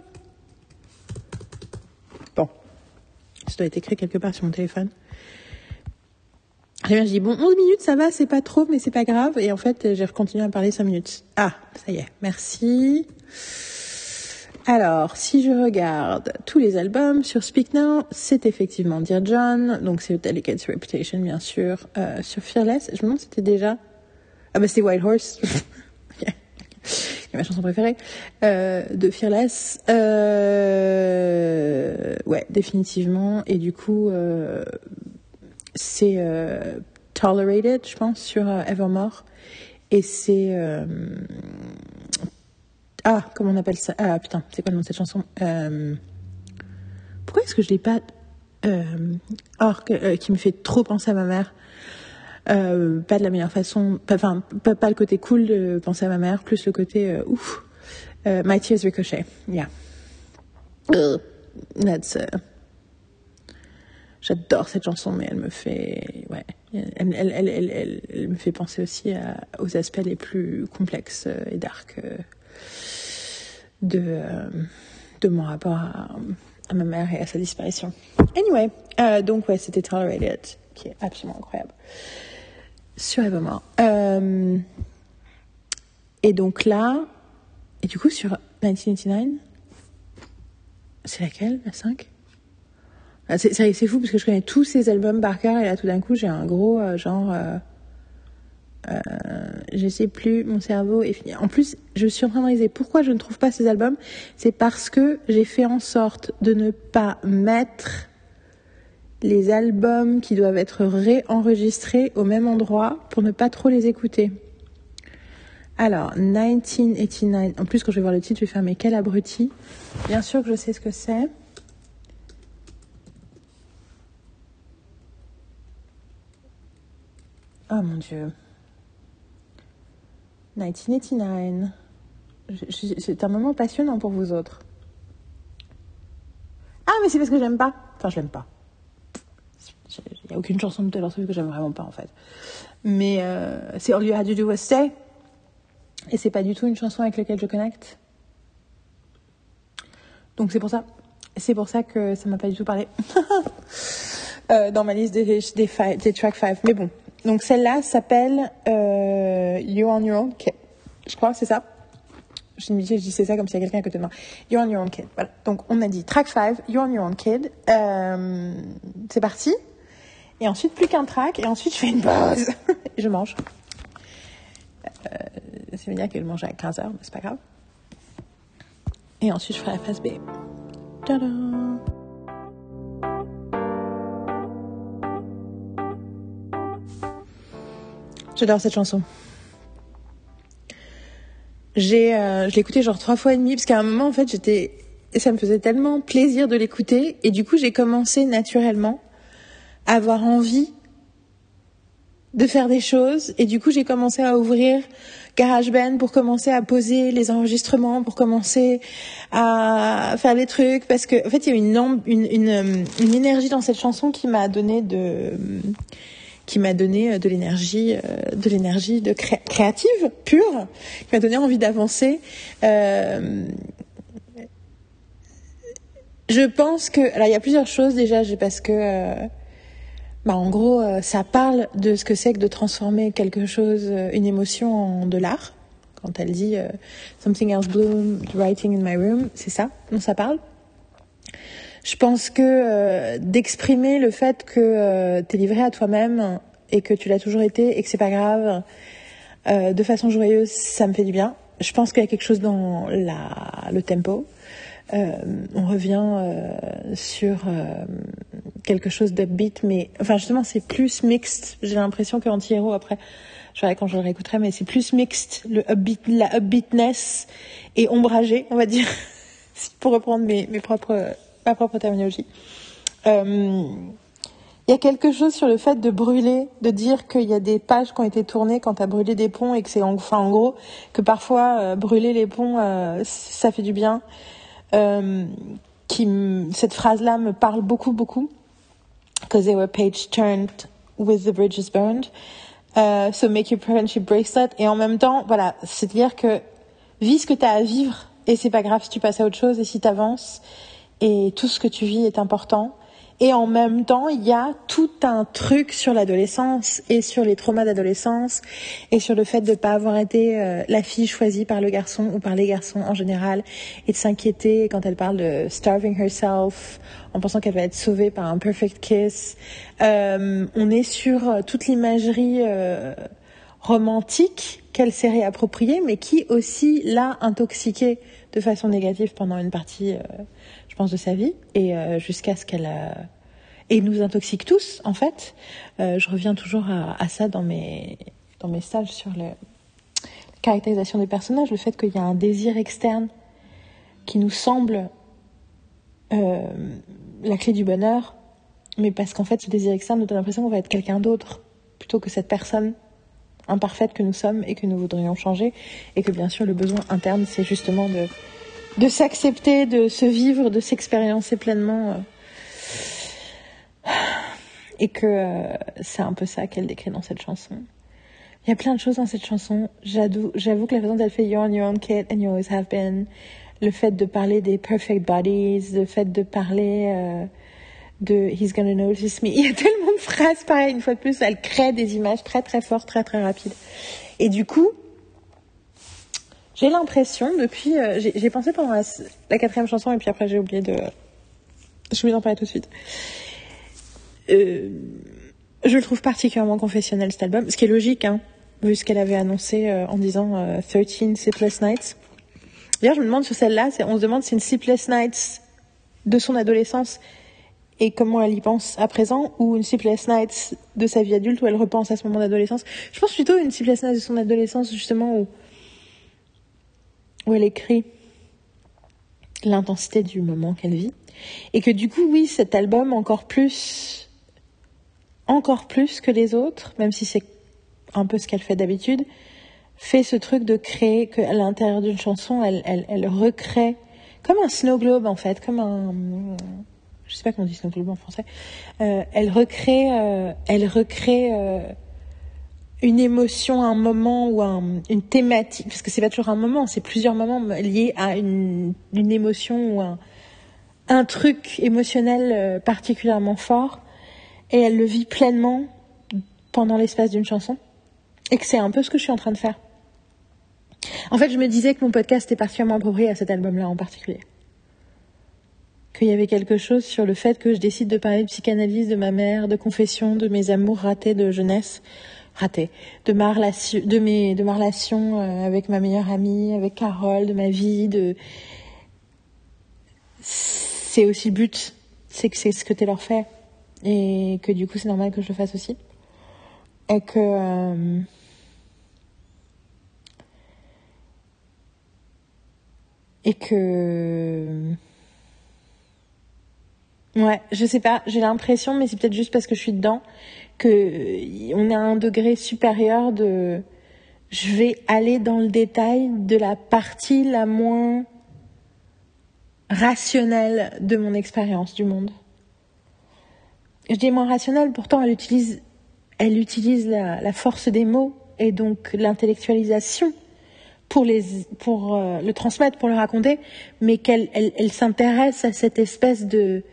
Ça doit être écrit quelque part sur mon téléphone. je dis, bon, 11 minutes, ça va, c'est pas trop, mais c'est pas grave. Et en fait, j'ai continué à parler 5 minutes. Ah, ça y est, merci. Alors, si je regarde tous les albums sur Speak Now, c'est effectivement Dear John, donc c'est Delicate Reputation, bien sûr. Euh, sur Fearless, je me demande c'était déjà... Ah bah c'est White Horse. ma chanson préférée, euh, de Fearless. Euh, ouais, définitivement. Et du coup, euh, c'est euh, Tolerated, je pense, sur euh, Evermore. Et c'est... Euh, ah, comment on appelle ça? Ah, putain, c'est quoi le nom de cette chanson? Pourquoi est-ce que je l'ai pas... or, qui me fait trop penser à ma mère? Euh, pas de la meilleure façon, enfin pas, le côté cool de penser à ma mère, plus le côté euh, ouf. Euh, My Tears Ricochet, yeah. that's. J'adore cette chanson, mais elle me fait, ouais, elle, me fait penser aussi aux aspects les plus complexes et dark de de mon rapport à, ma mère et à sa disparition. Anyway, donc ouais, c'était Tolerated, qui est absolument incroyable sur Evermore. Euh, et donc là, et du coup, sur 1989, c'est laquelle, la 5 ah, C'est fou parce que je connais tous ces albums par cœur et là tout d'un coup j'ai un gros euh, genre. Euh, je sais plus, mon cerveau est fini. En plus, je suis en train de réaliser pourquoi je ne trouve pas ces albums. C'est parce que j'ai fait en sorte de ne pas mettre les albums qui doivent être réenregistrés au même endroit pour ne pas trop les écouter. Alors, 1989. En plus, quand je vais voir le titre, je vais faire mais quel abruti. Bien sûr que je sais ce que c'est. Oh mon dieu. 1989. C'est un moment passionnant pour vous autres. Ah, mais c'est parce que j'aime pas. Enfin, je l'aime pas. Il n'y a aucune chanson de Taylor Swift que j'aime vraiment pas en fait. Mais euh, c'est All You Had to Do Was Stay. Et c'est pas du tout une chanson avec laquelle je connecte. Donc c'est pour ça. C'est pour ça que ça m'a pas du tout parlé. euh, dans ma liste des, des, des track 5. Mais bon. Donc celle-là s'appelle euh, You on Your Own Kid. Je crois que c'est ça. Je dis c'est ça comme s'il y a quelqu'un à côté de moi. You on Your Own Kid. Voilà. Donc on a dit track 5, You on Your Own Kid. Euh, c'est parti. Et ensuite, plus qu'un track. Et ensuite, je fais une pause. et je mange. Euh, ça veut dire que je mange à 15h, mais c'est pas grave. Et ensuite, je ferai la phase B. J'adore cette chanson. J'ai, euh, je l'ai écoutée genre trois fois et demi parce qu'à un moment en fait j'étais, ça me faisait tellement plaisir de l'écouter et du coup j'ai commencé naturellement à avoir envie de faire des choses et du coup j'ai commencé à ouvrir GarageBand pour commencer à poser les enregistrements pour commencer à faire des trucs parce que en fait il y a une une, une, une énergie dans cette chanson qui m'a donné de qui m'a donné de l'énergie de l'énergie de créative pure qui m'a donné envie d'avancer euh, je pense que alors il y a plusieurs choses déjà parce que euh, bah, en gros, euh, ça parle de ce que c'est que de transformer quelque chose, euh, une émotion en de l'art. Quand elle dit euh, Something else bloomed writing in my room, c'est ça dont ça parle. Je pense que d'exprimer le fait que tu es livré à toi-même et que tu l'as toujours été et que c'est pas grave, de façon joyeuse, ça me fait du bien. Je pense qu'il y a quelque chose dans la, le tempo. Euh, on revient euh, sur euh, quelque chose d'upbeat, mais enfin justement c'est plus mixte. J'ai l'impression que Anti-Héros après, je verrai quand je le réécouterai, mais c'est plus mixte, le upbeat, la upbeatness et ombragé, on va dire, pour reprendre mes, mes propres, ma propre terminologie. Il y a quelque chose sur le fait de brûler, de dire qu'il y a des pages qui ont été tournées quand tu as brûlé des ponts et que c'est enfin en gros que parfois brûler les ponts ça fait du bien euh, cette phrase-là me parle beaucoup, beaucoup. Because they were page turned with the bridges burned. So make your friendship bracelet. Et en même temps, voilà, c'est-à-dire que vis ce que tu as à vivre et c'est pas grave si tu passes à autre chose et si tu avances et tout ce que tu vis est important. Et en même temps, il y a tout un truc sur l'adolescence et sur les traumas d'adolescence et sur le fait de ne pas avoir été euh, la fille choisie par le garçon ou par les garçons en général et de s'inquiéter quand elle parle de starving herself en pensant qu'elle va être sauvée par un perfect kiss. Euh, on est sur euh, toute l'imagerie euh, romantique qu'elle s'est réappropriée, mais qui aussi l'a intoxiquée de façon négative pendant une partie de sa vie et euh, jusqu'à ce qu'elle euh, et nous intoxique tous en fait. Euh, je reviens toujours à, ça dans mes dans mes stages sur la caractérisation des personnages, le fait qu'il y a un désir externe qui nous semble la clé du bonheur, mais parce qu'en fait ce désir externe nous donne l'impression qu'on va être quelqu'un d'autre plutôt que cette personne imparfaite que nous sommes et que nous voudrions changer, et que bien sûr le besoin interne c'est justement de de s'accepter, de se vivre, de s'expériencer pleinement. Euh, et que euh, c'est un peu ça qu'elle décrit dans cette chanson. Il y a plein de choses dans cette chanson. J'avoue, que la façon dont elle fait You're on your own kid and you always have been, le fait de parler des perfect bodies, le fait de parler euh, de He's gonna notice me. Il y a tellement de phrases pareilles. Une fois de plus, elle crée des images très très fortes, très très rapides. Et du coup, j'ai l'impression depuis, euh, j'ai pensé pendant la, quatrième chanson et puis après j'ai oublié de, je vais en parler tout de suite. Euh, je le trouve particulièrement confessionnel cet album, ce qui est logique, hein, vu ce qu'elle avait annoncé euh, en disant 13 Sleepless Nights. D'ailleurs, je me demande sur celle-là, on se demande si c'est une Sleepless Nights de son adolescence et comment elle y pense à présent, ou une Sleepless Nights de sa vie adulte où elle repense à ce moment d'adolescence. Je pense plutôt une Sleepless Nights de son adolescence, justement, où, où elle écrit l'intensité du moment qu'elle vit. Et que du coup, oui, cet album, encore plus, encore plus que les autres, même si c'est un peu ce qu'elle fait d'habitude, fait ce truc de créer qu'à l'intérieur d'une chanson, elle, recrée comme un snow globe en fait, comme un je sais pas comment on dit snow globe en français. Euh, elle recrée, euh, elle recrée euh, une émotion, un moment ou un, une thématique, parce que c'est pas toujours un moment, c'est plusieurs moments liés à une, une émotion ou un, un truc émotionnel euh, particulièrement fort, et elle le vit pleinement pendant l'espace d'une chanson, et que c'est un peu ce que je suis en train de faire. En fait, je me disais que mon podcast est particulièrement approprié à cet album-là en particulier. Qu'il y avait quelque chose sur le fait que je décide de parler de psychanalyse de ma mère, de confession, de mes amours ratés de jeunesse, ratés, de ma relation, de mes, de euh, avec ma meilleure amie, avec Carole, de ma vie, de, c'est aussi le but, c'est que c'est ce que Taylor fait. Et que du coup, c'est normal que je le fasse aussi. Et que, euh, et que ouais je sais pas j'ai l'impression mais c'est peut-être juste parce que je suis dedans que on est à un degré supérieur de je vais aller dans le détail de la partie la moins rationnelle de mon expérience du monde. Je dis moins rationnelle pourtant elle utilise elle utilise la, force des mots et donc l'intellectualisation pour, les, pour euh, le transmettre, pour le raconter, mais qu'elle elle, elle s'intéresse à cette espèce de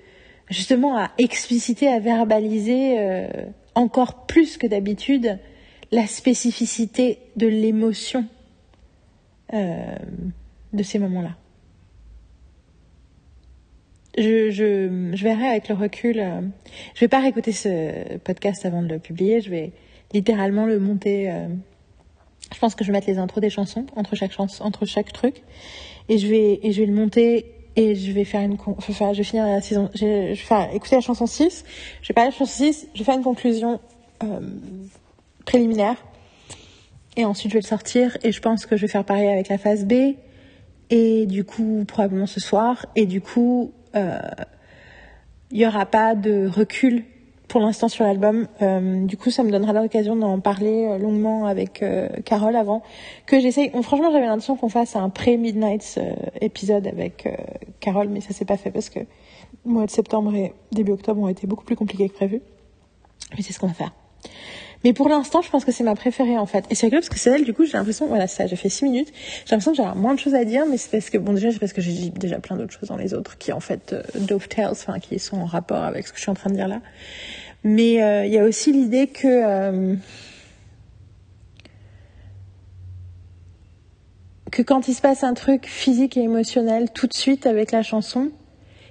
justement à expliciter, à verbaliser euh, encore plus que d'habitude la spécificité de l'émotion euh, de ces moments-là. Je, je, je, verrai avec le recul. Euh, je vais pas réécouter ce podcast avant de le publier. Je vais littéralement le monter euh, je pense que je vais mettre les intros des chansons entre chaque chanson, entre chaque truc, et je vais et je vais le monter et je vais faire une enfin, je vais finir la saison, je vais faire écouter la chanson 6, je vais parler de la chanson 6, je vais faire une conclusion euh, préliminaire. Et ensuite je vais le sortir. Et je pense que je vais faire pareil avec la phase B. Et du coup probablement ce soir. Et du coup euh, il y aura pas de recul pour l'instant sur l'album. Euh, du coup, ça me donnera l'occasion d'en parler euh, longuement avec euh, Carole avant que j'essaye. franchement, j'avais l'intention qu'on fasse un pré-Midnight épisode avec Carole, mais ça s'est pas fait parce que le mois de septembre et début octobre ont été beaucoup plus compliqués que prévu. Mais c'est ce qu'on va faire. Mais pour l'instant, je pense que c'est ma préférée en fait. Et c'est rigolo parce que c'est elle, du coup, j'ai l'impression, voilà, ça, j'ai fait 6 minutes. J'ai l'impression que j'ai moins de choses à dire, mais c'est parce que, bon, déjà, c'est parce que j'ai déjà plein d'autres choses dans les autres qui en fait euh, dovetails, enfin, qui sont en rapport avec ce que je suis en train de dire là. Mais euh, il y a aussi l'idée que euh, que quand il se passe un truc physique et émotionnel tout de suite avec la chanson,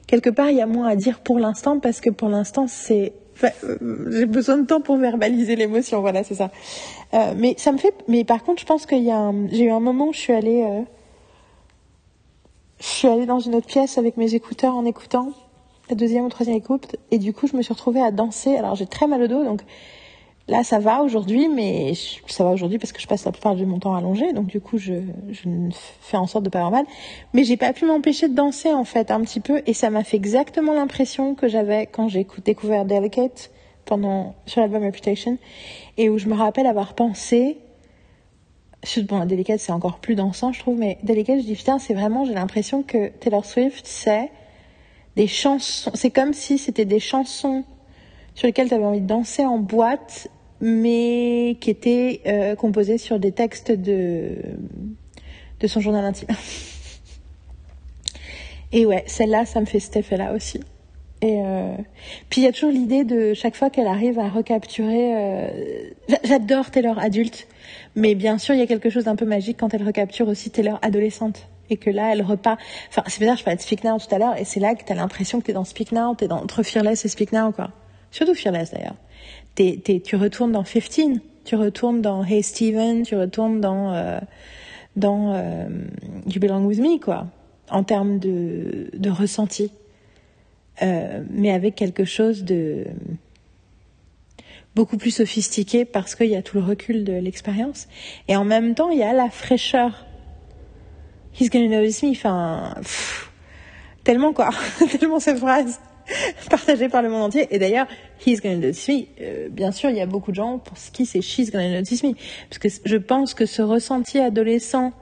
quelque part il y a moins à dire pour l'instant parce que pour l'instant c'est euh, j'ai besoin de temps pour verbaliser l'émotion, voilà, c'est ça. Euh, mais ça me fait, mais par contre, je pense qu'il y a, j'ai eu un moment où je suis allée, euh, je suis allée dans une autre pièce avec mes écouteurs en écoutant la deuxième ou troisième écoute, et du coup, je me suis retrouvée à danser. Alors, j'ai très mal au dos, donc là, ça va aujourd'hui, mais ça va aujourd'hui parce que je passe la plupart de mon temps allongée, donc du coup, je, je fais en sorte de pas avoir mal. Mais j'ai pas pu m'empêcher de danser en fait un petit peu, et ça m'a fait exactement l'impression que j'avais quand j'ai découvert Delicate pendant sur l'album Reputation, et où je me rappelle avoir pensé bon, Delicate, c'est encore plus dansant, je trouve, mais Delicate, je dis, putain, c'est vraiment, j'ai l'impression que Taylor Swift, c'est des chansons. C'est comme si c'était des chansons sur lesquelles tu avais envie de danser en boîte, mais qui étaient euh, composées sur des textes de, de son journal intime. Et ouais, celle-là, ça me fait cet effet-là aussi. Et euh... puis il y a toujours l'idée de chaque fois qu'elle arrive à recapturer. Euh... J'adore Taylor adulte, mais bien sûr il y a quelque chose d'un peu magique quand elle recapture aussi Taylor adolescente et que là elle repart. Enfin c'est bizarre, je parlais de Speak Now tout à l'heure et c'est là que t'as l'impression que t'es dans Speak Now, t'es dans entre Fearless et Speak Now quoi. Surtout Fearless d'ailleurs. Tu retournes dans 15, tu retournes dans Hey Steven, tu retournes dans euh, dans euh, You Belong With Me quoi en termes de, ressenti euh, mais avec quelque chose de beaucoup plus sophistiqué parce qu'il y a tout le recul de l'expérience. Et en même temps, il y a la fraîcheur. He's gonna notice me, enfin, tellement quoi, tellement cette phrase partagée par le monde entier. Et d'ailleurs, he's gonna notice me, euh, bien sûr, il y a beaucoup de gens pour qui c'est she's gonna notice me. Parce que je pense que ce ressenti adolescent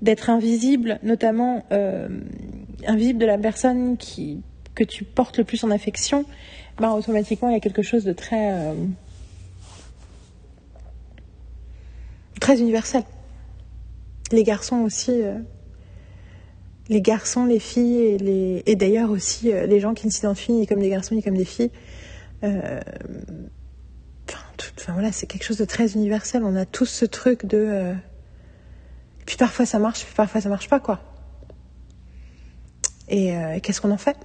d'être invisible, notamment euh, invisible de la personne qui que tu portes le plus en affection, ben, automatiquement, il y a quelque chose de très, euh, très universel. Les garçons aussi, les garçons, les filles et, d'ailleurs aussi euh, les gens qui ne s'identifient ni comme des garçons ni comme des filles. Euh, c'est quelque chose de très universel. On a tous ce truc de. Euh, puis parfois ça marche, puis parfois ça marche pas, quoi. Et qu'est-ce qu'on en fait?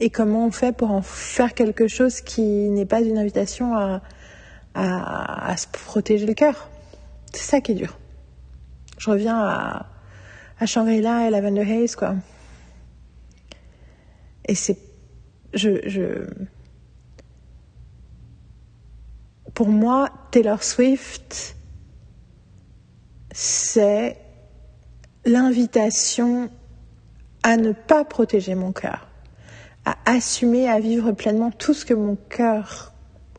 Et comment on fait pour en faire quelque chose qui n'est pas une invitation à, à, à se protéger le cœur? C'est ça qui est dur. Je reviens à, à Shangri-La et Lavender Haze, quoi. Et c'est. Je, je. Pour moi, Taylor Swift, c'est l'invitation à ne pas protéger mon cœur à assumer, à vivre pleinement tout ce que mon cœur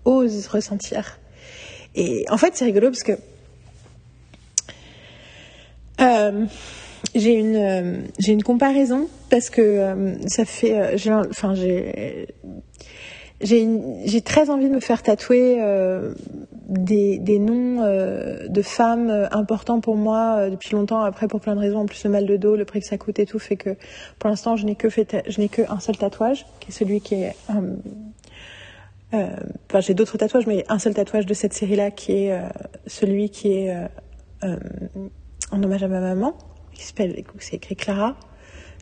ose ressentir. Et en fait, c'est rigolo parce que euh, j'ai une euh, j'ai une comparaison parce que euh, ça fait euh, j'ai enfin j'ai j'ai très envie de me faire tatouer des, des, noms de femmes importants pour moi depuis longtemps. Après, pour plein de raisons, en plus le mal de dos, le prix que ça coûte et tout, fait que pour l'instant, je n'ai que fait, je n'ai qu'un seul tatouage, qui est celui qui est. Enfin, j'ai d'autres tatouages, mais un seul tatouage de cette série-là, qui est celui qui est en hommage à ma maman, qui s'appelle, c'est écrit Clara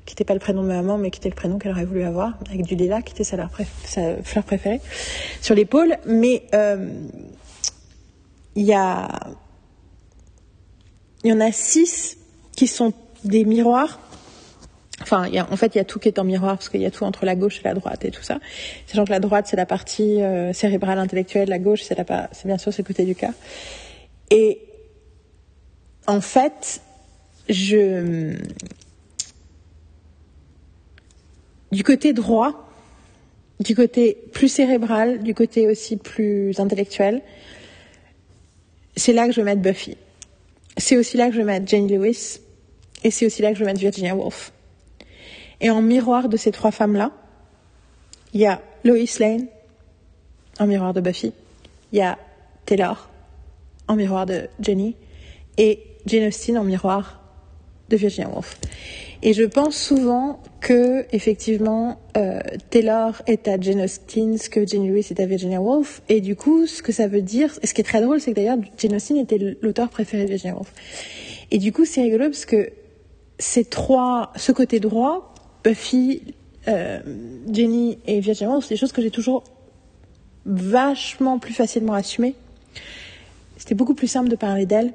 qui n'était pas le prénom de ma maman, mais qui était le prénom qu'elle aurait voulu avoir, avec du lilas, qui était sa, fleur préférée, sur l'épaule. Mais euh, il y a, il y en a six qui sont des miroirs. Enfin, en fait, il y a tout qui est en miroir parce qu'il y a tout entre la gauche et la droite et tout ça. Sachant que la droite c'est la partie euh, cérébrale intellectuelle, la gauche c'est c'est bien sûr ce côté du cœur. Et en fait, je du côté droit, du côté plus cérébral, du côté aussi plus intellectuel, c'est là que je vais mettre Buffy. C'est aussi là que je vais mettre Jane Lewis. Et c'est aussi là que je vais mettre Virginia Woolf. Et en miroir de ces trois femmes-là, il y a Lois Lane, en miroir de Buffy. Il y a Taylor, en miroir de Jenny. Et Jane Austen, en miroir de Virginia Woolf. Et je pense souvent que effectivement euh, Taylor est à Jane Austen, ce que Jane Lewis est à Virginia Woolf, et du coup ce que ça veut dire, ce qui est très drôle, c'est que d'ailleurs Jane Austen était l'auteur préféré de Virginia Woolf. Et du coup c'est rigolo parce que ces trois, ce côté droit, Buffy, euh, Jenny et Virginia Woolf, c'est des choses que j'ai toujours vachement plus facilement assumées. C'était beaucoup plus simple de parler d'elles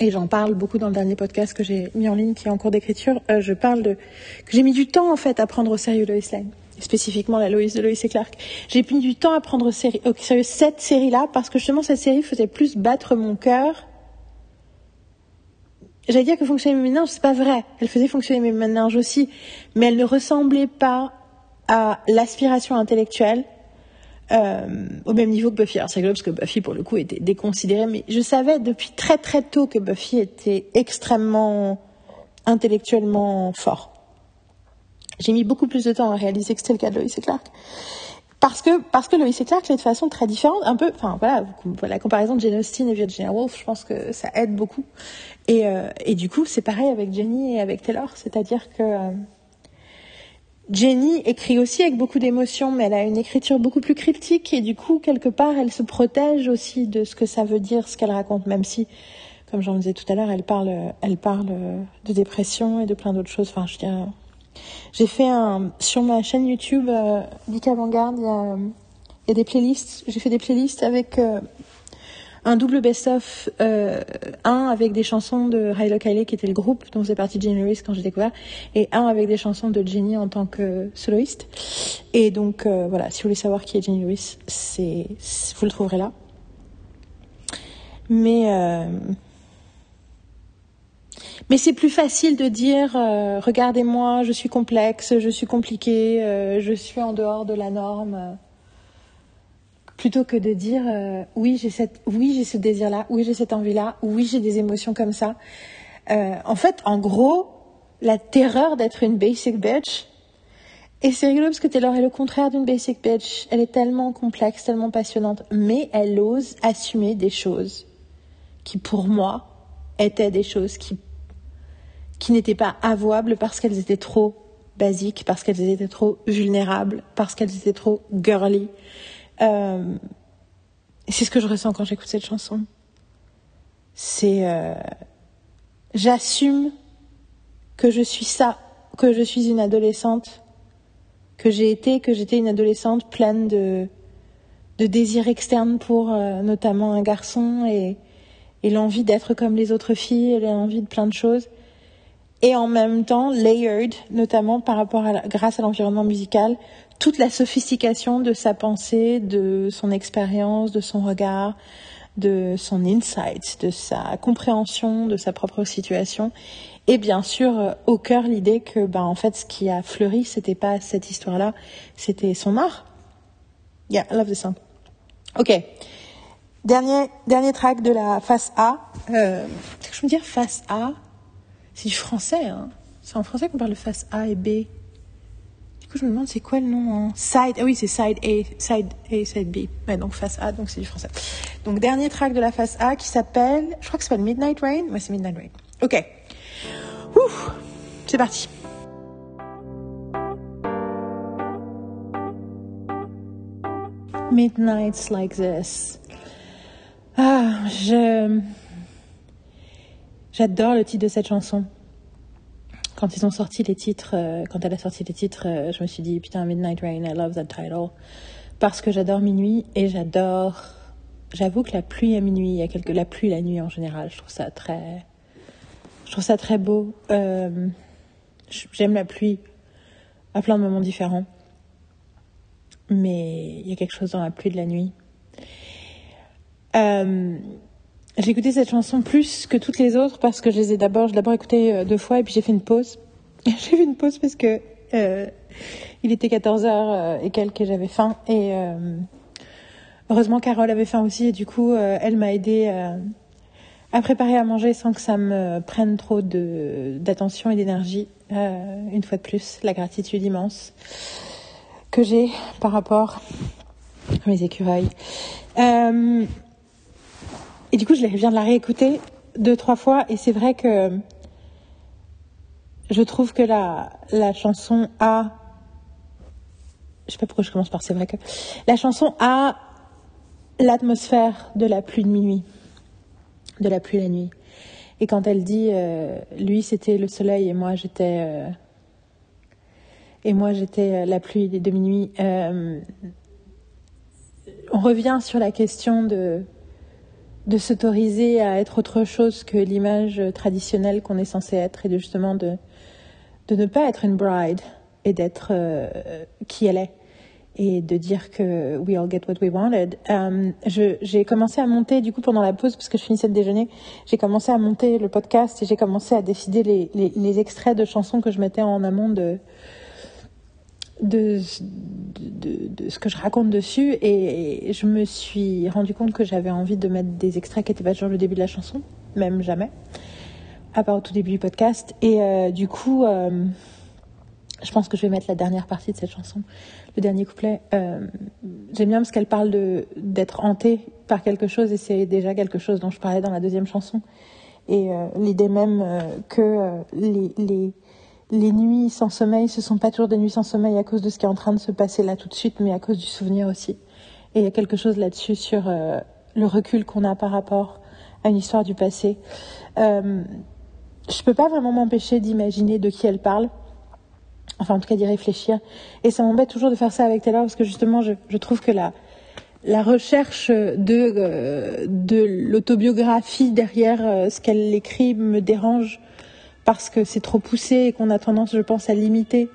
et j'en parle beaucoup dans le dernier podcast que j'ai mis en ligne qui est en cours d'écriture, euh, je parle de que j'ai mis du temps en fait à prendre au sérieux Lois Lane, spécifiquement la Lois de Lois et Clark. J'ai mis du temps à prendre au sérieux, cette série-là parce que justement cette série faisait plus battre mon cœur. J'allais dire que fonctionnait mes méninges, c'est pas vrai. Elle faisait fonctionner mes méninges aussi, mais elle ne ressemblait pas à l'aspiration intellectuelle euh, au même niveau que Buffy. Alors c'est rigolo parce que Buffy pour le coup était déconsidérée, mais je savais depuis très très tôt que Buffy était extrêmement intellectuellement fort. J'ai mis beaucoup plus de temps à réaliser que c'était le cas de Lois et Clark. Parce que, parce que Lois et Clark l'est de façon très différente, un peu, enfin voilà, la comparaison de Jane Austen et Virginia Woolf, je pense que ça aide beaucoup. Et, euh, et du coup, c'est pareil avec Jenny et avec Taylor, c'est-à-dire que euh, Jenny écrit aussi avec beaucoup d'émotion, mais elle a une écriture beaucoup plus cryptique et du coup, quelque part, elle se protège aussi de ce que ça veut dire, ce qu'elle raconte, même si, comme j'en disais tout à l'heure, elle parle, elle parle de dépression et de plein d'autres choses. Enfin, je j'ai fait un, sur ma chaîne YouTube, euh, Avant-Garde, il y a, il y a des playlists. J'ai fait des playlists avec euh, un double best-of, euh, un avec des chansons de Hilo Kylie qui était le groupe dont faisait partie Jenny Lewis quand j'ai découvert, et un avec des chansons de Jenny en tant que soloiste. Et donc euh, voilà, si vous voulez savoir qui est Jenny Lewis, c'est vous le trouverez là. Mais euh, mais c'est plus facile de dire regardez-moi, je suis complexe, je suis compliqué, je suis en dehors de la norme plutôt que de dire euh, oui j'ai cette oui j'ai ce désir là oui j'ai cette envie là oui j'ai des émotions comme ça euh, en fait en gros la terreur d'être une basic bitch et c'est rigolo parce que Taylor est le contraire d'une basic bitch. Elle est tellement complexe tellement passionnante mais elle ose assumer des choses qui pour moi étaient des choses qui qui n'étaient pas avouables parce qu'elles étaient trop basiques parce qu'elles étaient trop vulnérables parce qu'elles étaient trop girly euh, c'est ce que je ressens quand j'écoute cette chanson. C'est euh, j'assume que je suis ça, que je suis une adolescente, que j'ai été, que j'étais une adolescente pleine de de désirs externes pour euh, notamment un garçon et, et l'envie d'être comme les autres filles et l'envie de plein de choses et en même temps layered notamment par rapport à grâce à l'environnement musical toute la sophistication de sa pensée, de son expérience, de son regard, de son insight, de sa compréhension de sa propre situation. Et bien sûr, euh, au cœur l'idée que, ben, en fait, ce qui a fleuri, c'était pas cette histoire-là, c'était son art. Yeah, I love the song. Ok. Dernier, dernier track de la face A. Euh, je veux dire face A? C'est du français, hein. C'est en français qu'on parle de face A et B je me demande c'est quoi le nom en side. Ah oui, c'est side A, side A, side B. Ouais, donc face A, donc c'est du français. Donc dernier track de la face A qui s'appelle, je crois que ça s'appelle Midnight Rain. Ouais, c'est Midnight Rain. Ok. Ouf, c'est parti. Midnights like this. Ah, je j'adore le titre de cette chanson quand ils ont sorti les titres, euh, quand elle a sorti les titres, euh, je me suis dit putain Midnight Rain, I love that title parce que j'adore minuit et j'adore. J'avoue que la pluie à minuit, il y a quelques la pluie la nuit en général, je trouve ça très, je trouve ça très beau. Euh, j'aime la pluie à plein de moments différents, mais il y a quelque chose dans la pluie de la nuit. J'ai écouté cette chanson plus que toutes les autres parce que je les ai d'abord, j'ai d'abord écouté euh, deux fois et puis j'ai fait une pause. j'ai fait une pause parce que euh, il était 14 h euh, et quelques et j'avais faim et euh, heureusement Carole avait faim aussi et du coup euh, elle m'a aidé à préparer à manger sans que ça me prenne trop de d'attention et d'énergie. une fois de plus, la gratitude immense que j'ai par rapport à mes écureuils. Euh, et du coup, je viens de la réécouter deux, trois fois, et c'est vrai que je trouve que la, la chanson a, je sais pas pourquoi je commence par c'est vrai que, la chanson a l'atmosphère de la pluie de minuit, de la pluie la nuit. Et quand elle dit, euh, lui c'était le soleil et moi j'étais, euh, et moi j'étais euh, la pluie de minuit, on revient sur la question de de s'autoriser à être autre chose que l'image traditionnelle qu'on est censé être et de justement de, de ne pas être une bride et d'être euh, qui elle est et de dire que we all get what we wanted. Euh, j'ai commencé à monter du coup pendant la pause parce que je finissais le déjeuner, j'ai commencé à monter le podcast et j'ai commencé à décider les, les, les, extraits de chansons que je mettais en amont de de, ce que je raconte dessus et, je me suis rendu compte que j'avais envie de mettre des extraits qui n'étaient pas toujours le début de la chanson, même jamais, à part au tout début du podcast. Et euh, du coup, euh, je pense que je vais mettre la dernière partie de cette chanson, le dernier couplet. Euh, J'aime bien parce qu'elle parle d'être hantée par quelque chose et c'est déjà quelque chose dont je parlais dans la deuxième chanson. Et l'idée même que les les nuits sans sommeil, ce sont pas toujours des nuits sans sommeil à cause de ce qui est en train de se passer là tout de suite, mais à cause du souvenir aussi. Et il y a quelque chose là-dessus sur euh, le recul qu'on a par rapport à une histoire du passé. Euh, je peux pas vraiment m'empêcher d'imaginer de qui elle parle. Enfin, en tout cas, d'y réfléchir. Et ça m'embête toujours de faire ça avec Taylor parce que justement, je, trouve que la, la recherche de, euh, l'autobiographie derrière euh, ce qu'elle écrit me dérange parce que c'est trop poussé et qu'on a tendance, je pense, à limiter.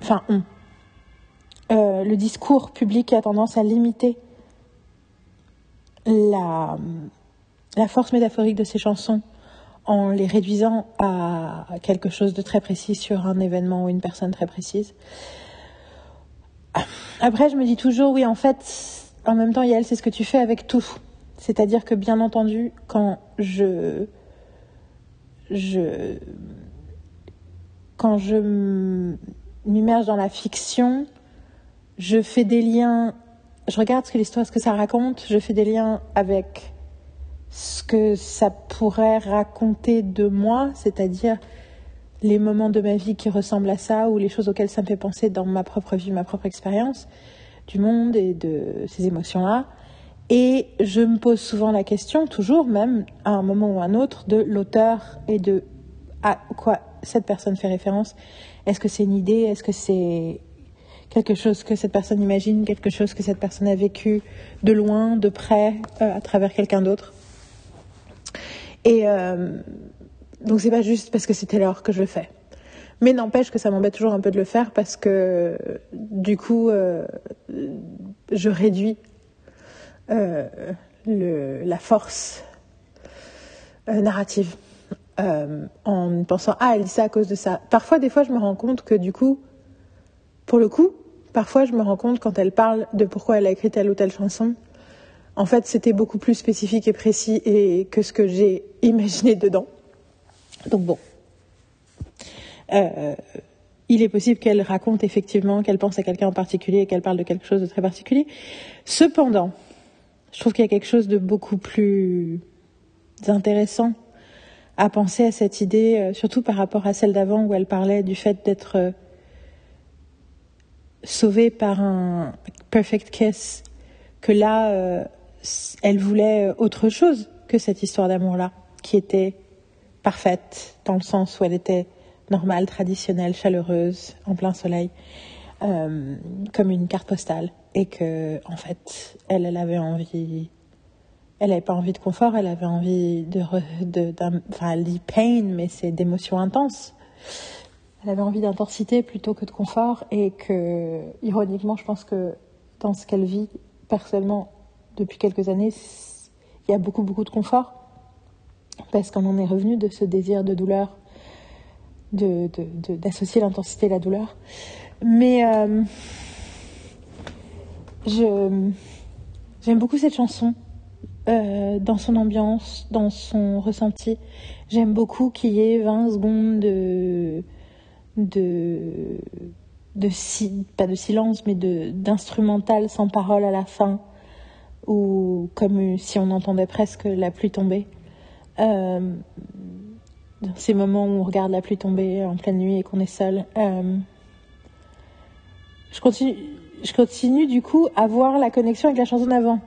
Enfin, on. Euh, le discours public a tendance à limiter la, la force métaphorique de ces chansons en les réduisant à quelque chose de très précis sur un événement ou une personne très précise. Après, je me dis toujours, oui, en fait, en même temps, Yael, c'est ce que tu fais avec tout. C'est-à-dire que, bien entendu, quand je. Quand je m'immerge dans la fiction, je fais des liens. Je regarde ce que l'histoire, ce que ça raconte, je fais des liens avec ce que ça pourrait raconter de moi, c'est-à-dire les moments de ma vie qui ressemblent à ça ou les choses auxquelles ça me fait penser dans ma propre vie, ma propre expérience du monde et de ces émotions-là. Et je me pose souvent la question, toujours même à un moment ou à un autre, de l'auteur et de à quoi cette personne fait référence. Est-ce que c'est une idée? Est-ce que c'est quelque chose que cette personne imagine, quelque chose que cette personne a vécu de loin, de près, euh, à travers quelqu'un d'autre? Et euh, donc c'est pas juste parce que c'était l'heure que je le fais. Mais n'empêche que ça m'embête toujours un peu de le faire parce que du coup, euh, je réduis le, la force euh, narrative euh, en pensant ah elle dit ça à cause de ça. Parfois, des fois, je me rends compte que du coup, pour le coup, parfois je me rends compte quand elle parle de pourquoi elle a écrit telle ou telle chanson en fait, c'était beaucoup plus spécifique et précis et que ce que j'ai imaginé dedans. Donc bon. Euh, il est possible qu'elle raconte effectivement qu'elle pense à quelqu'un en particulier et qu'elle parle de quelque chose de très particulier. Cependant, je trouve qu'il y a quelque chose de beaucoup plus intéressant à penser à cette idée, euh, surtout par rapport à celle d'avant où elle parlait du fait d'être euh, sauvée par un perfect kiss, que là, elle voulait autre chose que cette histoire d'amour-là, qui était parfaite, dans le sens où elle était normale, traditionnelle, chaleureuse, en plein soleil, euh, comme une carte postale. Et que, en fait, elle, elle avait envie. Elle n'avait pas envie de confort, elle avait envie de. de enfin, elle pain, mais c'est d'émotions intenses. Elle avait envie d'intensité plutôt que de confort, et que, ironiquement, je pense que dans ce qu'elle vit personnellement depuis quelques années, il y a beaucoup, beaucoup de confort. Parce qu'on en est revenu de ce désir de douleur, d'associer de, l'intensité et la douleur. Mais euh, j'aime beaucoup cette chanson. Euh, dans son ambiance, dans son ressenti. J'aime beaucoup qu'il y ait 20 secondes de, de, pas de silence, mais d'instrumental sans parole à la fin ou comme si on entendait presque la pluie tomber. Euh, dans ces moments où on regarde la pluie tomber en pleine nuit et qu'on est seul. Je, continue, je continue du coup à voir la connexion avec la chanson d'avant.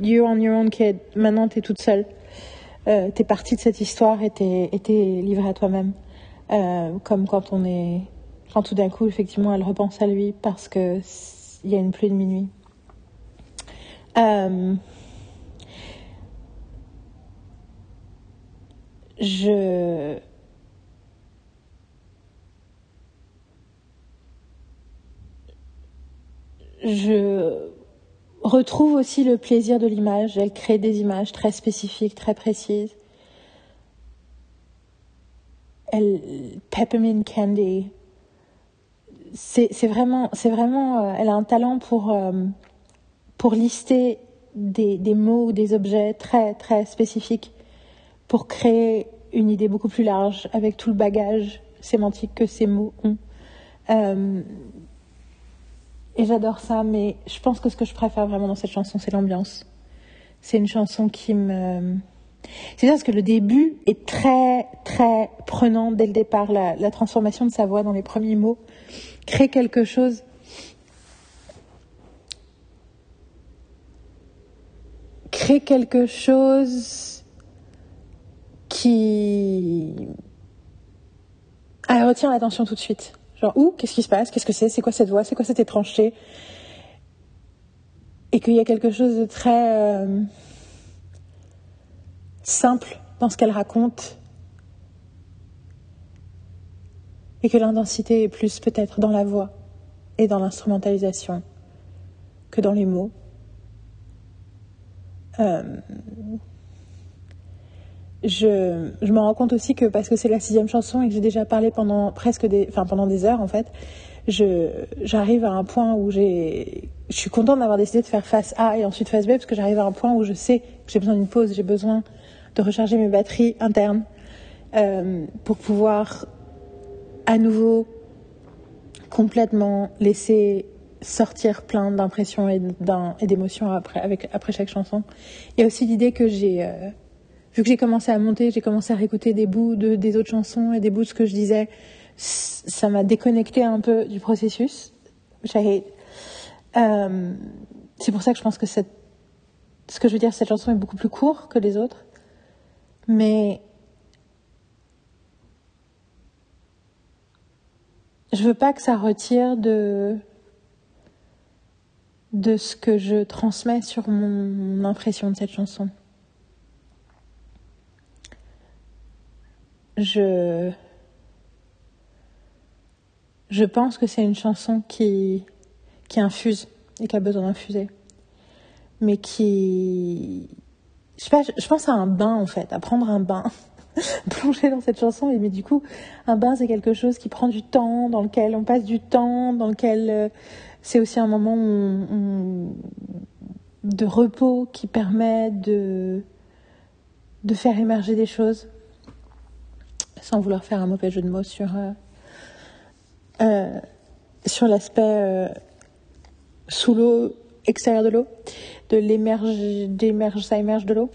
You on your own kid. Maintenant, t'es toute seule. Euh, t'es partie de cette histoire et t'es, livrée à toi-même. Euh, comme quand on est, quand tout d'un coup, effectivement, elle repense à lui parce que il y a une pluie de minuit. Euh, je je retrouve aussi le plaisir de l'image. Elle crée des images très spécifiques, très précises. Elle peppermint candy. C'est vraiment, c'est vraiment. Euh, elle a un talent pour euh, pour lister des, des mots ou des objets très très spécifiques pour créer une idée beaucoup plus large avec tout le bagage sémantique que ces mots ont. Euh, et j'adore ça, mais je pense que ce que je préfère vraiment dans cette chanson, c'est l'ambiance. C'est une chanson qui me C'est ça parce que le début est très, très prenant dès le départ. La, la transformation de sa voix dans les premiers mots crée quelque chose crée quelque chose qui elle retient l'attention tout de suite. Genre, où? Qu'est-ce qui se passe? Qu'est-ce que c'est? C'est quoi cette voix? C'est quoi cette étrangeté Et qu'il y a quelque chose de très euh, simple dans ce qu'elle raconte. Et que l'intensité est plus peut-être dans la voix et dans l'instrumentalisation que dans les mots. Euh, je, je me rends compte aussi que parce que c'est la sixième chanson et que j'ai déjà parlé pendant presque des, enfin pendant des heures en fait, je, j'arrive à un point où j'ai, je suis contente d'avoir décidé de faire face A et ensuite face B parce que j'arrive à un point où je sais que j'ai besoin d'une pause, j'ai besoin de recharger mes batteries internes euh, pour pouvoir à nouveau complètement laisser sortir plein d'impressions et, d'émotions après, avec, après chaque chanson. Il y a aussi l'idée que j'ai, euh, vu que j'ai commencé à monter, j'ai commencé à réécouter des bouts de, des autres chansons et des bouts de ce que je disais, ça m'a déconnecté un peu du processus. Euh, c'est pour ça que je pense que ce que je veux dire, cette chanson est beaucoup plus courte que les autres. Mais je veux pas que ça retire de de ce que je transmets sur mon impression de cette chanson. Je je pense que c'est une chanson qui qui infuse et qui a besoin d'infuser, mais qui je sais pas, je pense à un bain en fait, à prendre un bain, plonger dans cette chanson. Mais du coup, un bain c'est quelque chose qui prend du temps, dans lequel on passe du temps, dans lequel euh, c'est aussi un moment de repos qui permet de, de faire émerger des choses, sans vouloir faire un mauvais jeu de mots sur, euh, euh, sur l'aspect euh, sous l'eau, extérieur de l'eau, de l'émerge, d'émerge, ça émerge de l'eau.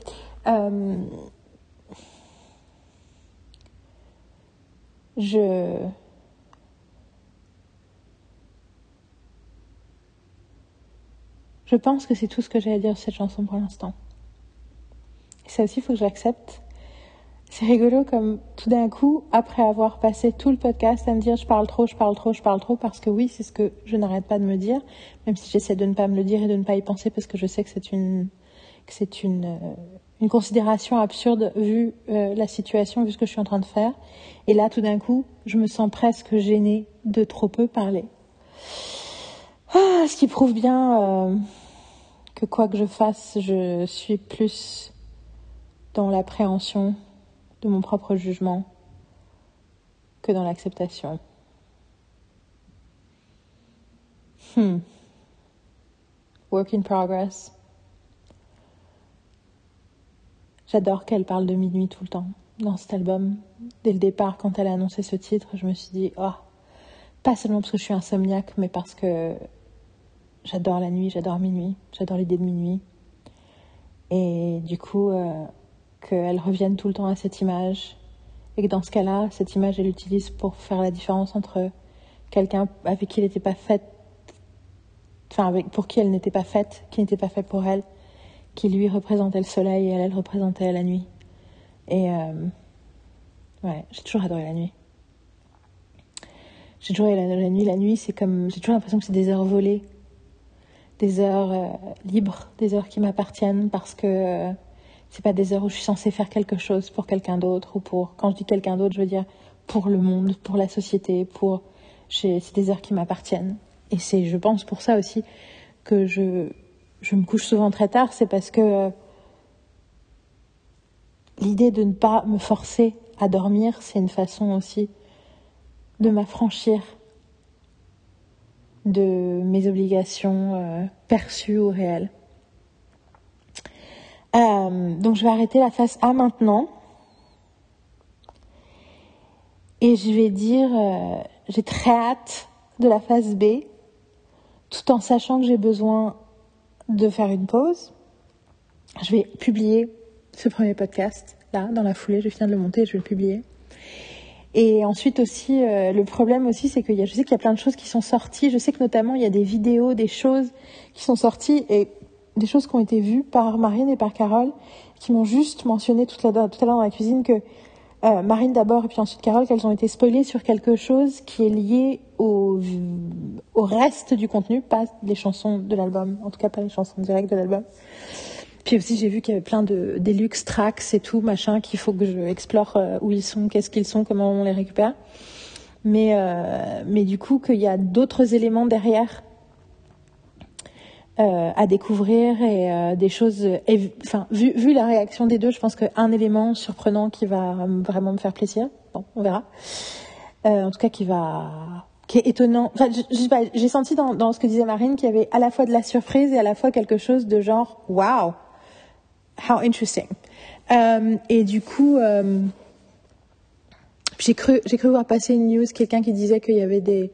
je Je pense que c'est tout ce que j'ai à dire sur cette chanson pour l'instant. Et ça aussi, il faut que j'accepte. C'est rigolo comme tout d'un coup, après avoir passé tout le podcast à me dire je parle trop, je parle trop, je parle trop, parce que oui, c'est ce que je n'arrête pas de me dire, même si j'essaie de ne pas me le dire et de ne pas y penser parce que je sais que c'est une, c'est une, euh, une considération absurde vu euh, la situation, vu ce que je suis en train de faire. Et là, tout d'un coup, je me sens presque gênée de trop peu parler. Ah, ce qui prouve bien euh, que quoi que je fasse, je suis plus dans l'appréhension de mon propre jugement que dans l'acceptation. Hmm. Work in progress. J'adore qu'elle parle de minuit tout le temps dans cet album. Dès le départ, quand elle a annoncé ce titre, je me suis dit, oh, pas seulement parce que je suis insomniaque, mais parce que j'adore la nuit, j'adore minuit, j'adore l'idée de minuit. Et du coup, euh, qu'elle revienne tout le temps à cette image. Et que dans ce cas-là, cette image, elle l'utilise pour faire la différence entre quelqu'un avec qui elle n'était pas faite, enfin, pour qui elle n'était pas faite, qui n'était pas fait pour elle, qui lui représentait le soleil et elle, elle représentait la nuit. Et euh, ouais, j'ai toujours adoré la nuit. J'ai toujours adoré la, la nuit. La nuit, c'est comme, j'ai toujours l'impression que c'est des heures volées des heures euh, libres, des heures qui m'appartiennent parce que euh, c'est pas des heures où je suis censée faire quelque chose pour quelqu'un d'autre ou pour quand je dis quelqu'un d'autre, je veux dire pour le monde, pour la société, pour c'est des heures qui m'appartiennent et c'est je pense pour ça aussi que je je me couche souvent très tard, c'est parce que l'idée de ne pas me forcer à dormir, c'est une façon aussi de m'affranchir de mes obligations euh, perçues ou réelles. Euh, donc je vais arrêter la phase A maintenant. Et je vais dire, euh, j'ai très hâte de la phase B, tout en sachant que j'ai besoin de faire une pause. Je vais publier ce premier podcast. Là, dans la foulée, je viens de le monter et je vais le publier. Et ensuite aussi, euh, le problème aussi, c'est que je sais qu'il y a plein de choses qui sont sorties. Je sais que notamment, il y a des vidéos, des choses qui sont sorties et des choses qui ont été vues par Marine et par Carole, qui m'ont juste mentionné tout à l'heure dans la cuisine que euh, Marine d'abord et puis ensuite Carole, qu'elles ont été spoilées sur quelque chose qui est lié au, au reste du contenu, pas les chansons de l'album, en tout cas pas les chansons directes de l'album. Puis aussi, j'ai vu qu'il y avait plein de deluxe tracks et tout, machin, qu'il faut que je explore euh, où ils sont, qu'est-ce qu'ils sont, comment on les récupère. Mais, euh, mais du coup, qu'il y a d'autres éléments derrière euh, à découvrir et euh, des choses. enfin, vu, vu la réaction des deux, je pense qu'un élément surprenant qui va vraiment me faire plaisir. Bon, on verra. Euh, en tout cas, qui va qui est étonnant. Enfin, j'ai senti dans, dans ce que disait Marine qu'il y avait à la fois de la surprise et à la fois quelque chose de genre waouh how interesting. Euh, et du coup, euh, j'ai cru, j'ai cru voir passer une news, quelqu'un qui disait qu'il y avait des,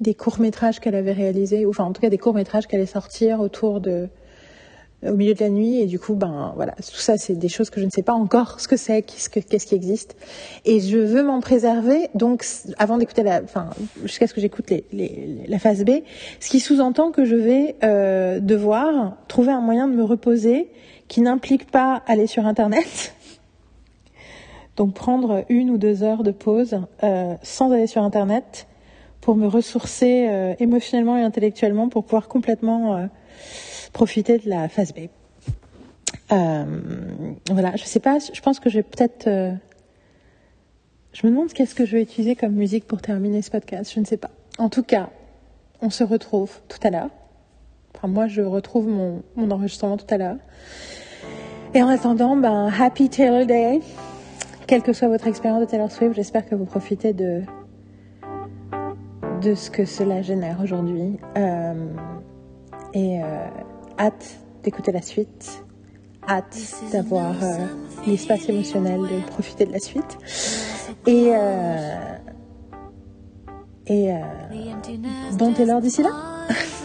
des courts métrages qu'elle avait réalisés, ou enfin en tout cas des courts métrages qu'elle allait sortir autour de, au milieu de la nuit. Et du coup, ben voilà, tout ça, c'est des choses que je ne sais pas encore ce que c'est, qu'est-ce, que, qu'est-ce qui existe. Et je veux m'en préserver. Donc, avant d'écouter la, enfin, jusqu'à ce que j'écoute les, les, la phase B, ce qui sous-entend que je vais euh, devoir trouver un moyen de me reposer qui n'implique pas aller sur Internet. Donc prendre une ou deux heures de pause euh, sans aller sur Internet pour me ressourcer euh, émotionnellement et intellectuellement pour pouvoir complètement euh, profiter de la phase B. voilà, je sais pas, je pense que je vais peut-être... je me demande qu'est-ce que je vais utiliser comme musique pour terminer ce podcast, je ne sais pas. En tout cas, on se retrouve tout à l'heure. Enfin, moi, je retrouve mon, mon enregistrement tout à l'heure. Et en attendant, ben, Happy Taylor Day. Quelle que soit votre expérience de Taylor Swift, j'espère que vous profitez de, de ce que cela génère aujourd'hui. Euh, et euh, hâte d'écouter la suite. Hâte d'avoir euh, l'espace émotionnel de profiter de la suite. Et, et bon Taylor d'ici là.